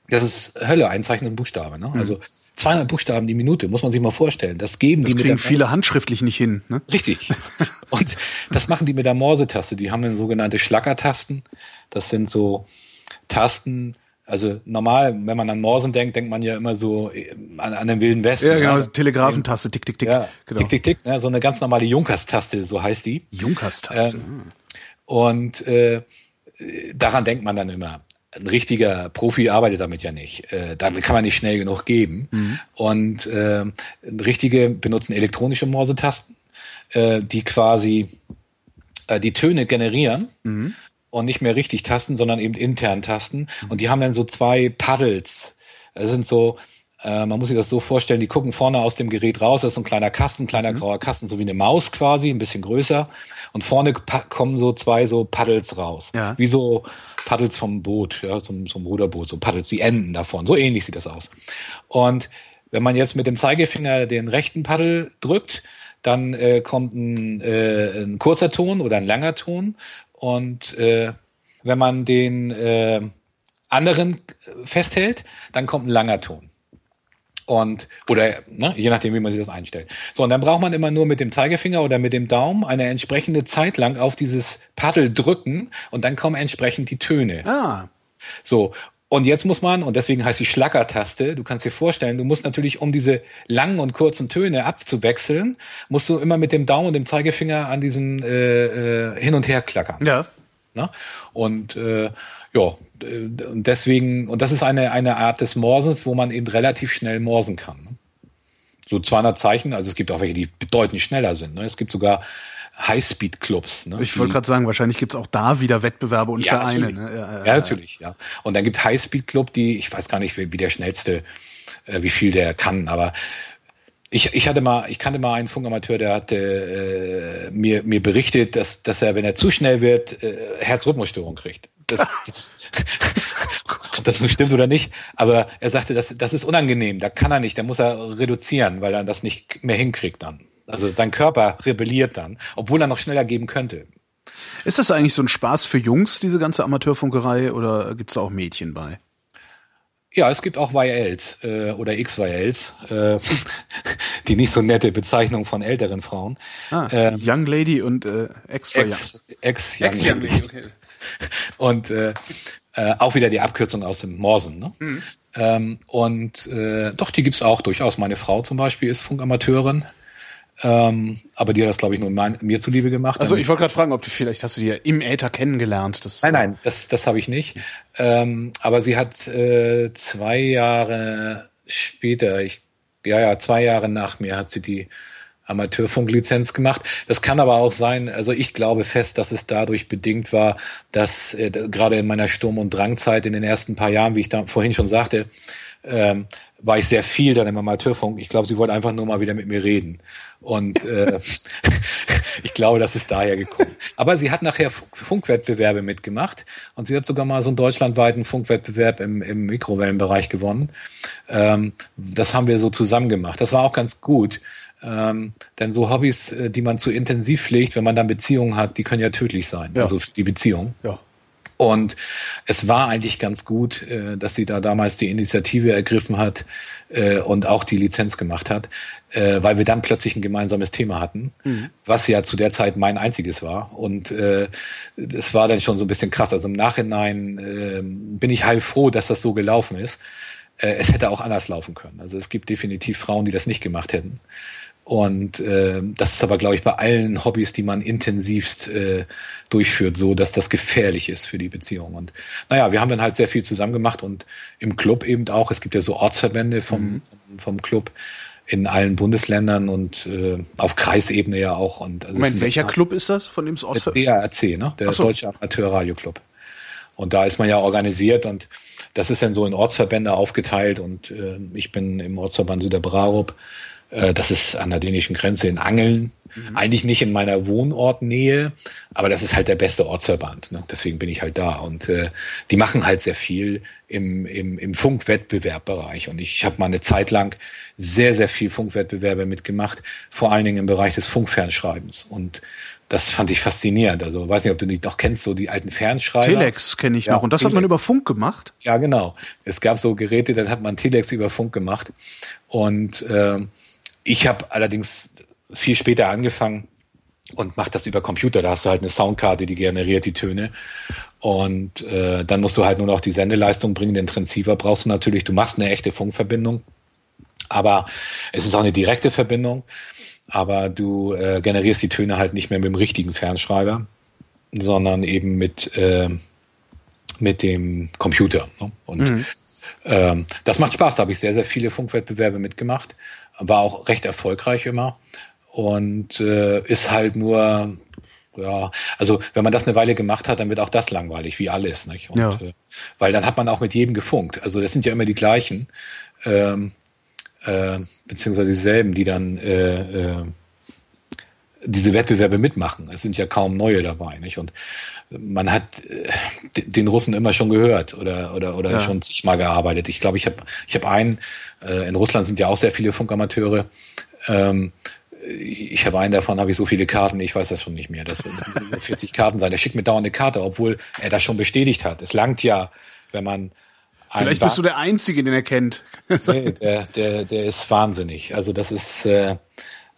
Das ist Hölle, ein Zeichen und Buchstabe. Ne? Mhm. Also 200 Buchstaben die Minute, muss man sich mal vorstellen. Das geben das die kriegen mit viele handschriftlich nicht hin. Ne? Richtig. Und das machen die mit der Morse-Taste. Die haben dann sogenannte Schlackertasten. Das sind so Tasten, also normal, wenn man an Morsen denkt, denkt man ja immer so äh, an, an den Wilden Westen. Ja, genau, ja. Telegrafentaste, tick, tick, tick. Ja, genau. tick, tick, tick, ne? so eine ganz normale Junkers-Taste, so heißt die. Junkers-Taste. Ähm, und äh, daran denkt man dann immer ein richtiger Profi arbeitet damit ja nicht. Äh, damit kann man nicht schnell genug geben. Mhm. Und äh, richtige benutzen elektronische Morsetasten, äh, die quasi äh, die Töne generieren mhm. und nicht mehr richtig tasten, sondern eben intern tasten. Mhm. Und die haben dann so zwei Paddles. Das sind so, äh, man muss sich das so vorstellen, die gucken vorne aus dem Gerät raus, das ist so ein kleiner Kasten, kleiner mhm. grauer Kasten, so wie eine Maus quasi, ein bisschen größer. Und vorne kommen so zwei so Paddles raus. Ja. Wie so Paddels vom Boot, ja, zum, zum Ruderboot, so Paddels, die Enden davon. So ähnlich sieht das aus. Und wenn man jetzt mit dem Zeigefinger den rechten Paddel drückt, dann äh, kommt ein, äh, ein kurzer Ton oder ein langer Ton. Und äh, wenn man den äh, anderen festhält, dann kommt ein langer Ton und oder ne, je nachdem, wie man sich das einstellt. So, und dann braucht man immer nur mit dem Zeigefinger oder mit dem Daumen eine entsprechende Zeit lang auf dieses Paddel drücken und dann kommen entsprechend die Töne. Ah. So, und jetzt muss man, und deswegen heißt die Schlackertaste, du kannst dir vorstellen, du musst natürlich, um diese langen und kurzen Töne abzuwechseln, musst du immer mit dem Daumen und dem Zeigefinger an diesem äh, äh, hin und her klackern. Ja. Ne? Und äh, ja, und deswegen, und das ist eine, eine Art des Morsens, wo man eben relativ schnell morsen kann. Ne? So 200 Zeichen, also es gibt auch welche, die bedeutend schneller sind. Ne? Es gibt sogar Highspeed-Clubs. Ne? Ich wollte gerade sagen, wahrscheinlich gibt's auch da wieder Wettbewerbe und ja, Vereine. Natürlich. Ne? Ja, ja, ja, natürlich, ja. Und dann gibt Highspeed-Club, die, ich weiß gar nicht, wie, wie der schnellste, äh, wie viel der kann, aber ich, ich hatte mal, ich kannte mal einen Funkamateur, der hatte äh, mir, mir berichtet, dass, dass er, wenn er zu schnell wird, äh, Herzrhythmusstörung kriegt. Das, das, ob das nun stimmt oder nicht, aber er sagte, das, das ist unangenehm, da kann er nicht, da muss er reduzieren, weil er das nicht mehr hinkriegt dann. Also sein Körper rebelliert dann, obwohl er noch schneller geben könnte. Ist das eigentlich so ein Spaß für Jungs, diese ganze Amateurfunkerei, oder gibt es da auch Mädchen bei? Ja, es gibt auch YLs äh, oder XYLs, äh, die nicht so nette Bezeichnung von älteren Frauen. Ah, äh, Young Lady und äh, Extra Ex, Ex, Young, Ex Young Lady. Okay. Und äh, äh, auch wieder die Abkürzung aus dem Morsen. Ne? Mhm. Ähm, und äh, doch, die gibt's auch durchaus. Meine Frau zum Beispiel ist Funkamateurin. Ähm, aber die hat das, glaube ich, nur mein, mir zuliebe gemacht. Also ich wollte gerade fragen, ob du vielleicht hast du die ja im Äther kennengelernt. Das, nein, nein, das, das habe ich nicht. Ähm, aber sie hat äh, zwei Jahre später, ich, ja, ja, zwei Jahre nach mir hat sie die Amateurfunklizenz gemacht. Das kann aber auch sein, also ich glaube fest, dass es dadurch bedingt war, dass äh, gerade in meiner Sturm- und Drangzeit in den ersten paar Jahren, wie ich da vorhin schon sagte, ähm, war ich sehr viel dann im Amateurfunk. Ich glaube, sie wollte einfach nur mal wieder mit mir reden. Und äh, ich glaube, das ist daher gekommen. Aber sie hat nachher Funkwettbewerbe mitgemacht und sie hat sogar mal so einen deutschlandweiten Funkwettbewerb im, im Mikrowellenbereich gewonnen. Ähm, das haben wir so zusammen gemacht. Das war auch ganz gut. Ähm, denn so Hobbys, äh, die man zu intensiv pflegt, wenn man dann Beziehungen hat, die können ja tödlich sein. Ja. Also die Beziehung. Ja. Und es war eigentlich ganz gut, äh, dass sie da damals die Initiative ergriffen hat äh, und auch die Lizenz gemacht hat, äh, weil wir dann plötzlich ein gemeinsames Thema hatten, mhm. was ja zu der Zeit mein einziges war. Und das war dann schon so ein bisschen krass. Also im Nachhinein bin ich heilfroh, dass das so gelaufen ist. es hätte auch anders laufen können. Also es gibt definitiv Frauen, die das nicht gemacht hätten. Und äh, das ist aber, glaube ich, bei allen Hobbys, die man intensivst äh, durchführt, so, dass das gefährlich ist für die Beziehung. Und naja, wir haben dann halt sehr viel zusammen gemacht und im Club eben auch. Es gibt ja so Ortsverbände vom, mhm. vom, vom Club in allen Bundesländern und äh, auf Kreisebene ja auch. Und also Moment, welcher Club ist das von dem Ortsverband? Der DARC, ne? Der so. Deutsche Amateur Radio Club. Und da ist man ja organisiert und das ist dann so in Ortsverbände aufgeteilt und äh, ich bin im Ortsverband Süderbrarup äh, das ist an der dänischen Grenze in Angeln. Mhm. Eigentlich nicht in meiner Wohnortnähe, aber das ist halt der beste Ortsverband. Ne? Deswegen bin ich halt da. Und äh, die machen halt sehr viel im, im, im Funkwettbewerbbereich. Und ich habe mal eine Zeit lang sehr, sehr viel Funkwettbewerbe mitgemacht, vor allen Dingen im Bereich des Funkfernschreibens. Und das fand ich faszinierend. Also weiß nicht, ob du nicht noch kennst, so die alten Fernschreiber. Telex kenne ich ja, noch. Und das Telex. hat man über Funk gemacht? Ja, genau. Es gab so Geräte, dann hat man Telex über Funk gemacht. Und äh, ich habe allerdings viel später angefangen und mache das über Computer. Da hast du halt eine Soundkarte, die generiert die Töne. Und äh, dann musst du halt nur noch die Sendeleistung bringen. Den Transceiver brauchst du natürlich. Du machst eine echte Funkverbindung. Aber es ist auch eine direkte Verbindung. Aber du äh, generierst die Töne halt nicht mehr mit dem richtigen Fernschreiber, sondern eben mit, äh, mit dem Computer. Ne? Und mhm. ähm, das macht Spaß. Da habe ich sehr, sehr viele Funkwettbewerbe mitgemacht war auch recht erfolgreich immer und äh, ist halt nur ja, also wenn man das eine Weile gemacht hat, dann wird auch das langweilig, wie alles, nicht? Und, ja. äh, weil dann hat man auch mit jedem gefunkt. Also das sind ja immer die gleichen, ähm, äh, beziehungsweise dieselben, die dann äh, äh, diese Wettbewerbe mitmachen. Es sind ja kaum neue dabei, nicht? Und man hat äh, den Russen immer schon gehört oder oder oder ja. schon zigmal gearbeitet. Ich glaube, ich habe ich habe einen. Äh, in Russland sind ja auch sehr viele Funkamateure. Ähm, ich habe einen davon, habe ich so viele Karten, ich weiß das schon nicht mehr. Das wird 40 Karten sein. Der schickt mir dauernd eine Karte, obwohl er das schon bestätigt hat. Es langt ja, wenn man Vielleicht bist du der Einzige, den er kennt. nee, der, der, der ist wahnsinnig. Also das ist, äh,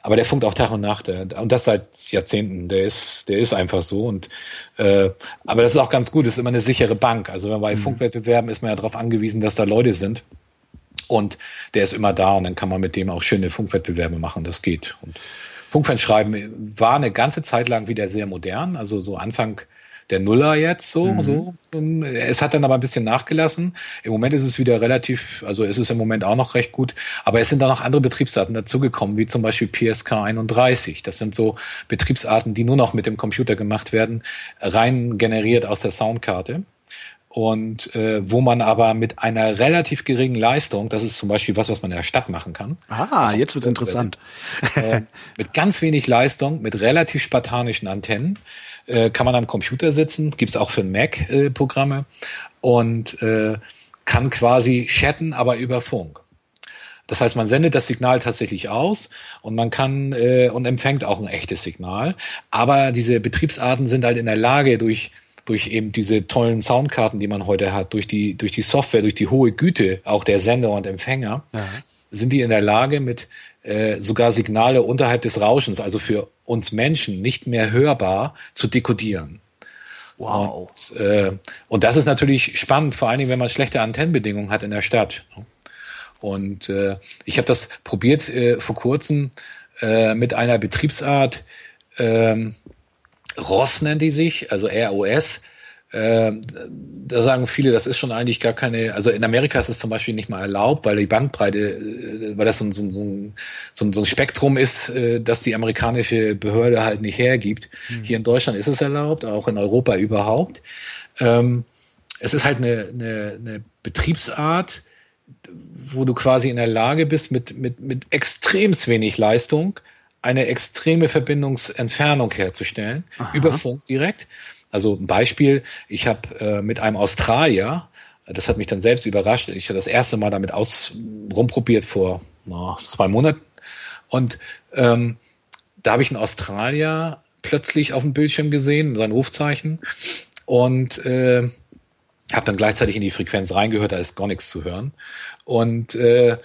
aber der funkt auch Tag und Nacht. Und das seit Jahrzehnten. Der ist, der ist einfach so. Und äh, aber das ist auch ganz gut. Das ist immer eine sichere Bank. Also wenn bei mhm. Funkwettbewerben ist man ja darauf angewiesen, dass da Leute sind. Und der ist immer da und dann kann man mit dem auch schöne Funkwettbewerbe machen. Das geht. Und Funkfernschreiben war eine ganze Zeit lang wieder sehr modern. Also so Anfang der Nuller jetzt so, mhm. so. Es hat dann aber ein bisschen nachgelassen. Im Moment ist es wieder relativ, also ist es im Moment auch noch recht gut. Aber es sind da noch andere Betriebsarten dazugekommen, wie zum Beispiel PSK 31. Das sind so Betriebsarten, die nur noch mit dem Computer gemacht werden, rein generiert aus der Soundkarte und äh, wo man aber mit einer relativ geringen Leistung, das ist zum Beispiel was, was man in der Stadt machen kann. Ah, jetzt wird's interessant. Äh, mit ganz wenig Leistung, mit relativ spartanischen Antennen, äh, kann man am Computer sitzen, gibt's auch für Mac äh, Programme und äh, kann quasi chatten, aber über Funk. Das heißt, man sendet das Signal tatsächlich aus und man kann äh, und empfängt auch ein echtes Signal. Aber diese Betriebsarten sind halt in der Lage, durch durch eben diese tollen Soundkarten, die man heute hat, durch die, durch die Software, durch die hohe Güte auch der Sender und Empfänger, ja. sind die in der Lage, mit äh, sogar Signale unterhalb des Rauschens, also für uns Menschen nicht mehr hörbar, zu dekodieren. Wow. Und, äh, und das ist natürlich spannend, vor allen Dingen, wenn man schlechte Antennenbedingungen hat in der Stadt. Und äh, ich habe das probiert äh, vor kurzem äh, mit einer Betriebsart, ähm, ROS nennt die sich, also ROS, äh, da sagen viele, das ist schon eigentlich gar keine, also in Amerika ist es zum Beispiel nicht mal erlaubt, weil die Bandbreite, äh, weil das so, so, so, so, so ein Spektrum ist, äh, das die amerikanische Behörde halt nicht hergibt. Mhm. Hier in Deutschland ist es erlaubt, auch in Europa überhaupt. Ähm, es ist halt eine, eine, eine Betriebsart, wo du quasi in der Lage bist, mit, mit, mit extremst wenig Leistung eine extreme Verbindungsentfernung herzustellen, Aha. über Funk direkt. Also ein Beispiel, ich habe äh, mit einem Australier, das hat mich dann selbst überrascht, ich habe das erste Mal damit aus rumprobiert vor na, zwei Monaten. Und ähm, da habe ich einen Australier plötzlich auf dem Bildschirm gesehen, sein Rufzeichen. Und äh, habe dann gleichzeitig in die Frequenz reingehört, da ist gar nichts zu hören. Und äh,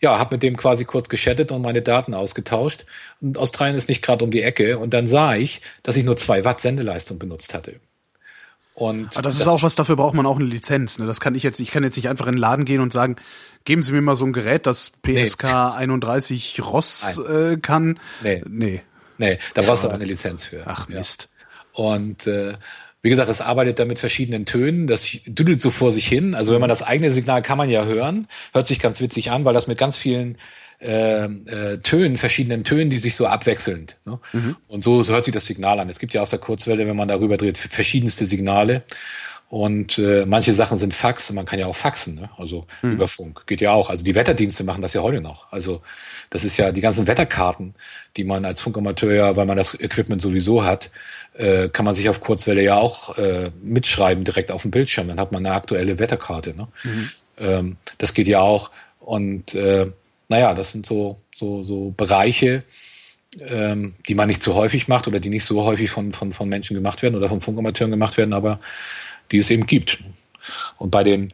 ja, habe mit dem quasi kurz geschattet und meine Daten ausgetauscht. Und Australien ist nicht gerade um die Ecke. Und dann sah ich, dass ich nur zwei Watt Sendeleistung benutzt hatte. Und Aber das, das ist auch was, dafür braucht man auch eine Lizenz. Ne? Das kann ich jetzt, ich kann jetzt nicht einfach in den Laden gehen und sagen, geben Sie mir mal so ein Gerät, das PSK nee. 31 ROS äh, kann. Nee. Nee. Nee, da ja, brauchst du auch eine Lizenz für. Ach Mist. Ja. Und äh, wie gesagt, das arbeitet da mit verschiedenen Tönen, das düdelt so vor sich hin. Also wenn man das eigene Signal kann man ja hören, hört sich ganz witzig an, weil das mit ganz vielen äh, äh, Tönen, verschiedenen Tönen, die sich so abwechselnd. Ne? Mhm. Und so, so hört sich das Signal an. Es gibt ja auf der Kurzwelle, wenn man darüber dreht, verschiedenste Signale. Und äh, manche Sachen sind Fax, man kann ja auch faxen, ne? also mhm. über Funk, geht ja auch. Also die Wetterdienste machen das ja heute noch. Also das ist ja die ganzen Wetterkarten, die man als Funkamateur ja, weil man das Equipment sowieso hat, äh, kann man sich auf Kurzwelle ja auch äh, mitschreiben direkt auf dem Bildschirm. Dann hat man eine aktuelle Wetterkarte. Ne? Mhm. Ähm, das geht ja auch. Und äh, naja, das sind so, so, so Bereiche, ähm, die man nicht so häufig macht oder die nicht so häufig von, von, von Menschen gemacht werden oder von Funkamateuren gemacht werden, aber die es eben gibt. Und bei den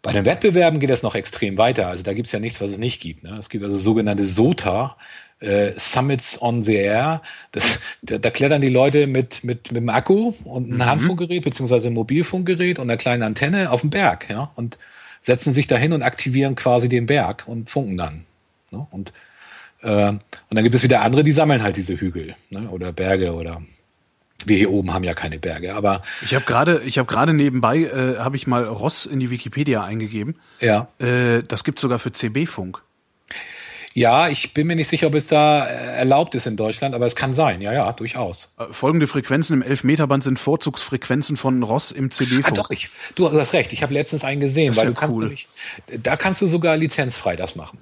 bei den Wettbewerben geht es noch extrem weiter. Also da gibt es ja nichts, was es nicht gibt. Ne? Es gibt also sogenannte SOTA, äh, Summits on the Air. Das, da, da klettern die Leute mit, mit, mit dem Akku und einem mhm. Handfunkgerät beziehungsweise ein Mobilfunkgerät und einer kleinen Antenne auf den Berg, ja, und setzen sich dahin und aktivieren quasi den Berg und funken dann. Ne? Und, äh, und dann gibt es wieder andere, die sammeln halt diese Hügel ne? oder Berge oder wir hier oben haben ja keine Berge, aber ich habe gerade, ich habe gerade nebenbei äh, habe ich mal Ross in die Wikipedia eingegeben. Ja. Äh, das gibt's sogar für CB-Funk. Ja, ich bin mir nicht sicher, ob es da äh, erlaubt ist in Deutschland, aber es kann sein. Ja, ja, durchaus. Äh, folgende Frequenzen im Elfmeterband sind Vorzugsfrequenzen von Ross im CB-Funk. Ah, doch, ich, du hast recht. Ich habe letztens einen gesehen, weil ja du kannst cool. nämlich, da kannst du sogar lizenzfrei das machen.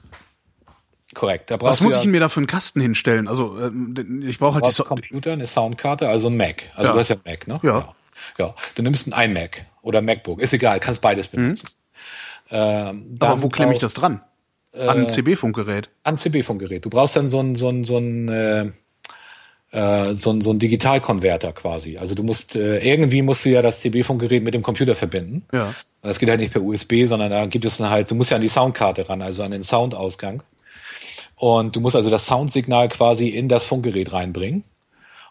Korrekt. Da Was muss ja, ich mir da für einen Kasten hinstellen? Also äh, ich brauche halt die so Computer, eine Soundkarte, also ein Mac. Also ja. du hast ja ein Mac, ne? Ja. ja. ja. Du nimmst ein iMac oder MacBook, ist egal, kannst beides benutzen. Mhm. Ähm, Aber wo klemme ich das dran? An ein äh, CB-Funkgerät. An CB-Funkgerät. Du brauchst dann so ein, so ein, so ein, äh, äh, so ein, so ein Digitalkonverter quasi. Also du musst, äh, irgendwie musst du ja das CB-Funkgerät mit dem Computer verbinden. Ja. Das geht halt nicht per USB, sondern da gibt es dann halt, du musst ja an die Soundkarte ran, also an den Soundausgang. Und du musst also das Soundsignal quasi in das Funkgerät reinbringen.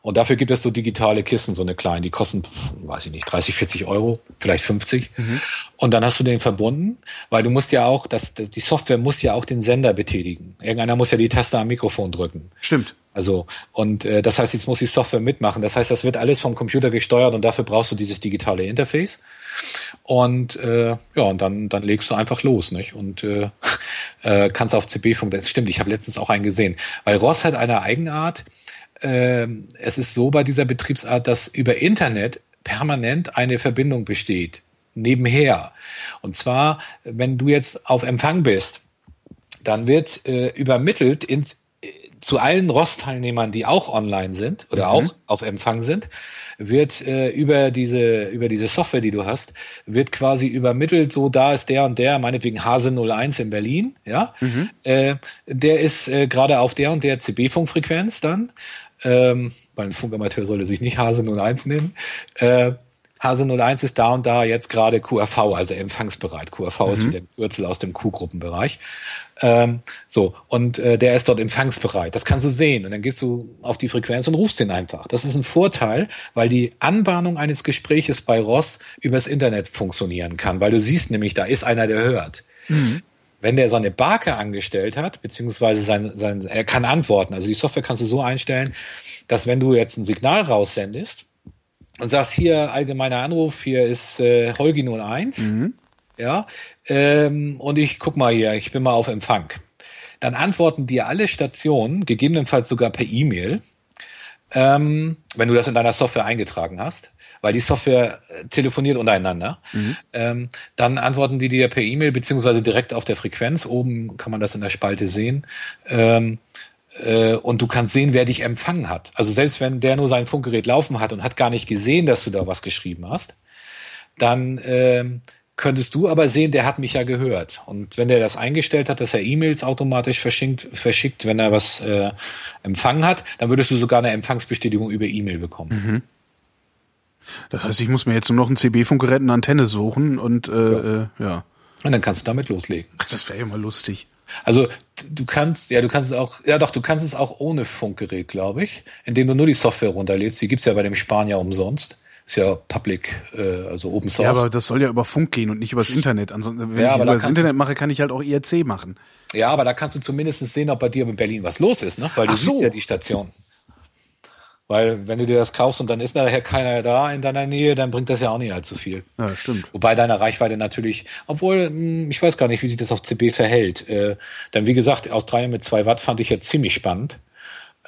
Und dafür gibt es so digitale Kissen, so eine kleine, die kosten, weiß ich nicht, 30, 40 Euro, vielleicht 50. Mhm. Und dann hast du den verbunden, weil du musst ja auch, das, das, die Software muss ja auch den Sender betätigen. Irgendeiner muss ja die Taste am Mikrofon drücken. Stimmt. Also, und äh, das heißt, jetzt muss die Software mitmachen. Das heißt, das wird alles vom Computer gesteuert und dafür brauchst du dieses digitale Interface. Und äh, ja, und dann, dann legst du einfach los, nicht? Und äh, äh, kannst auf CB-Funk. Das stimmt, ich habe letztens auch einen gesehen. Weil Ross hat eine Eigenart, ähm, es ist so bei dieser Betriebsart, dass über Internet permanent eine Verbindung besteht, nebenher. Und zwar, wenn du jetzt auf Empfang bist, dann wird äh, übermittelt ins, äh, zu allen ROS-Teilnehmern, die auch online sind oder mhm. auch auf Empfang sind, wird äh, über diese über diese Software, die du hast, wird quasi übermittelt, so da ist der und der, meinetwegen Hase 01 in Berlin, ja, mhm. äh, der ist äh, gerade auf der und der CB-Funkfrequenz dann ähm, weil ein Funkamateur sollte sich nicht Hase 01 nennen. Äh, Hase 01 ist da und da jetzt gerade QRV, also empfangsbereit. QRV mhm. ist wieder ein Kürzel aus dem Q-Gruppenbereich. Ähm, so, und äh, der ist dort empfangsbereit. Das kannst du sehen. Und dann gehst du auf die Frequenz und rufst den einfach. Das ist ein Vorteil, weil die Anbahnung eines Gespräches bei Ross übers Internet funktionieren kann, weil du siehst nämlich, da ist einer, der hört. Mhm wenn der seine Barke angestellt hat, beziehungsweise sein, sein, er kann antworten. Also die Software kannst du so einstellen, dass wenn du jetzt ein Signal raussendest, und sagst hier allgemeiner Anruf, hier ist äh, Holgi 01. Mhm. Ja, ähm, und ich guck mal hier, ich bin mal auf Empfang. Dann antworten dir alle Stationen, gegebenenfalls sogar per E-Mail, ähm, wenn du das in deiner Software eingetragen hast, weil die Software äh, telefoniert untereinander. Mhm. Ähm, dann antworten die dir per E-Mail beziehungsweise direkt auf der Frequenz. Oben kann man das in der Spalte sehen. Ähm, äh, und du kannst sehen, wer dich empfangen hat. Also selbst wenn der nur sein Funkgerät laufen hat und hat gar nicht gesehen, dass du da was geschrieben hast, dann ähm, könntest du aber sehen, der hat mich ja gehört. Und wenn der das eingestellt hat, dass er E-Mails automatisch verschickt, verschickt, wenn er was äh, empfangen hat, dann würdest du sogar eine Empfangsbestätigung über E-Mail bekommen. Mhm. Das heißt, ich muss mir jetzt nur noch ein CB-Funkgerät eine Antenne suchen und äh, ja. Äh, ja. Und dann kannst du damit loslegen. Das wäre ja mal lustig. Also du kannst, ja, du kannst es auch, ja doch, du kannst es auch ohne Funkgerät, glaube ich, indem du nur die Software runterlädst. Die gibt's ja bei dem Spanier umsonst. Ist ja Public, äh, also Open Source. Ja, aber das soll ja über Funk gehen und nicht übers Internet. Ansonsten, wenn ja, ich über das Internet mache, kann ich halt auch IRC machen. Ja, aber da kannst du zumindest sehen, ob bei dir in Berlin was los ist, ne? Weil du Ach siehst ja die Station. Weil wenn du dir das kaufst und dann ist nachher keiner da in deiner Nähe, dann bringt das ja auch nicht allzu viel. Ja, stimmt. Wobei deine Reichweite natürlich, obwohl, hm, ich weiß gar nicht, wie sich das auf CB verhält. Äh, denn wie gesagt, Australien mit zwei Watt fand ich jetzt ziemlich spannend.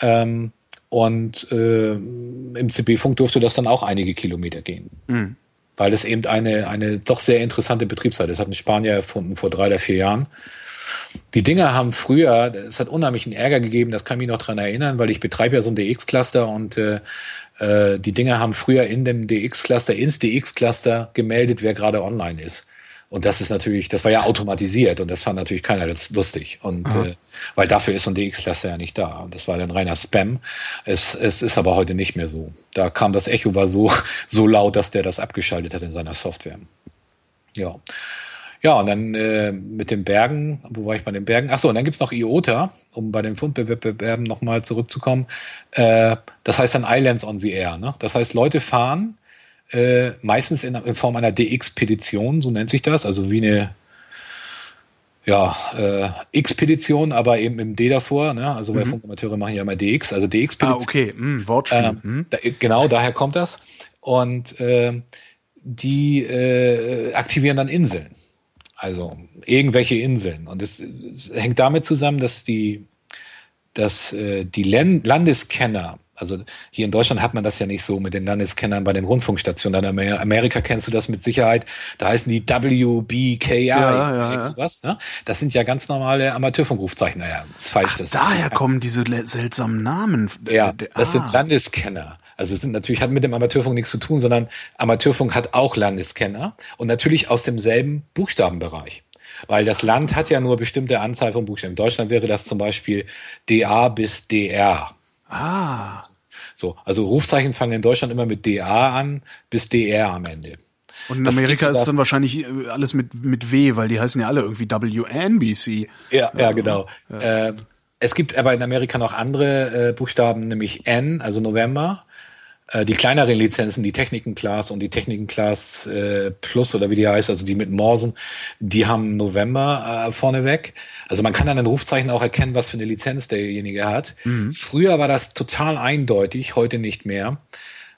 Ähm, und äh, im CB-Funk durfte das dann auch einige Kilometer gehen. Mhm. Weil es eben eine, eine doch sehr interessante Betriebszeit ist. Das hat ein Spanier erfunden vor drei oder vier Jahren. Die Dinger haben früher, es hat unheimlichen Ärger gegeben, das kann mich noch dran erinnern, weil ich betreibe ja so ein DX-Cluster und äh, äh, die Dinger haben früher in dem DX-Cluster, ins DX-Cluster gemeldet, wer gerade online ist. Und das ist natürlich, das war ja automatisiert und das fand natürlich keiner lustig. Und äh, weil dafür ist so ein DX-Cluster ja nicht da. Und das war dann reiner Spam. Es, es ist aber heute nicht mehr so. Da kam das Echo war so, so laut, dass der das abgeschaltet hat in seiner Software. Ja. Ja, und dann äh, mit den Bergen, wo war ich bei den Bergen? Achso, und dann gibt's noch IOTA, um bei den Fundbewerben nochmal zurückzukommen. Äh, das heißt dann Islands on the Air. Ne? Das heißt, Leute fahren äh, meistens in, in Form einer DX-Petition, so nennt sich das, also wie eine ja, äh, Expedition, aber eben im D davor, ne? Also bei mhm. Funkamateure machen ja immer DX, also DX-Petition. Ah, okay, mm, Wortspiel. Ähm, mhm. da, genau, daher kommt das. Und äh, die äh, aktivieren dann Inseln. Also irgendwelche Inseln. Und es, es hängt damit zusammen, dass die, dass äh, die Landeskenner also hier in Deutschland hat man das ja nicht so mit den Landeskennern bei den Rundfunkstationen. In Amerika kennst du das mit Sicherheit. Da heißen die WBKI ja, ja, ja. sowas. Ne? Das sind ja ganz normale Amateurfunkrufzeichen. Naja, ist falsch. Ach, das daher kommen diese seltsamen Namen. Ja, das ah. sind Landeskenner. Also es sind natürlich hat mit dem Amateurfunk nichts zu tun, sondern Amateurfunk hat auch Landeskenner und natürlich aus demselben Buchstabenbereich. Weil das Land hat ja nur bestimmte Anzahl von Buchstaben. In Deutschland wäre das zum Beispiel DA bis DR. Ah. So, also Rufzeichen fangen in Deutschland immer mit DA an bis DR am Ende. Und in das Amerika ist dann wahrscheinlich äh, alles mit, mit W, weil die heißen ja alle irgendwie WNBC. Ja, ja, genau. Ja. Ähm, es gibt aber in Amerika noch andere äh, Buchstaben, nämlich N, also November, äh, die kleineren Lizenzen, die Techniken Class und die Techniken Class äh, Plus oder wie die heißt, also die mit Morsen, die haben November äh, vorneweg. Also man kann an den Rufzeichen auch erkennen, was für eine Lizenz derjenige hat. Mhm. Früher war das total eindeutig, heute nicht mehr,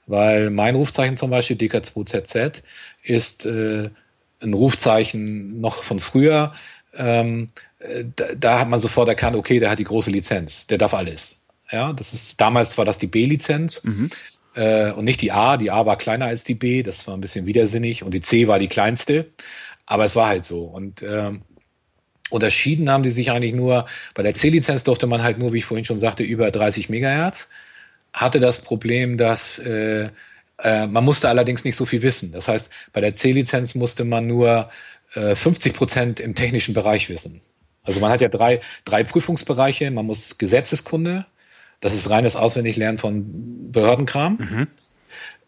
weil mein Rufzeichen zum Beispiel DK2ZZ ist äh, ein Rufzeichen noch von früher. Ähm, äh, da, da hat man sofort erkannt, okay, der hat die große Lizenz, der darf alles. Ja, das ist damals war das die B-Lizenz. Mhm äh, und nicht die A. Die A war kleiner als die B, das war ein bisschen widersinnig und die C war die kleinste, aber es war halt so. Und ähm, unterschieden haben die sich eigentlich nur, bei der C-Lizenz durfte man halt nur, wie ich vorhin schon sagte, über 30 Megahertz, hatte das Problem, dass äh, äh, man musste allerdings nicht so viel wissen. Das heißt, bei der C-Lizenz musste man nur äh, 50 Prozent im technischen Bereich wissen. Also man hat ja drei, drei Prüfungsbereiche. Man muss Gesetzeskunde, das ist reines Auswendiglernen von Behördenkram. Mhm.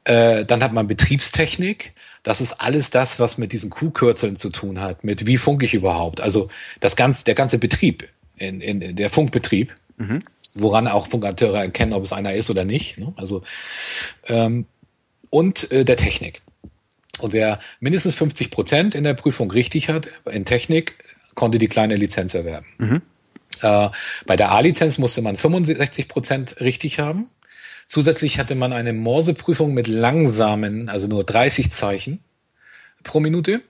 Äh, dann hat man Betriebstechnik. Das ist alles das, was mit diesen Q-Kürzeln zu tun hat, mit wie funke ich überhaupt. Also das ganze, der ganze Betrieb, in, in, der Funkbetrieb, mhm. woran auch Funkamateure erkennen, ob es einer ist oder nicht. Ne? Also ähm, und äh, der Technik. Und wer mindestens 50 Prozent in der Prüfung richtig hat, in Technik, konnte die kleine Lizenz erwerben. Mhm. Äh, bei der A-Lizenz musste man 65 Prozent richtig haben. Zusätzlich hatte man eine Morseprüfung mit langsamen, also nur 30 Zeichen pro Minute.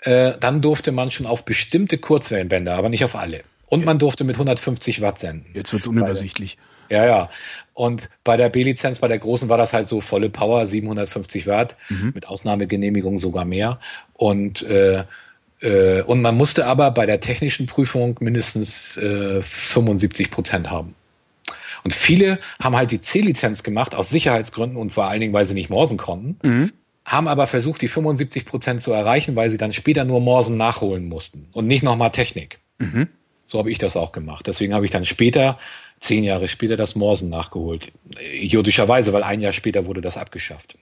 Äh, dann durfte man schon auf bestimmte Kurzwellenbänder, aber nicht auf alle. Und man durfte mit 150 Watt senden. Jetzt wird's unübersichtlich. Ja, ja. Und bei der B-Lizenz, bei der großen war das halt so volle Power, 750 Watt, mhm. mit Ausnahmegenehmigung sogar mehr. Und äh, äh, und man musste aber bei der technischen Prüfung mindestens äh, 75 Prozent haben. Und viele haben halt die C-Lizenz gemacht aus Sicherheitsgründen und vor allen Dingen, weil sie nicht morsen konnten, mhm. haben aber versucht, die 75 Prozent zu erreichen, weil sie dann später nur Morsen nachholen mussten und nicht nochmal Technik. Mhm. So habe ich das auch gemacht. Deswegen habe ich dann später, zehn Jahre später, das Morsen nachgeholt. Idiotischerweise, weil ein Jahr später wurde das abgeschafft.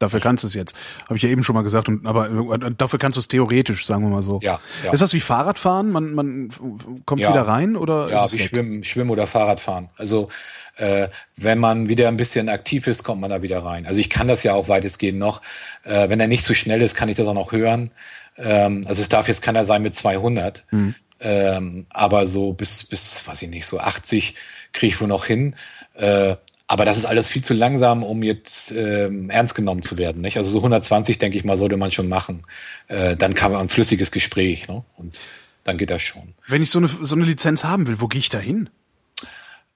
Dafür kannst du es jetzt. Habe ich ja eben schon mal gesagt. Und, aber äh, dafür kannst du es theoretisch, sagen wir mal so. Ja, ja. Ist das wie Fahrradfahren? Man, man kommt ja. wieder rein oder? Ja, wie Schwimmen, Schwimmen oder Fahrradfahren. Also äh, wenn man wieder ein bisschen aktiv ist, kommt man da wieder rein. Also ich kann das ja auch weitestgehend noch. Äh, wenn er nicht zu so schnell ist, kann ich das auch noch hören. Ähm, also es darf jetzt keiner sein mit 200. Mhm. Ähm, aber so bis, bis, weiß ich nicht, so 80 kriege ich wohl noch hin. Äh, aber das ist alles viel zu langsam, um jetzt ähm, ernst genommen zu werden. Nicht? Also so 120, denke ich mal, sollte man schon machen. Äh, dann kann man ein flüssiges Gespräch. Ne? Und dann geht das schon. Wenn ich so eine, so eine Lizenz haben will, wo gehe ich da hin?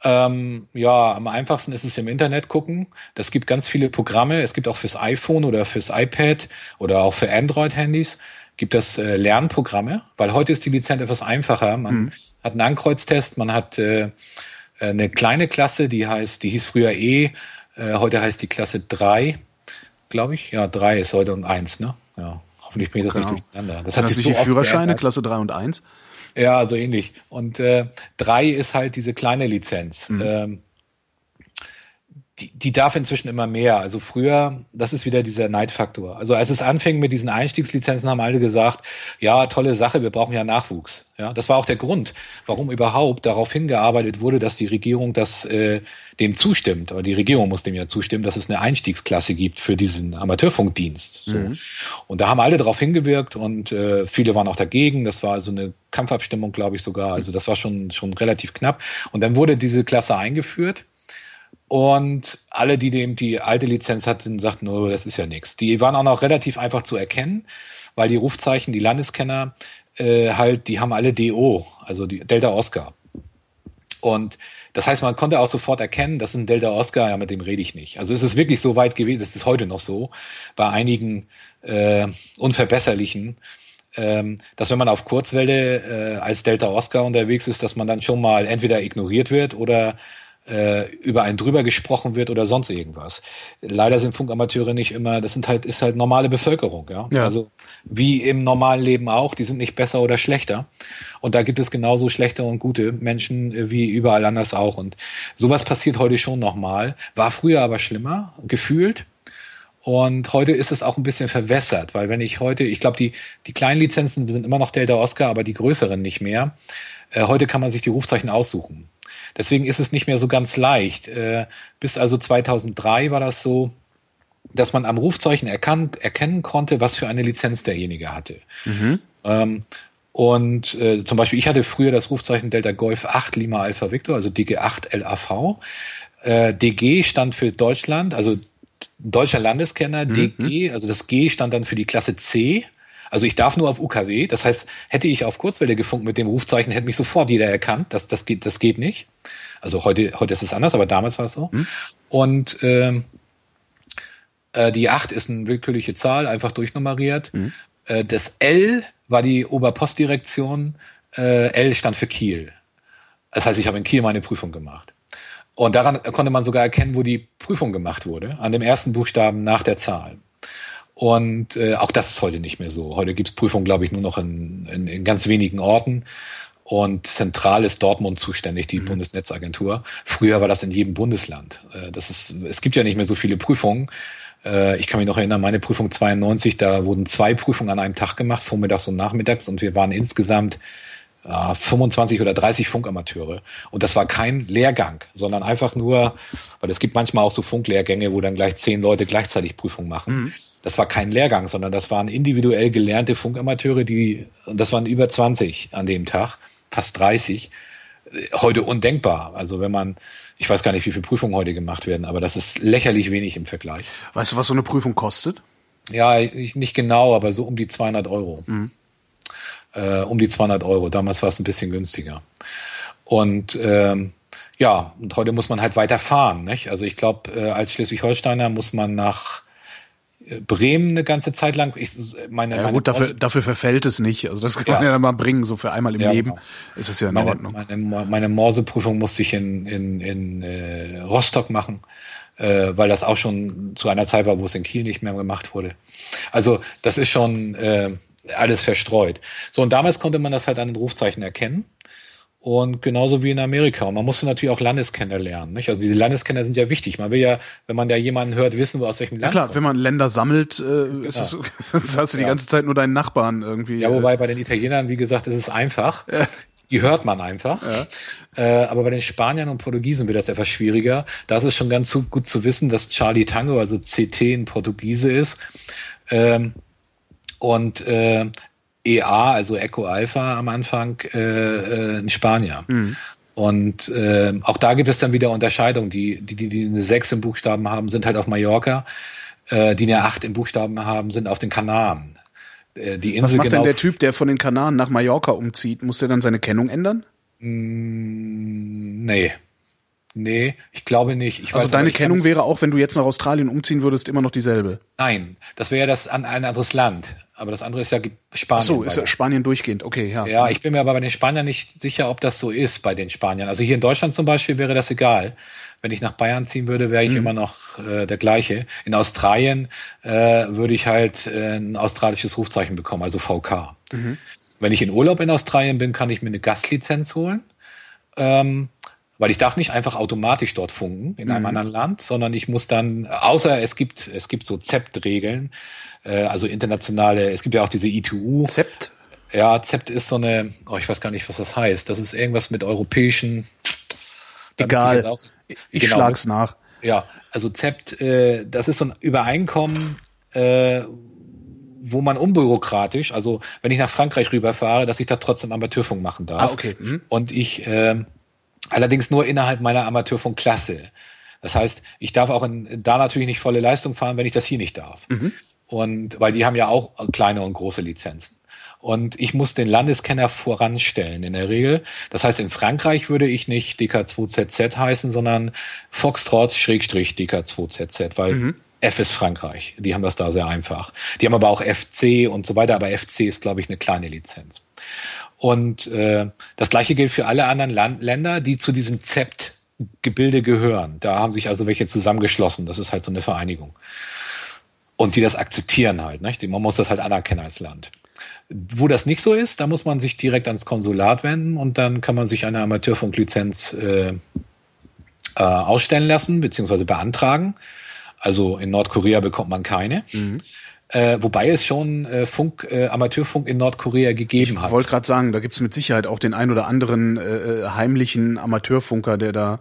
Ähm, ja, am einfachsten ist es im Internet gucken. Das gibt ganz viele Programme. Es gibt auch fürs iPhone oder fürs iPad oder auch für Android-Handys gibt es äh, Lernprogramme, weil heute ist die Lizenz etwas einfacher. Man mhm. hat einen Ankreuztest, man hat äh, eine kleine Klasse, die heißt, die hieß früher E, äh, heute heißt die Klasse 3, glaube ich. Ja, 3 ist heute und 1, ne? Ja. Hoffentlich bin ich das genau. nicht durcheinander. Das, das hat sich so die Führerscheine, geändert. Klasse 3 und 1? Ja, so ähnlich. Und äh, 3 ist halt diese kleine Lizenz. Mhm. Ähm, die, die darf inzwischen immer mehr. Also früher, das ist wieder dieser Neidfaktor. Also als es anfing mit diesen Einstiegslizenzen, haben alle gesagt, ja, tolle Sache, wir brauchen ja Nachwuchs. Ja, das war auch der Grund, warum überhaupt darauf hingearbeitet wurde, dass die Regierung das äh, dem zustimmt. Aber die Regierung muss dem ja zustimmen, dass es eine Einstiegsklasse gibt für diesen Amateurfunkdienst. So. Mhm. Und da haben alle darauf hingewirkt und äh, viele waren auch dagegen. Das war so eine Kampfabstimmung, glaube ich sogar. Also das war schon schon relativ knapp. Und dann wurde diese Klasse eingeführt. Und alle, die dem die alte Lizenz hatten, sagten, oh, das ist ja nichts. Die waren auch noch relativ einfach zu erkennen, weil die Rufzeichen, die Landeskenner, äh, halt, die haben alle DO, also die Delta Oscar. Und das heißt, man konnte auch sofort erkennen, das ist ein Delta Oscar, ja, mit dem rede ich nicht. Also es ist wirklich so weit gewesen, es ist heute noch so, bei einigen äh, unverbesserlichen, ähm, dass wenn man auf Kurzwelle äh, als Delta Oscar unterwegs ist, dass man dann schon mal entweder ignoriert wird oder äh, über einen drüber gesprochen wird oder sonst irgendwas. Leider sind Funkamateure nicht immer, das sind halt, ist halt normale Bevölkerung, ja? ja. Also wie im normalen Leben auch, die sind nicht besser oder schlechter. Und da gibt es genauso schlechte und gute Menschen äh, wie überall anders auch. Und sowas passiert heute schon nochmal. War früher aber schlimmer, gefühlt. Und heute ist es auch ein bisschen verwässert, weil wenn ich heute, ich glaube, die, die kleinen Lizenzen sind immer noch Delta Oscar, aber die größeren nicht mehr. Äh, heute kann man sich die Rufzeichen aussuchen. Deswegen ist es nicht mehr so ganz leicht. Äh, bis also 2003 war das so, dass man am Rufzeichen erkan erkennen konnte, was für eine Lizenz derjenige hatte. Mhm. Ähm, und äh, zum Beispiel, ich hatte früher das Rufzeichen Delta Golf 8 Lima Alpha Victor, also DG8 LAV. Äh, DG stand für Deutschland, also deutscher Landeskenner, mhm. DG, also das G stand dann für die Klasse C. Also ich darf nur auf UKW. Das heißt, hätte ich auf Kurzwelle gefunkt mit dem Rufzeichen, hätte mich sofort jeder erkannt. Das, das, geht, das geht nicht. Also heute, heute ist es anders, aber damals war es so. Hm. Und ähm, äh, die 8 ist eine willkürliche Zahl, einfach durchnummeriert. Hm. Äh, das L war die Oberpostdirektion. Äh, L stand für Kiel. Das heißt, ich habe in Kiel meine Prüfung gemacht. Und daran konnte man sogar erkennen, wo die Prüfung gemacht wurde, an dem ersten Buchstaben nach der Zahl. Und äh, auch das ist heute nicht mehr so. Heute gibt es Prüfungen, glaube ich, nur noch in, in, in ganz wenigen Orten. Und zentral ist Dortmund zuständig, die mhm. Bundesnetzagentur. Früher war das in jedem Bundesland. Äh, das ist, es gibt ja nicht mehr so viele Prüfungen. Äh, ich kann mich noch erinnern, meine Prüfung 92, da wurden zwei Prüfungen an einem Tag gemacht, vormittags und nachmittags, und wir waren insgesamt 25 oder 30 Funkamateure. Und das war kein Lehrgang, sondern einfach nur, weil es gibt manchmal auch so Funklehrgänge, wo dann gleich zehn Leute gleichzeitig Prüfungen machen. Mhm das war kein Lehrgang, sondern das waren individuell gelernte Funkamateure, die, und das waren über 20 an dem Tag, fast 30, heute undenkbar. Also wenn man, ich weiß gar nicht, wie viele Prüfungen heute gemacht werden, aber das ist lächerlich wenig im Vergleich. Weißt du, was so eine Prüfung kostet? Ja, ich, nicht genau, aber so um die 200 Euro. Mhm. Äh, um die 200 Euro. Damals war es ein bisschen günstiger. Und ähm, ja, und heute muss man halt weiter fahren. Nicht? Also ich glaube, äh, als Schleswig-Holsteiner muss man nach Bremen eine ganze Zeit lang. Ich, meine, ja, meine gut, dafür, dafür verfällt es nicht. Also das kann ja. man ja dann mal bringen, so für einmal im ja, Leben genau. ist es ja in meine, Ordnung. Meine, meine Morseprüfung musste ich in, in, in äh, Rostock machen, äh, weil das auch schon zu einer Zeit war, wo es in Kiel nicht mehr gemacht wurde. Also das ist schon äh, alles verstreut. So, und damals konnte man das halt an den Rufzeichen erkennen. Und genauso wie in Amerika. Und man musste natürlich auch Landeskenner lernen. Nicht? Also diese Landeskenner sind ja wichtig. Man will ja, wenn man da jemanden hört, wissen, wo aus welchem Land. Ja klar, kommt. wenn man Länder sammelt, äh, ist es, sonst hast du die ja. ganze Zeit nur deinen Nachbarn irgendwie. Ja, wobei bei den Italienern, wie gesagt, ist es einfach. Ja. Die hört man einfach. Ja. Äh, aber bei den Spaniern und Portugiesen wird das etwas schwieriger. Da ist es schon ganz gut zu wissen, dass Charlie Tango, also CT ein Portugiese ist. Ähm, und äh, EA, also Echo Alpha am Anfang, äh, äh, ein Spanier. Mhm. Und äh, auch da gibt es dann wieder Unterscheidungen. Die, die, die, die eine 6 im Buchstaben haben, sind halt auf Mallorca. Äh, die eine 8 im Buchstaben haben, sind auf den Kanaren. Äh, die Insel Was macht genau denn der Typ, der von den Kanaren nach Mallorca umzieht? Muss der dann seine Kennung ändern? Mm, nee. Nee, ich glaube nicht. Ich also weiß, deine Kennung wäre auch, wenn du jetzt nach Australien umziehen würdest, immer noch dieselbe? Nein, das wäre das an ein anderes Land. Aber das andere ist ja Spanien. Ach so, ist ja Spanien durchgehend, okay, ja. Ja, ich bin mir aber bei den Spaniern nicht sicher, ob das so ist bei den Spaniern. Also hier in Deutschland zum Beispiel wäre das egal. Wenn ich nach Bayern ziehen würde, wäre ich mhm. immer noch äh, der gleiche. In Australien äh, würde ich halt äh, ein australisches Rufzeichen bekommen, also VK. Mhm. Wenn ich in Urlaub in Australien bin, kann ich mir eine Gastlizenz holen. Ähm, weil ich darf nicht einfach automatisch dort funken in einem mhm. anderen Land, sondern ich muss dann, außer es gibt, es gibt so ZEPT-Regeln, äh, also internationale, es gibt ja auch diese ITU. ZEPT? Ja, ZEPT ist so eine, oh, ich weiß gar nicht, was das heißt. Das ist irgendwas mit europäischen. Egal. Ich, auch, ich genau, schlag's nach. Ja, also ZEPT, äh, das ist so ein Übereinkommen, äh, wo man unbürokratisch, also wenn ich nach Frankreich rüberfahre, dass ich da trotzdem Amateurfunk machen darf. Ah, okay. Mhm. Und ich äh, allerdings nur innerhalb meiner Amateurfunkklasse. Das heißt, ich darf auch in, da natürlich nicht volle Leistung fahren, wenn ich das hier nicht darf. Mhm. Und weil die haben ja auch kleine und große Lizenzen. Und ich muss den Landeskenner voranstellen in der Regel. Das heißt, in Frankreich würde ich nicht DK2ZZ heißen, sondern Foxtrot-DK2ZZ, weil mhm. F ist Frankreich. Die haben das da sehr einfach. Die haben aber auch FC und so weiter, aber FC ist, glaube ich, eine kleine Lizenz. Und äh, das gleiche gilt für alle anderen Land Länder, die zu diesem ZEPT-Gebilde gehören. Da haben sich also welche zusammengeschlossen. Das ist halt so eine Vereinigung. Und die das akzeptieren halt. Nicht? Man muss das halt anerkennen als Land. Wo das nicht so ist, da muss man sich direkt ans Konsulat wenden und dann kann man sich eine Amateurfunklizenz äh, äh, ausstellen lassen, beziehungsweise beantragen. Also in Nordkorea bekommt man keine. Mhm. Äh, wobei es schon äh, Funk, äh, Amateurfunk in Nordkorea gegeben ich hat. Ich wollte gerade sagen, da gibt's mit Sicherheit auch den ein oder anderen äh, äh heimlichen Amateurfunker, der da.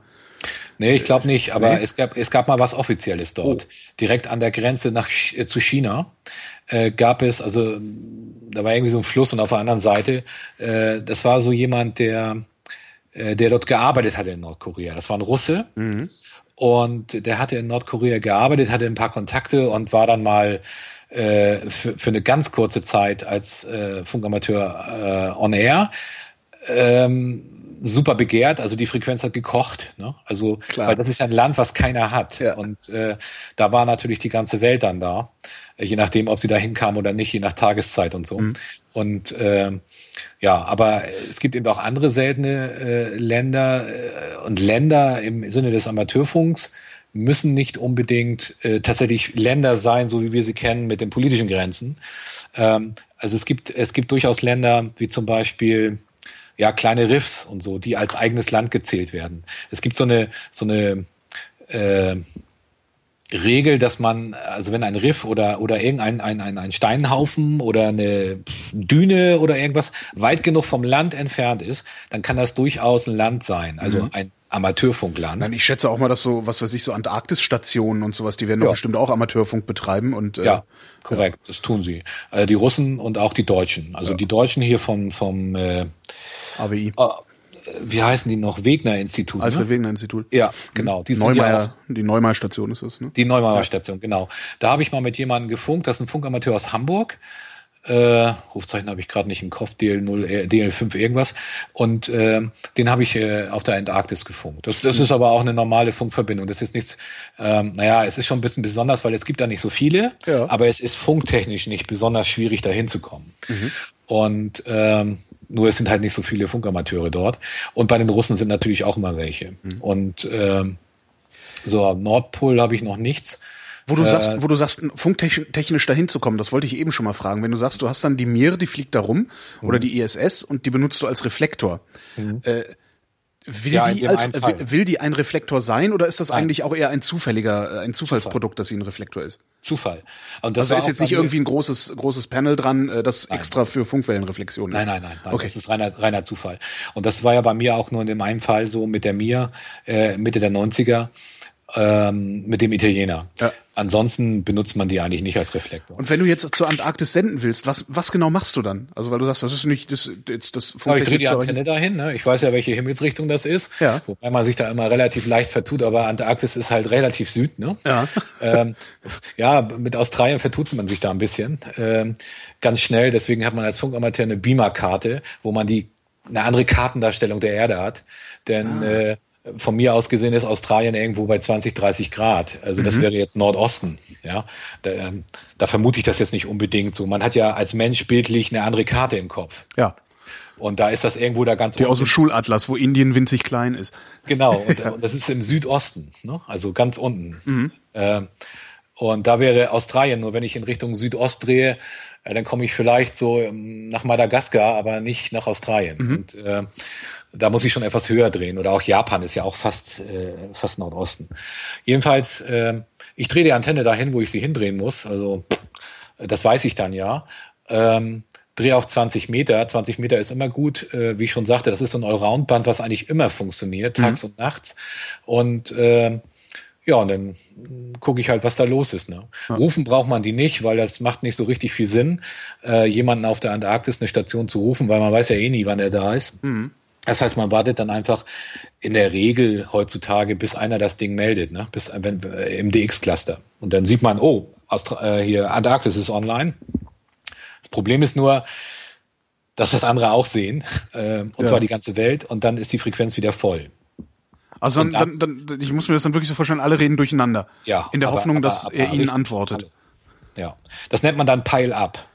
Nee, ich glaube nicht, aber nee? es, gab, es gab mal was Offizielles dort. Oh. Direkt an der Grenze nach, äh, zu China äh, gab es, also da war irgendwie so ein Fluss und auf der anderen Seite, äh, das war so jemand, der, äh, der dort gearbeitet hatte in Nordkorea. Das war ein Russe. Mhm. Und der hatte in Nordkorea gearbeitet, hatte ein paar Kontakte und war dann mal äh, für, für eine ganz kurze Zeit als äh, Funkamateur äh, on air. Ähm, super begehrt, also die Frequenz hat gekocht. Ne? Also, Klar. weil das ist ein Land, was keiner hat. Ja. Und äh, da war natürlich die ganze Welt dann da, äh, je nachdem, ob sie da hinkam oder nicht, je nach Tageszeit und so. Mhm. Und äh, ja, aber es gibt eben auch andere seltene äh, Länder äh, und Länder im Sinne des Amateurfunks, müssen nicht unbedingt äh, tatsächlich Länder sein, so wie wir sie kennen, mit den politischen Grenzen. Ähm, also es gibt, es gibt durchaus Länder, wie zum Beispiel ja kleine Riffs und so, die als eigenes Land gezählt werden. Es gibt so eine, so eine äh, Regel, dass man, also wenn ein Riff oder, oder irgendein ein, ein, ein Steinhaufen oder eine Düne oder irgendwas weit genug vom Land entfernt ist, dann kann das durchaus ein Land sein. Also mhm. ein Amateurfunkland. Nein, ich schätze auch mal, dass so, was weiß ich, so Antarktisstationen und sowas, die werden doch ja. bestimmt auch Amateurfunk betreiben und äh, ja, korrekt, ja. das tun sie. Äh, die Russen und auch die Deutschen. Also ja. die Deutschen hier vom vom äh, AWI. Äh, wie heißen die noch? Wegner-Institut. Alfred ne? Ja, genau. Die ja Neumeier, auch, die Neumeier-Station ist das, ne? die Neumauer Station, genau. Da habe ich mal mit jemandem gefunkt, das ist ein Funkamateur aus Hamburg. Äh, Rufzeichen habe ich gerade nicht im Kopf, DL0, äh, DL5 irgendwas. Und äh, den habe ich äh, auf der Antarktis gefunkt. Das, das ist aber auch eine normale Funkverbindung. Das ist nichts, ähm, naja, es ist schon ein bisschen besonders, weil es gibt da nicht so viele, Ja. aber es ist funktechnisch nicht besonders schwierig, da hinzukommen. Und ähm, nur es sind halt nicht so viele Funkamateure dort. Und bei den Russen sind natürlich auch immer welche. Und ähm, so am Nordpol habe ich noch nichts. Wo du Äh, sagst, wo du sagst, funktechnisch dahin zu kommen, das wollte ich eben schon mal fragen. Wenn du sagst, du hast dann die Mir, die fliegt da rum, Mhm. oder die ISS und die benutzt du als Reflektor. Äh, will, Ja, die als, will, will die ein Reflektor sein oder ist das Nein. eigentlich auch eher ein zufälliger, äh, ein Zufallsprodukt, dass sie ein Reflektor ist? Zufall. Und das Also ist jetzt nicht irgendwie ein großes, großes Panel dran, äh, das extra für Funkwellenreflexion ist. Nein, nein, nein, nein. Okay. Das ist reiner, reiner Zufall. Und das war ja bei mir auch nur in dem einen Fall so mit der Mir, äh, Mitte der 90er, ähm, mit dem Italiener. Ja. Ansonsten benutzt man die eigentlich nicht als Reflektor. Und wenn du jetzt zur Antarktis senden willst, was, was genau machst du dann? Also weil du sagst, das ist nicht das, das, das Ja, ich drehe die Antenne dahin. Ne? Ich weiß ja, welche Himmelsrichtung das ist. Ja. Wobei man sich da immer relativ leicht vertut, aber Antarktis ist halt relativ Süd. Ne? Ja. ähm, ja, mit Australien vertut man sich da ein bisschen. Ähm, ganz schnell. Deswegen hat man als Funkamateur eine Beamer-Karte, wo man die eine andere Kartendarstellung der Erde hat. Denn äh, von mir aus gesehen ist Australien irgendwo bei 20, 30 Grad. Also das wäre jetzt Nordosten. Ja, da, ähm, da vermute ich das jetzt nicht unbedingt so. Man hat ja als Mensch bildlich eine andere Karte im Kopf. Ja. Und da ist das irgendwo da ganz Die aus dem. Schulatlas, wo Indien winzig klein ist. Genau, und, und das ist im Südosten, ne? also ganz unten. Mhm. Ähm, und da wäre Australien, nur wenn ich in Richtung Südost drehe, äh, dann komme ich vielleicht so ähm, nach Madagaskar, aber nicht nach Australien. Mhm. Und äh, da muss ich schon etwas höher drehen. Oder auch Japan ist ja auch fast, äh, fast Nordosten. Jedenfalls, äh, ich drehe die Antenne dahin, wo ich sie hindrehen muss. Also das weiß ich dann ja. Ähm, drehe auf 20 Meter. 20 Meter ist immer gut. Äh, wie ich schon sagte, das ist so ein Allround-Band, was eigentlich immer funktioniert, tags und nachts. Und ähm, ja, und dann gucke ich halt, was da los ist. Ne? Rufen braucht man die nicht, weil das macht nicht so richtig viel Sinn, äh, jemanden auf der Antarktis eine Station zu rufen, weil man weiß ja eh nie, wann er da ist. Das heißt, man wartet dann einfach in der Regel heutzutage, bis einer das Ding meldet, ne? bis wenn, äh, im DX-Cluster. Und dann sieht man, oh, Austra äh, hier Antarktis ist online. Das Problem ist nur, dass das andere auch sehen, äh, und Ja. zwar die ganze Welt, und dann ist die Frequenz wieder voll. Also dann, dann, dann, ich muss mir das dann wirklich so vorstellen, alle reden durcheinander. Ja, In der aber- Hoffnung, aber- dass aber er ihnen antwortet. Ja, das nennt man dann Pile-Up.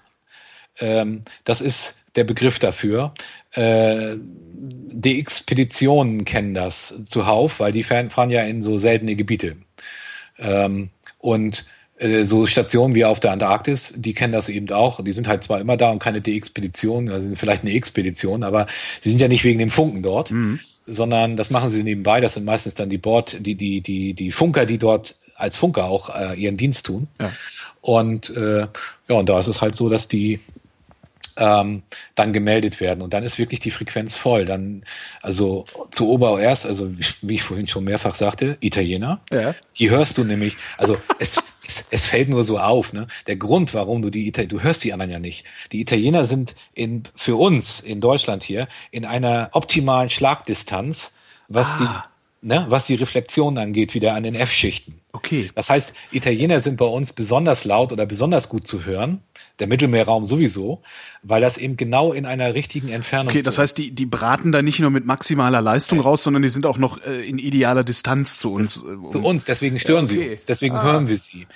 Ähm, das ist der Begriff dafür. Äh, die Expeditionen kennen das zuhauf, weil die fahren, ja in so seltene Gebiete. Ähm, und äh, so Stationen wie auf der Antarktis, die kennen das eben auch. Die sind halt zwar immer da und keine D-Expedition, also vielleicht eine Expedition, aber sie sind ja nicht wegen dem Funken dort, sondern das machen sie nebenbei. Das sind meistens dann die Bord, die, die, die, die Funker, die dort als Funker auch äh, ihren Dienst tun. Ja. Und äh, ja, und da ist es halt so, dass die ähm, dann gemeldet werden und dann ist wirklich die Frequenz voll. Dann also zu Obererst, also wie ich vorhin schon mehrfach sagte, Italiener. Ja. Die hörst du nämlich, also es, es, es fällt nur so auf, ne? Der Grund, warum du die Italiener, du hörst die anderen ja nicht. Die Italiener sind in für uns in Deutschland hier in einer optimalen Schlagdistanz, was die ne, was die Reflexion angeht, wieder an den F-Schichten. Okay. Das heißt, Italiener sind bei uns besonders laut oder besonders gut zu hören, der Mittelmeerraum sowieso, weil das eben genau in einer richtigen Entfernung Okay, das heißt, die, die braten da nicht nur mit maximaler Leistung raus, sondern die sind auch noch äh, in idealer Distanz zu uns. Äh, um- zu uns, deswegen stören Ja, okay. sie uns, deswegen hören wir sie.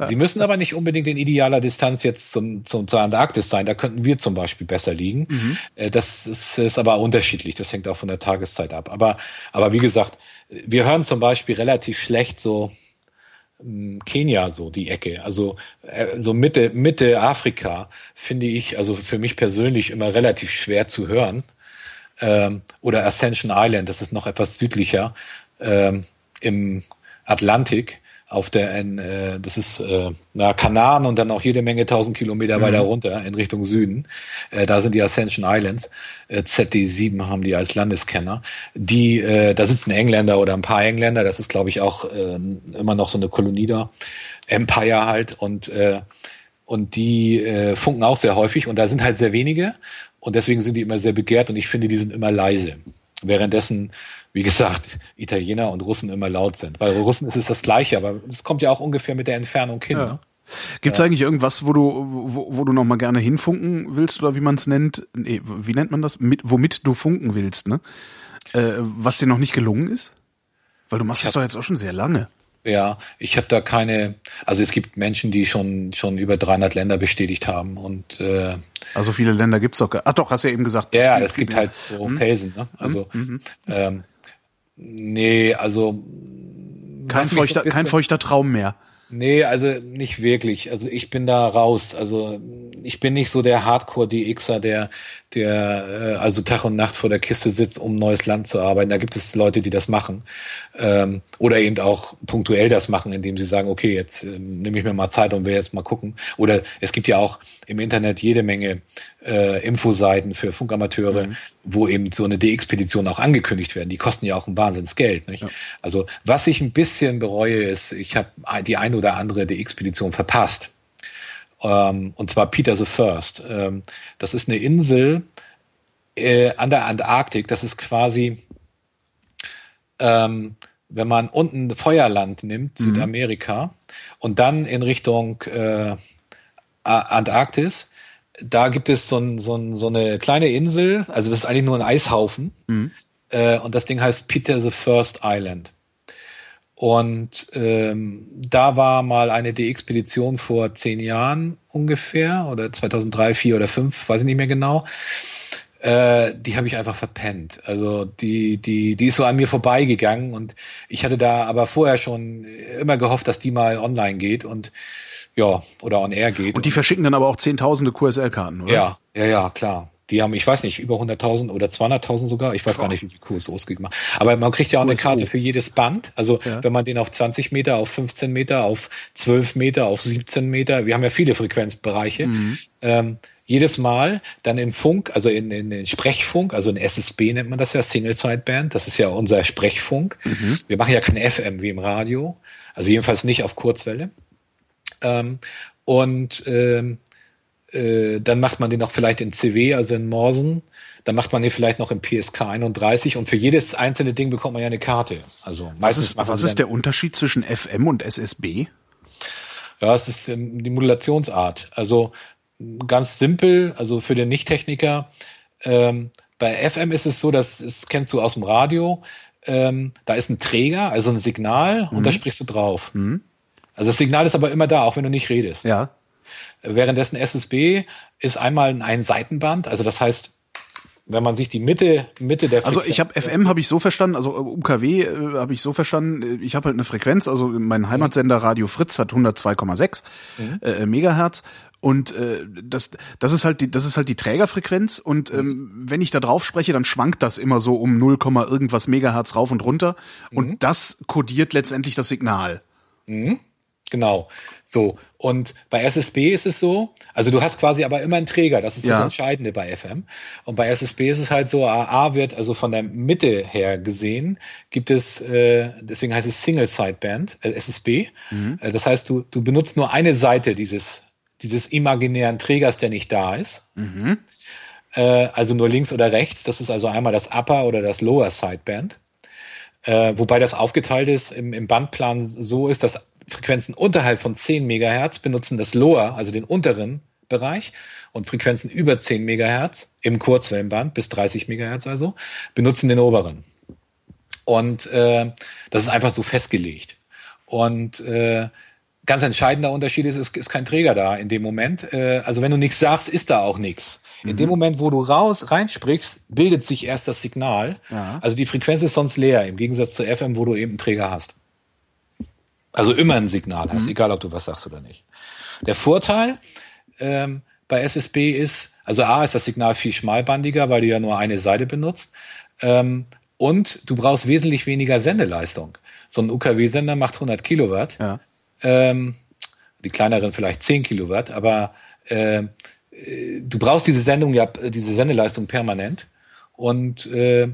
Sie müssen aber nicht unbedingt in idealer Distanz jetzt zum, zum, zur Antarktis sein, da könnten wir zum Beispiel besser liegen. Äh, Das ist, ist aber unterschiedlich, das hängt auch von der Tageszeit ab. Aber, aber wie gesagt, wir hören zum Beispiel relativ schlecht so Kenia so die Ecke, also äh, so Mitte Mitte Afrika finde ich also für mich persönlich immer relativ schwer zu hören. Ähm, oder Ascension Island, das ist noch etwas südlicher ähm, im Atlantik auf der äh, das ist äh, na, Kanaren und dann auch jede Menge tausend Kilometer weiter runter in Richtung Süden. Äh, da sind die Ascension Islands. Äh, ZD7 haben die als Landeskenner. Die, äh, da sitzen Engländer oder ein paar Engländer. Das ist, glaube ich, auch äh, immer noch so eine Kolonie da. Empire halt und äh, und die äh, funken auch sehr häufig und da sind halt sehr wenige und deswegen sind die immer sehr begehrt und ich finde, die sind immer leise. währenddessen, wie gesagt, Italiener und Russen immer laut sind. Bei Russen ist es das Gleiche, aber es kommt ja auch ungefähr mit der Entfernung hin. Ja. Ne? Gibt es ja. eigentlich irgendwas, wo du, wo, wo du noch mal gerne hinfunken willst oder wie man es nennt? Nee, wie nennt man das? Mit, womit du funken willst, ne? Äh, was dir noch nicht gelungen ist? Weil du machst es doch jetzt auch schon sehr lange. Ja, ich habe da keine, also es gibt Menschen, die schon schon über 300 Länder bestätigt haben und äh, also viele Länder gibt's auch. Ach doch, hast du ja eben gesagt. Ja, es gibt, halt so hm? Felsen. Ne? Also hm? hm? ähm, nee, also kein feuchter, so kein feuchter Traum mehr. Nee, also nicht wirklich. Also ich bin da raus. Also ich bin nicht so der Hardcore-DXer, der, der äh, also Tag und Nacht vor der Kiste sitzt, um neues Land zu arbeiten. Da gibt es Leute, die das machen. Ähm, oder eben auch punktuell das machen, indem sie sagen, okay, jetzt äh, nehme ich mir mal Zeit und will jetzt mal gucken. Oder es gibt ja auch im Internet jede Menge äh, Infoseiten für Funkamateure, mhm. wo eben so eine DX-Petition auch angekündigt werden. Die kosten ja auch ein Wahnsinnsgeld. Nicht? Ja. Also was ich ein bisschen bereue, ist, ich habe die eine oder andere DX-Petition verpasst. Ähm, und zwar Peter the First. Ähm, das ist eine Insel äh, an der Antarktik. Das ist quasi, ähm, wenn man unten Feuerland nimmt, mhm. Südamerika, und dann in Richtung äh, Antarktis, da gibt es so, ein, so, ein, so eine kleine Insel, also das ist eigentlich nur ein Eishaufen. Mhm. Äh, und das Ding heißt Peter the First Island. Und ähm, da war mal eine DX-Petition vor zehn Jahren ungefähr, oder 2003, 4 oder 5, weiß ich nicht mehr genau. Äh, die habe ich einfach verpennt. Also die, die, die ist so an mir vorbeigegangen und ich hatte da aber vorher schon immer gehofft, dass die mal online geht und ja, oder on air geht. Und die verschicken dann aber auch zehntausende QSL-Karten, oder? Ja, ja, ja, klar. Die haben, ich weiß nicht, über 100.000 oder 200.000 sogar. Ich weiß Boah. gar nicht, wie viel QSOs gemacht. Aber man kriegt ja auch QSO. eine Karte für jedes Band. Also ja. wenn man den auf 20 Meter, auf 15 Meter, auf 12 Meter, auf 17 Meter, wir haben ja viele Frequenzbereiche. Mhm. Ähm, jedes Mal dann in Funk, also in, in, in Sprechfunk, also in SSB nennt man das ja, Single Sideband, das ist ja unser Sprechfunk. Mhm. Wir machen ja kein FM wie im Radio, also jedenfalls nicht auf Kurzwelle. Ähm, und ähm, äh, dann macht man den noch vielleicht in CW, also in Morsen. Dann macht man den vielleicht noch im PSK 31 und für jedes einzelne Ding bekommt man ja eine Karte. Also meistens was ist, was ist der Unterschied zwischen FM und SSB? Ja, es ist ähm, die Modulationsart. Also ganz simpel, also für den Nichttechniker. Ähm, bei FM ist es so, dass das kennst du aus dem Radio. Ähm, da ist ein Träger, also ein Signal, mhm. und da mhm. sprichst du drauf. Mhm. Also das Signal ist aber immer da, auch wenn du nicht redest. Ja. Währenddessen SSB ist einmal ein Seitenband, also das heißt, wenn man sich die Mitte Mitte der Frequenz Also ich habe FM habe ich so verstanden, also UKW äh, habe ich so verstanden, äh, ich habe halt eine Frequenz, also mein Heimatsender Radio Fritz hat 102,6 mhm. äh, Megahertz und äh, das das ist halt die das ist halt die Trägerfrequenz und ähm, mhm. wenn ich da drauf spreche, dann schwankt das immer so um 0, irgendwas Megahertz rauf und runter und mhm. das kodiert letztendlich das Signal. Mhm. Genau. So. Und bei SSB ist es so, also du hast quasi aber immer einen Träger, das ist ja. das Entscheidende bei FM. Und bei SSB ist es halt so, AA wird also von der Mitte her gesehen, gibt es, äh, deswegen heißt es Single Sideband, äh, SSB. Mhm. Äh, das heißt, du, du benutzt nur eine Seite dieses, dieses imaginären Trägers, der nicht da ist. Mhm. Äh, also nur links oder rechts. Das ist also einmal das Upper oder das Lower Sideband. Äh, wobei das aufgeteilt ist im, im Bandplan so ist, dass Frequenzen unterhalb von 10 Megahertz benutzen das Lower, also den unteren Bereich und Frequenzen über 10 Megahertz im Kurzwellenband bis 30 Megahertz also benutzen den oberen. Und äh, das ist einfach so festgelegt. Und äh, ganz entscheidender Unterschied ist, es ist kein Träger da in dem Moment. Äh, also wenn du nichts sagst, ist da auch nichts. In mhm. dem Moment, wo du raus reinsprichst, bildet sich erst das Signal. Ja. Also die Frequenz ist sonst leer, im Gegensatz zu FM, wo du eben einen Träger hast. Also immer ein Signal hast, mhm. egal ob du was sagst oder nicht. Der Vorteil ähm, bei SSB ist, also A ist das Signal viel schmalbandiger, weil du ja nur eine Seite benutzt. Ähm, und du brauchst wesentlich weniger Sendeleistung. So ein UKW-Sender macht 100 Kilowatt. Ja. Ähm, die kleineren vielleicht 10 Kilowatt, aber äh, du brauchst diese Sendung ja, diese Sendeleistung permanent. Und äh,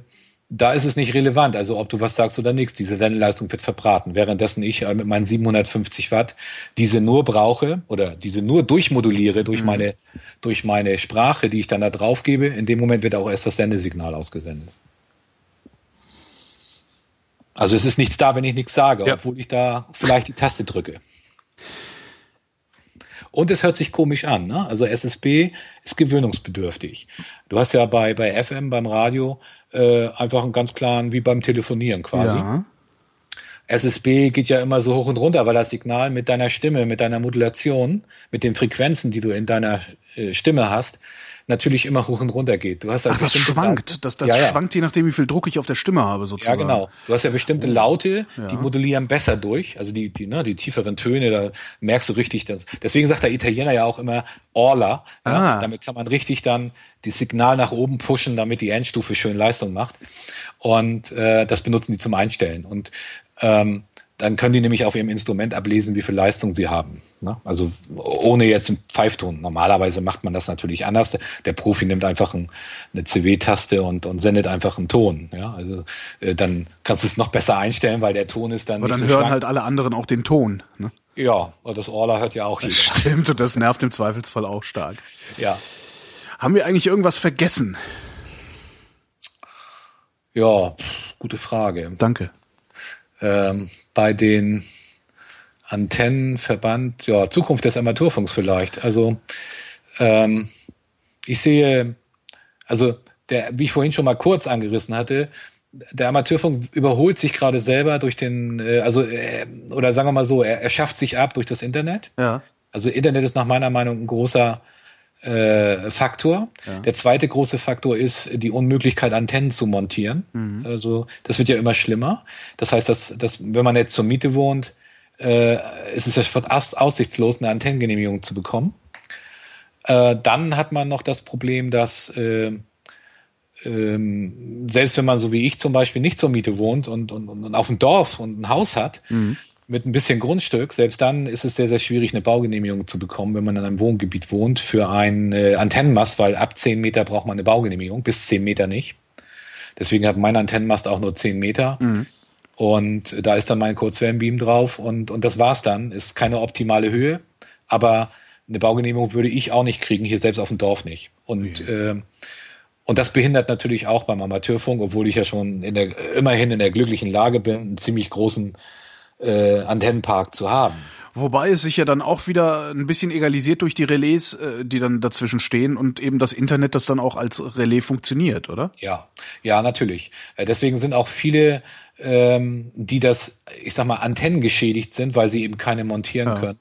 da ist es nicht relevant, also ob du was sagst oder nichts. Diese Sendeleistung wird verbraten, währenddessen ich äh, mit meinen 750 Watt diese nur brauche oder diese nur durchmoduliere durch mhm. meine durch meine Sprache, die ich dann da drauf gebe. In dem Moment wird auch erst das Sendesignal ausgesendet. Also es ist nichts da, wenn ich nichts sage, Ja. obwohl ich da vielleicht die Taste drücke. Und es hört sich komisch an. Ne? Also SSB ist gewöhnungsbedürftig. Du hast ja bei, bei FM, beim Radio, äh, einfach einen ganz klaren, wie beim Telefonieren quasi. Ja. SSB geht ja immer so hoch und runter, weil das Signal mit deiner Stimme, mit deiner Modulation, mit den Frequenzen, die du in deiner äh, Stimme hast, natürlich immer hoch und runter geht. Du hast halt Ach, das schwankt. Laute- Das, das ja, ja. schwankt je nachdem, wie viel Druck ich auf der Stimme habe, Ja, sozusagen. genau. Du hast ja bestimmte Oh. Laute, die modulieren besser durch. Also die, die, ne, die tieferen Töne, da merkst du richtig. Das. Deswegen sagt der Italiener ja auch immer Orla. Ja, Ah. Damit kann man richtig dann die Signal nach oben pushen, damit die Endstufe schön Leistung macht. Und äh, das benutzen die zum Einstellen. Und ähm, dann können die nämlich auf ihrem Instrument ablesen, wie viel Leistung sie haben. Ne? Also ohne jetzt einen Pfeifton. Normalerweise macht man das natürlich anders. Der Profi nimmt einfach ein, eine CW-Taste und, und sendet einfach einen Ton. Ja? Also äh, dann kannst du es noch besser einstellen, weil der Ton ist dann Aber dann so hören schwank. halt alle anderen auch den Ton. Ne? Ja, und das Orla hört ja auch jeder. Stimmt, und das nervt im Zweifelsfall auch stark. Ja. Haben wir eigentlich irgendwas vergessen? Ja, pff, gute Frage. Danke. ähm, bei den Antennenverband, ja, Zukunft des Amateurfunks vielleicht. Also ähm, ich sehe, also der, wie ich vorhin schon mal kurz angerissen hatte, der Amateurfunk überholt sich gerade selber durch den, äh, also äh, oder sagen wir mal so, er, er schafft sich ab durch das Internet. Ja. Also Internet ist nach meiner Meinung ein großer äh, Faktor. Der zweite große Faktor ist die Unmöglichkeit, Antennen zu montieren. Also das wird ja immer schlimmer. Das heißt, dass, dass wenn man jetzt zur Miete wohnt, äh, ist es ja fast aussichtslos, eine Antennengenehmigung zu bekommen. Äh, dann hat man noch das Problem, dass äh, ähm, selbst wenn man so wie ich zum Beispiel nicht zur Miete wohnt und, und, und auf dem Dorf und ein Haus hat, mit ein bisschen Grundstück, selbst dann ist es sehr, sehr schwierig, eine Baugenehmigung zu bekommen, wenn man in einem Wohngebiet wohnt für einen äh, Antennenmast, weil ab 10 Meter braucht man eine Baugenehmigung, bis 10 Meter nicht. Deswegen hat mein Antennenmast auch nur 10 Meter. Und da ist dann mein Kurzwellenbeam drauf und, und das war's dann. Ist keine optimale Höhe, aber eine Baugenehmigung würde ich auch nicht kriegen, hier selbst auf dem Dorf nicht. Und, ähm, und das behindert natürlich auch beim Amateurfunk, obwohl ich ja schon in der, immerhin in der glücklichen Lage bin, einen ziemlich großen äh, Antennenpark zu haben. Wobei es sich ja dann auch wieder ein bisschen egalisiert durch die Relais, äh, die dann dazwischen stehen und eben das Internet, das dann auch als Relais funktioniert, oder? Ja, ja, natürlich. Äh, Deswegen sind auch viele, ähm, die das, ich sag mal, Antennen geschädigt sind, weil sie eben keine montieren können,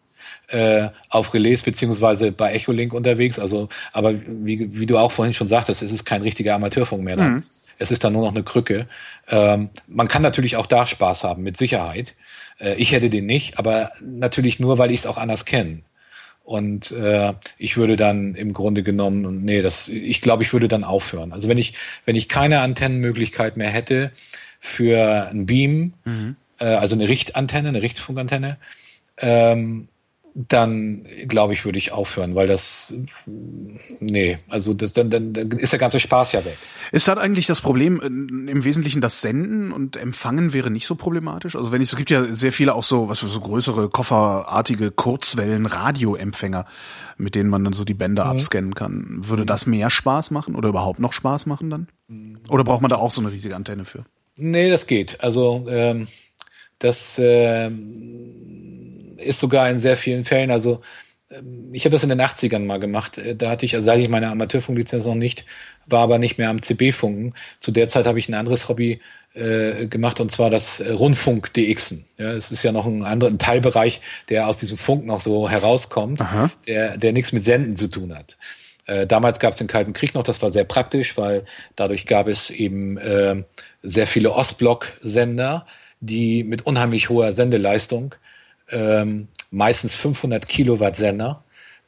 äh, auf Relais beziehungsweise bei Echolink unterwegs. Also, aber wie, wie du auch vorhin schon sagtest, es ist kein richtiger Amateurfunk mehr dann. Es ist dann nur noch eine Krücke. Ähm, man kann natürlich auch da Spaß haben, mit Sicherheit. Äh, ich hätte den nicht, aber natürlich nur, weil ich es auch anders kenne. Und äh, ich würde dann im Grunde genommen, nee, das, ich glaube, ich würde dann aufhören. Also wenn ich, wenn ich keine Antennenmöglichkeit mehr hätte für ein Beam, äh, also eine Richtantenne, eine Richtfunkantenne, ähm, dann glaube ich, würde ich aufhören, weil das, nee, also das, dann, dann, dann ist der ganze Spaß ja weg. Ist das eigentlich das Problem äh, im Wesentlichen das Senden und Empfangen wäre nicht so problematisch? Also wenn ich, es gibt ja sehr viele auch so, was für so größere kofferartige Kurzwellen-Radioempfänger, mit denen man dann so die Bänder abscannen kann. Würde das mehr Spaß machen oder überhaupt noch Spaß machen dann? Oder braucht man da auch so eine riesige Antenne für? Nee, das geht. Also ähm, das ähm, ist sogar in sehr vielen Fällen, also ähm, ich habe das in den 80ern mal gemacht. Äh, Da hatte ich, also hatte ich meine Amateurfunklizenz noch nicht, war aber nicht mehr am CB-Funken. Zu der Zeit habe ich ein anderes Hobby äh, gemacht und zwar das äh, Rundfunk DXen. Ja, es ist ja noch ein anderer ein Teilbereich, der aus diesem Funk noch so herauskommt, der, der nichts mit Senden zu tun hat. Äh, damals gab es den Kalten Krieg noch, das war sehr praktisch, weil dadurch gab es eben äh, sehr viele Ostblock-Sender, die mit unheimlich hoher Sendeleistung, ähm, meistens 500 Kilowatt Sender,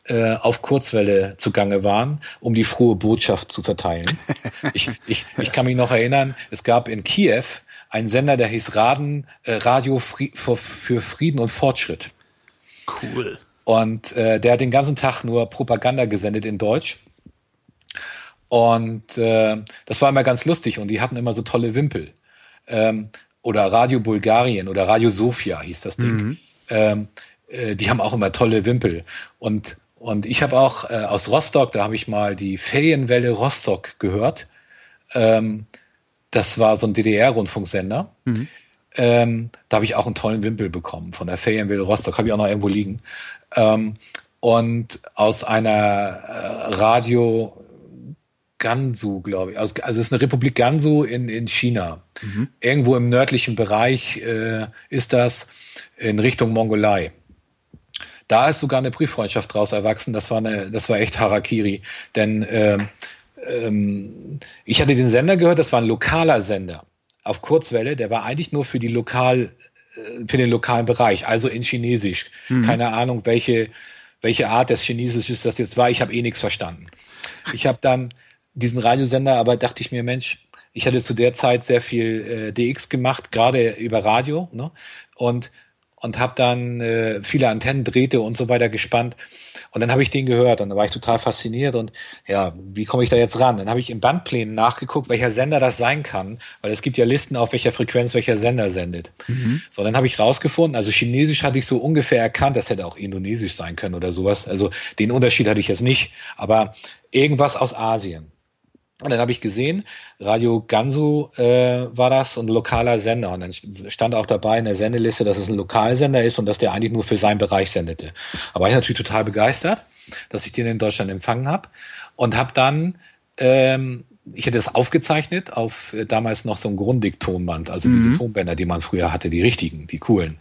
äh, auf Kurzwelle zugange waren, um die frohe Botschaft zu verteilen. ich, ich, ich kann mich noch erinnern, es gab in Kiew einen Sender, der hieß Raden, äh, Radio Fri für, für Frieden und Fortschritt. Cool. Und äh, der hat den ganzen Tag nur Propaganda gesendet in Deutsch. Und äh, das war immer ganz lustig und die hatten immer so tolle Wimpel. Ähm, oder Radio Bulgarien oder Radio Sofia hieß das Ding. Ähm, äh, die haben auch immer tolle Wimpel. Und, und ich habe auch äh, aus Rostock, da habe ich mal die Ferienwelle Rostock gehört. Ähm, das war so ein DDR-Rundfunksender. Ähm, da habe ich auch einen tollen Wimpel bekommen von der Ferienwille Rostock, habe ich auch noch irgendwo liegen. Ähm, und aus einer äh, Radio Gansu, glaube ich. Also, also es ist eine Republik Gansu in, in China. Mhm. Irgendwo im nördlichen Bereich äh, ist das in Richtung Mongolei. Da ist sogar eine Brieffreundschaft draus erwachsen. Das war eine, das war echt Harakiri. Denn ähm, ähm, ich hatte den Sender gehört, das war ein lokaler Sender auf Kurzwelle, der war eigentlich nur für die lokal, äh, für den lokalen Bereich, also in Chinesisch. Mhm. Keine Ahnung, welche, welche Art des Chinesisch das jetzt war. Ich habe eh nichts verstanden. Ich habe dann diesen Radiosender, aber dachte ich mir, Mensch, ich hatte zu der Zeit sehr viel äh, DX gemacht, gerade über Radio, ne? Und und habe dann äh, viele Antennen, Drähte und so weiter gespannt. Und dann habe ich den gehört und da war ich total fasziniert und ja, wie komme ich da jetzt ran? Dann habe ich in Bandplänen nachgeguckt, welcher Sender das sein kann, weil es gibt ja Listen, auf welcher Frequenz welcher Sender sendet. Mhm. So, dann habe ich rausgefunden, also Chinesisch hatte ich so ungefähr erkannt, das hätte auch Indonesisch sein können oder sowas. Also den Unterschied hatte ich jetzt nicht, aber irgendwas aus Asien. Und dann habe ich gesehen, Radio Gansu äh, war das und lokaler Sender. Und dann stand auch dabei in der Sendeliste, dass es ein Lokalsender ist und dass der eigentlich nur für seinen Bereich sendete. Aber ich natürlich total begeistert, dass ich den in Deutschland empfangen habe und habe dann ähm, ich hätte das aufgezeichnet auf äh, damals noch so ein Grundig-Tonband, also mhm. diese Tonbänder, die man früher hatte, die richtigen, die coolen.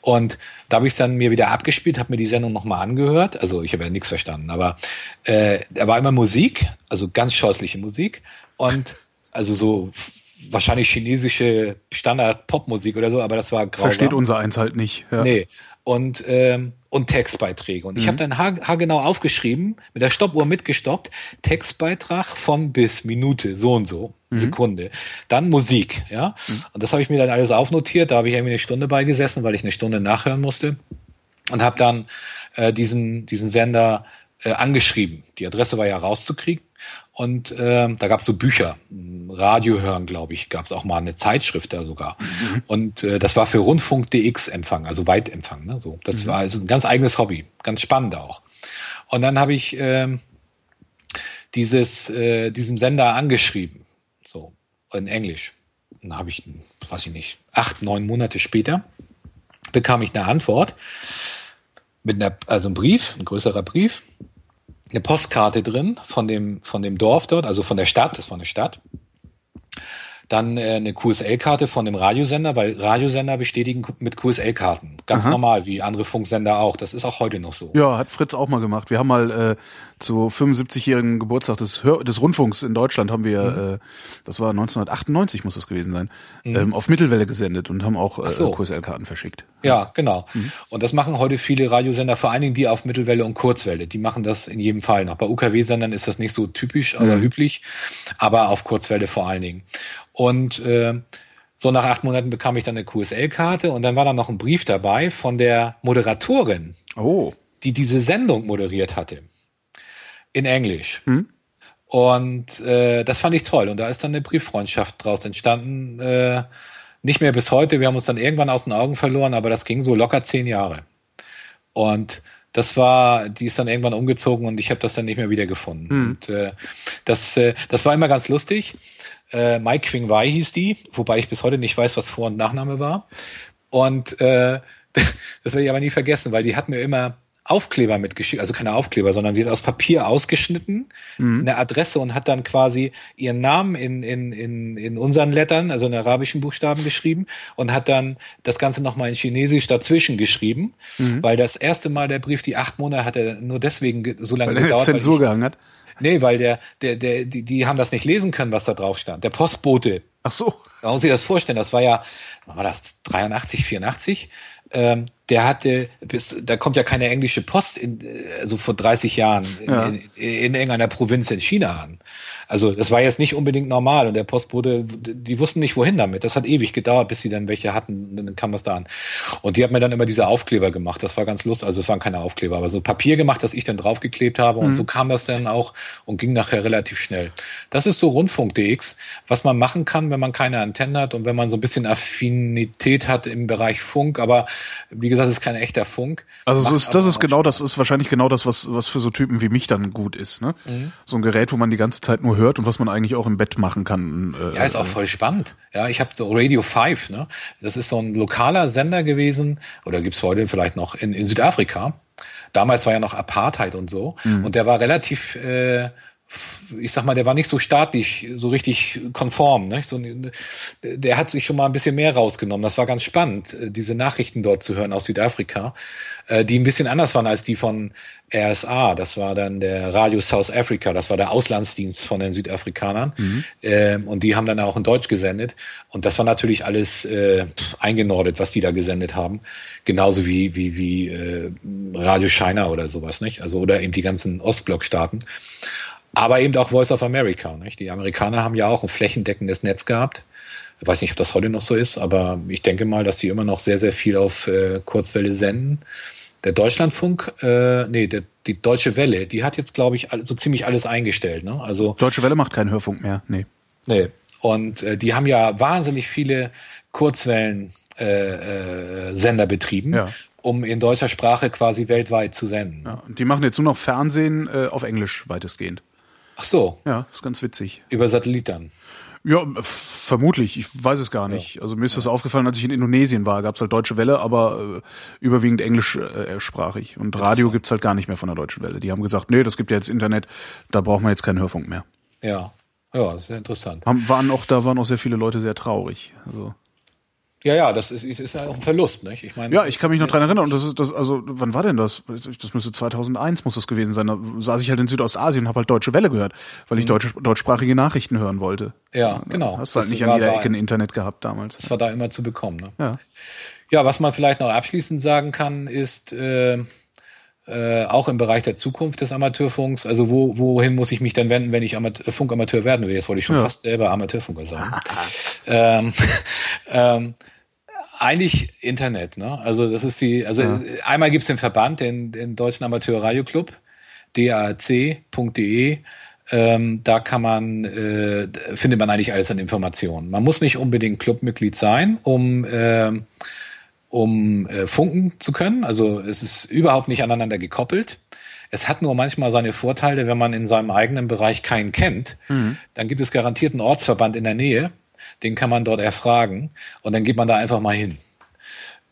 Und da habe ich es dann mir wieder abgespielt, habe mir die Sendung nochmal angehört. Also ich habe ja nichts verstanden, aber äh, da war immer Musik, also ganz scheußliche Musik und also so wahrscheinlich chinesische Standard-Popmusik oder so, aber das war grausam. Versteht unser eins halt nicht. Ja. Nee. Und ähm, und Textbeiträge. Und ich mhm. habe dann haargenau aufgeschrieben, mit der Stoppuhr mitgestoppt, Textbeitrag von bis Minute, so und so, mhm. Sekunde. Dann Musik, ja. Mhm. Und das habe ich mir dann alles aufnotiert, da habe ich irgendwie eine Stunde beigesessen, weil ich eine Stunde nachhören musste. Und habe dann äh, diesen, diesen Sender äh, angeschrieben. Die Adresse war ja rauszukriegen. Und äh, da gab es so Bücher, Radio hören, glaube ich, gab es auch mal eine Zeitschrift da sogar. Mhm. Und äh, das war für Rundfunk DX-Empfang, also Weitempfang. Ne? So, das mhm. war also ein ganz eigenes Hobby, ganz spannend auch. Und dann habe ich äh, dieses äh, diesem Sender angeschrieben, so in Englisch. Dann habe ich, weiß ich nicht, acht, neun Monate später bekam ich eine Antwort mit einer, also ein Brief, ein größerer Brief eine Postkarte drin von dem, von dem Dorf dort, also von der Stadt, das war eine Stadt. Dann äh, eine QSL-Karte von dem Radiosender, weil Radiosender bestätigen mit QSL-Karten. Ganz Aha. normal, wie andere Funksender auch. Das ist auch heute noch so. Ja, hat Fritz auch mal gemacht. Wir haben mal äh, zu 75-jährigen Geburtstag des, Hör des Rundfunks in Deutschland haben wir, mhm. äh, das war 1998 muss das gewesen sein, mhm. ähm, auf Mittelwelle gesendet und haben auch äh, so. QSL-Karten verschickt. Ja, genau. Mhm. Und das machen heute viele Radiosender, vor allen Dingen die auf Mittelwelle und Kurzwelle. Die machen das in jedem Fall noch. Bei UKW-Sendern ist das nicht so typisch, aber mhm. üblich, aber auf Kurzwelle vor allen Dingen. Und äh, so nach acht Monaten bekam ich dann eine QSL-Karte und dann war da noch ein Brief dabei von der Moderatorin, oh. die diese Sendung moderiert hatte. In Englisch. Hm? Und äh, das fand ich toll. Und da ist dann eine Brieffreundschaft draus entstanden. Äh, nicht mehr bis heute. Wir haben uns dann irgendwann aus den Augen verloren, aber das ging so locker zehn Jahre. Und das war, die ist dann irgendwann umgezogen und ich habe das dann nicht mehr wiedergefunden. Hm. Und äh, das, äh, das war immer ganz lustig. Äh, Mai Qing Wei hieß die, wobei ich bis heute nicht weiß, was Vor- und Nachname war. Und äh, das werde ich aber nie vergessen, weil die hat mir immer Aufkleber mitgeschickt, also keine Aufkleber, sondern sie hat aus Papier ausgeschnitten, mhm. eine Adresse und hat dann quasi ihren Namen in, in, in, in unseren Lettern, also in arabischen Buchstaben geschrieben und hat dann das Ganze nochmal in Chinesisch dazwischen geschrieben, mhm. weil das erste Mal der Brief, die acht Monate, hat er nur deswegen so lange weil gedauert. Zensur weil ich, gehangen hat. Nee, weil der, der, der, die, die haben das nicht lesen können, was da drauf stand. Der Postbote. Ach so. Man muss sich das vorstellen, das war ja, wann war das, 83, 84? Ähm, der hatte, bis, da kommt ja keine englische Post in, also vor 30 Jahren in, ja. in, in irgendeiner Provinz in China an. Also das war jetzt nicht unbedingt normal und der Postbote, die wussten nicht wohin damit. Das hat ewig gedauert, bis sie dann welche hatten, dann kam das da an. Und die hat mir dann immer diese Aufkleber gemacht. Das war ganz lustig. Also es waren keine Aufkleber, aber so Papier gemacht, das ich dann draufgeklebt habe und mhm. so kam das dann auch und ging nachher relativ schnell. Das ist so Rundfunk DX, was man machen kann, wenn man keine Antenne hat und wenn man so ein bisschen Affinität hat im Bereich Funk. Aber wie gesagt, gesagt, es ist kein echter Funk. Also das ist, das ist genau, das ist wahrscheinlich genau das, was, was für so Typen wie mich dann gut ist, ne? Mhm. So ein Gerät, wo man die ganze Zeit nur hört und was man eigentlich auch im Bett machen kann. Äh, ja, ist auch voll spannend. Ja, ich habe so Radio 5, ne? Das ist so ein lokaler Sender gewesen, oder gibt's heute vielleicht noch in, in Südafrika. Damals war ja noch Apartheid und so. Mhm. Und der war relativ äh, ich sag mal, der war nicht so staatlich, so richtig konform. Ne? So, der hat sich schon mal ein bisschen mehr rausgenommen. Das war ganz spannend, äh, diese Nachrichten dort zu hören aus Südafrika, äh, die ein bisschen anders waren als die von RSA. Das war dann der Radio South Africa, das war der Auslandsdienst von den Südafrikanern. Mhm. Ähm, und die haben dann auch in Deutsch gesendet. Und das war natürlich alles äh, eingenordet, was die da gesendet haben. Genauso wie, wie, wie äh, Radio China oder sowas, nicht? Also, oder eben die ganzen Ostblockstaaten aber eben auch Voice of America. Nicht? Die Amerikaner haben ja auch ein flächendeckendes Netz gehabt. Ich weiß nicht, ob das heute noch so ist, aber ich denke mal, dass die immer noch sehr, sehr viel auf äh, Kurzwelle senden. Der Deutschlandfunk, äh, nee, der, die Deutsche Welle, die hat jetzt, glaube ich, so ziemlich alles eingestellt. Ne? Also Deutsche Welle macht keinen Hörfunk mehr, nee. Nee. Und äh, die haben ja wahnsinnig viele Kurzwellen äh, äh, Sender betrieben. Ja um in deutscher Sprache quasi weltweit zu senden. Ja, und die machen jetzt nur noch Fernsehen äh, auf Englisch weitestgehend. Ach so. Ja, ist ganz witzig. Über Satellit dann? Ja, vermutlich. Ich weiß es gar nicht. Ja. Also mir ist das aufgefallen, als ich in Indonesien war. Gab es halt Deutsche Welle, aber äh, überwiegend englischsprachig. Äh, Und Radio gibt's halt gar nicht mehr von der Deutschen Welle. Die haben gesagt, nee, das gibt ja jetzt Internet, da braucht man jetzt keinen Hörfunk mehr. Ja, ja, sehr interessant. Haben, waren auch, da waren auch sehr viele Leute sehr traurig. Also ja, ja, das ist, ist ja auch ein Verlust, nicht? Ich meine, ja, ich kann mich noch dran erinnern und das ist das, also wann war denn das? Das müsste 2001 muss das gewesen sein. Da saß ich halt in Südostasien und habe halt Deutsche Welle gehört, weil ich mhm. deutsche, deutschsprachige Nachrichten hören wollte. Ja, genau. Hast du halt nicht an jeder Ecke ein Internet gehabt damals. Das war da immer zu bekommen. Ne? Ja. Ja, was man vielleicht noch abschließend sagen kann, ist äh, äh, auch im Bereich der Zukunft des Amateurfunks. Also wo, wohin muss ich mich dann wenden, wenn ich Amateur, Funkamateur werden will? Jetzt wollte ich schon ja. fast selber Amateurfunker sagen. ähm, ähm, eigentlich Internet, ne? Also das ist die, also ja. einmal gibt's den Verband, den, den Deutschen Amateur Radio Club, dac.de. Ähm, da kann man, äh, findet man eigentlich alles an Informationen. Man muss nicht unbedingt Clubmitglied sein, um, äh, um äh, funken zu können. Also es ist überhaupt nicht aneinander gekoppelt. Es hat nur manchmal seine Vorteile, wenn man in seinem eigenen Bereich keinen kennt. Mhm. Dann gibt es garantiert einen Ortsverband in der Nähe, den kann man dort erfragen und dann geht man da einfach mal hin.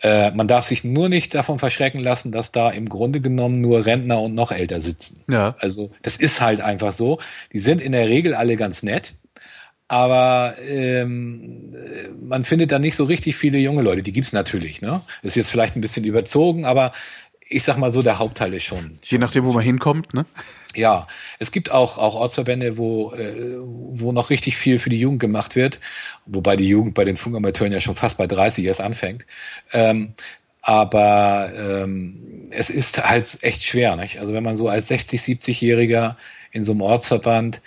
Äh, man darf sich nur nicht davon verschrecken lassen, dass da im Grunde genommen nur Rentner und noch älter sitzen. Ja. Also das ist halt einfach so. Die sind in der Regel alle ganz nett. Aber ähm, man findet da nicht so richtig viele junge Leute. Die gibt's natürlich. Ne? Ist jetzt vielleicht ein bisschen überzogen, aber ich sag mal so, der Hauptteil ist schon. Je nachdem, wo man hinkommt, ne? Ja, es gibt auch, auch Ortsverbände, wo, äh, wo noch richtig viel für die Jugend gemacht wird, wobei die Jugend bei den Funkamateuren ja schon fast bei 30 erst anfängt. Ähm, aber ähm, es ist halt echt schwer. Nicht? Also wenn man so als 60, 70-Jähriger in so einem Ortsverband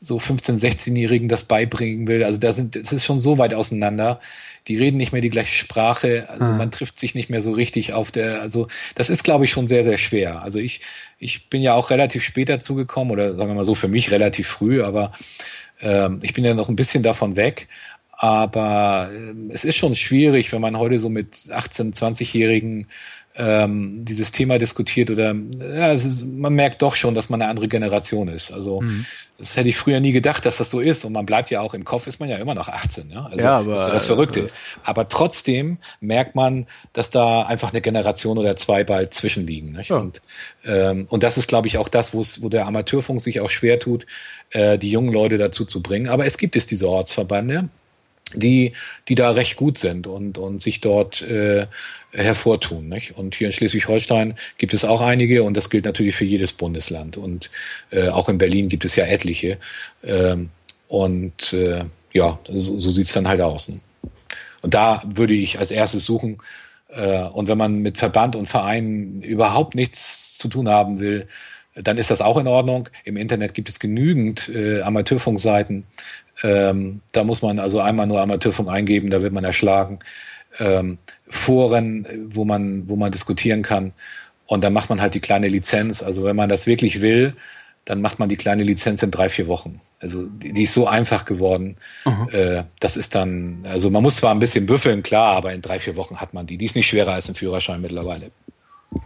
so 15, 16-Jährigen das beibringen will, also da sind, das ist schon so weit auseinander die reden nicht mehr die gleiche Sprache, also mhm. man trifft sich nicht mehr so richtig auf der, also das ist, glaube ich, schon sehr, sehr schwer. Also ich, ich bin ja auch relativ spät dazugekommen oder sagen wir mal so, für mich relativ früh, aber ähm, ich bin ja noch ein bisschen davon weg. Aber ähm, es ist schon schwierig, wenn man heute so mit 18-, 20-Jährigen ähm, dieses Thema diskutiert oder ja, ist, man merkt doch schon, dass man eine andere Generation ist. Also mhm. das hätte ich früher nie gedacht, dass das so ist. Und man bleibt ja auch im Kopf, ist man ja immer noch 18. Ja? Also ja, aber, das ist ja das Verrückte. Äh, aber trotzdem merkt man, dass da einfach eine Generation oder zwei bald zwischenliegen. Nicht? Ja. Und, ähm, und das ist, glaube ich, auch das, wo der Amateurfunk sich auch schwer tut, äh, die jungen Leute dazu zu bringen. Aber es gibt es diese Ortsverbände die, die da recht gut sind und, und sich dort äh, hervortun. Nicht? Und hier in Schleswig-Holstein gibt es auch einige und das gilt natürlich für jedes Bundesland. Und äh, auch in Berlin gibt es ja etliche. Ähm, und äh, ja, so, so sieht dann halt aus. Ne? Und da würde ich als erstes suchen. Äh, und wenn man mit Verband und Vereinen überhaupt nichts zu tun haben will, dann ist das auch in Ordnung. Im Internet gibt es genügend äh, Amateurfunkseiten. Ähm, da muss man also einmal nur Amateurfunk eingeben, da wird man erschlagen ähm, Foren, wo man, wo man diskutieren kann. Und dann macht man halt die kleine Lizenz. Also wenn man das wirklich will, dann macht man die kleine Lizenz in drei, vier Wochen. Also die, die ist so einfach geworden. Äh, das ist dann, also man muss zwar ein bisschen büffeln, klar, aber in drei, vier Wochen hat man die. Die ist nicht schwerer als ein Führerschein mittlerweile.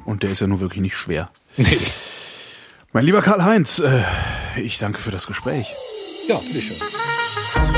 Und der ist ja nur wirklich nicht schwer. Nee. Mein lieber Karl-Heinz, äh, ich danke für das Gespräch. Ja, vi kör.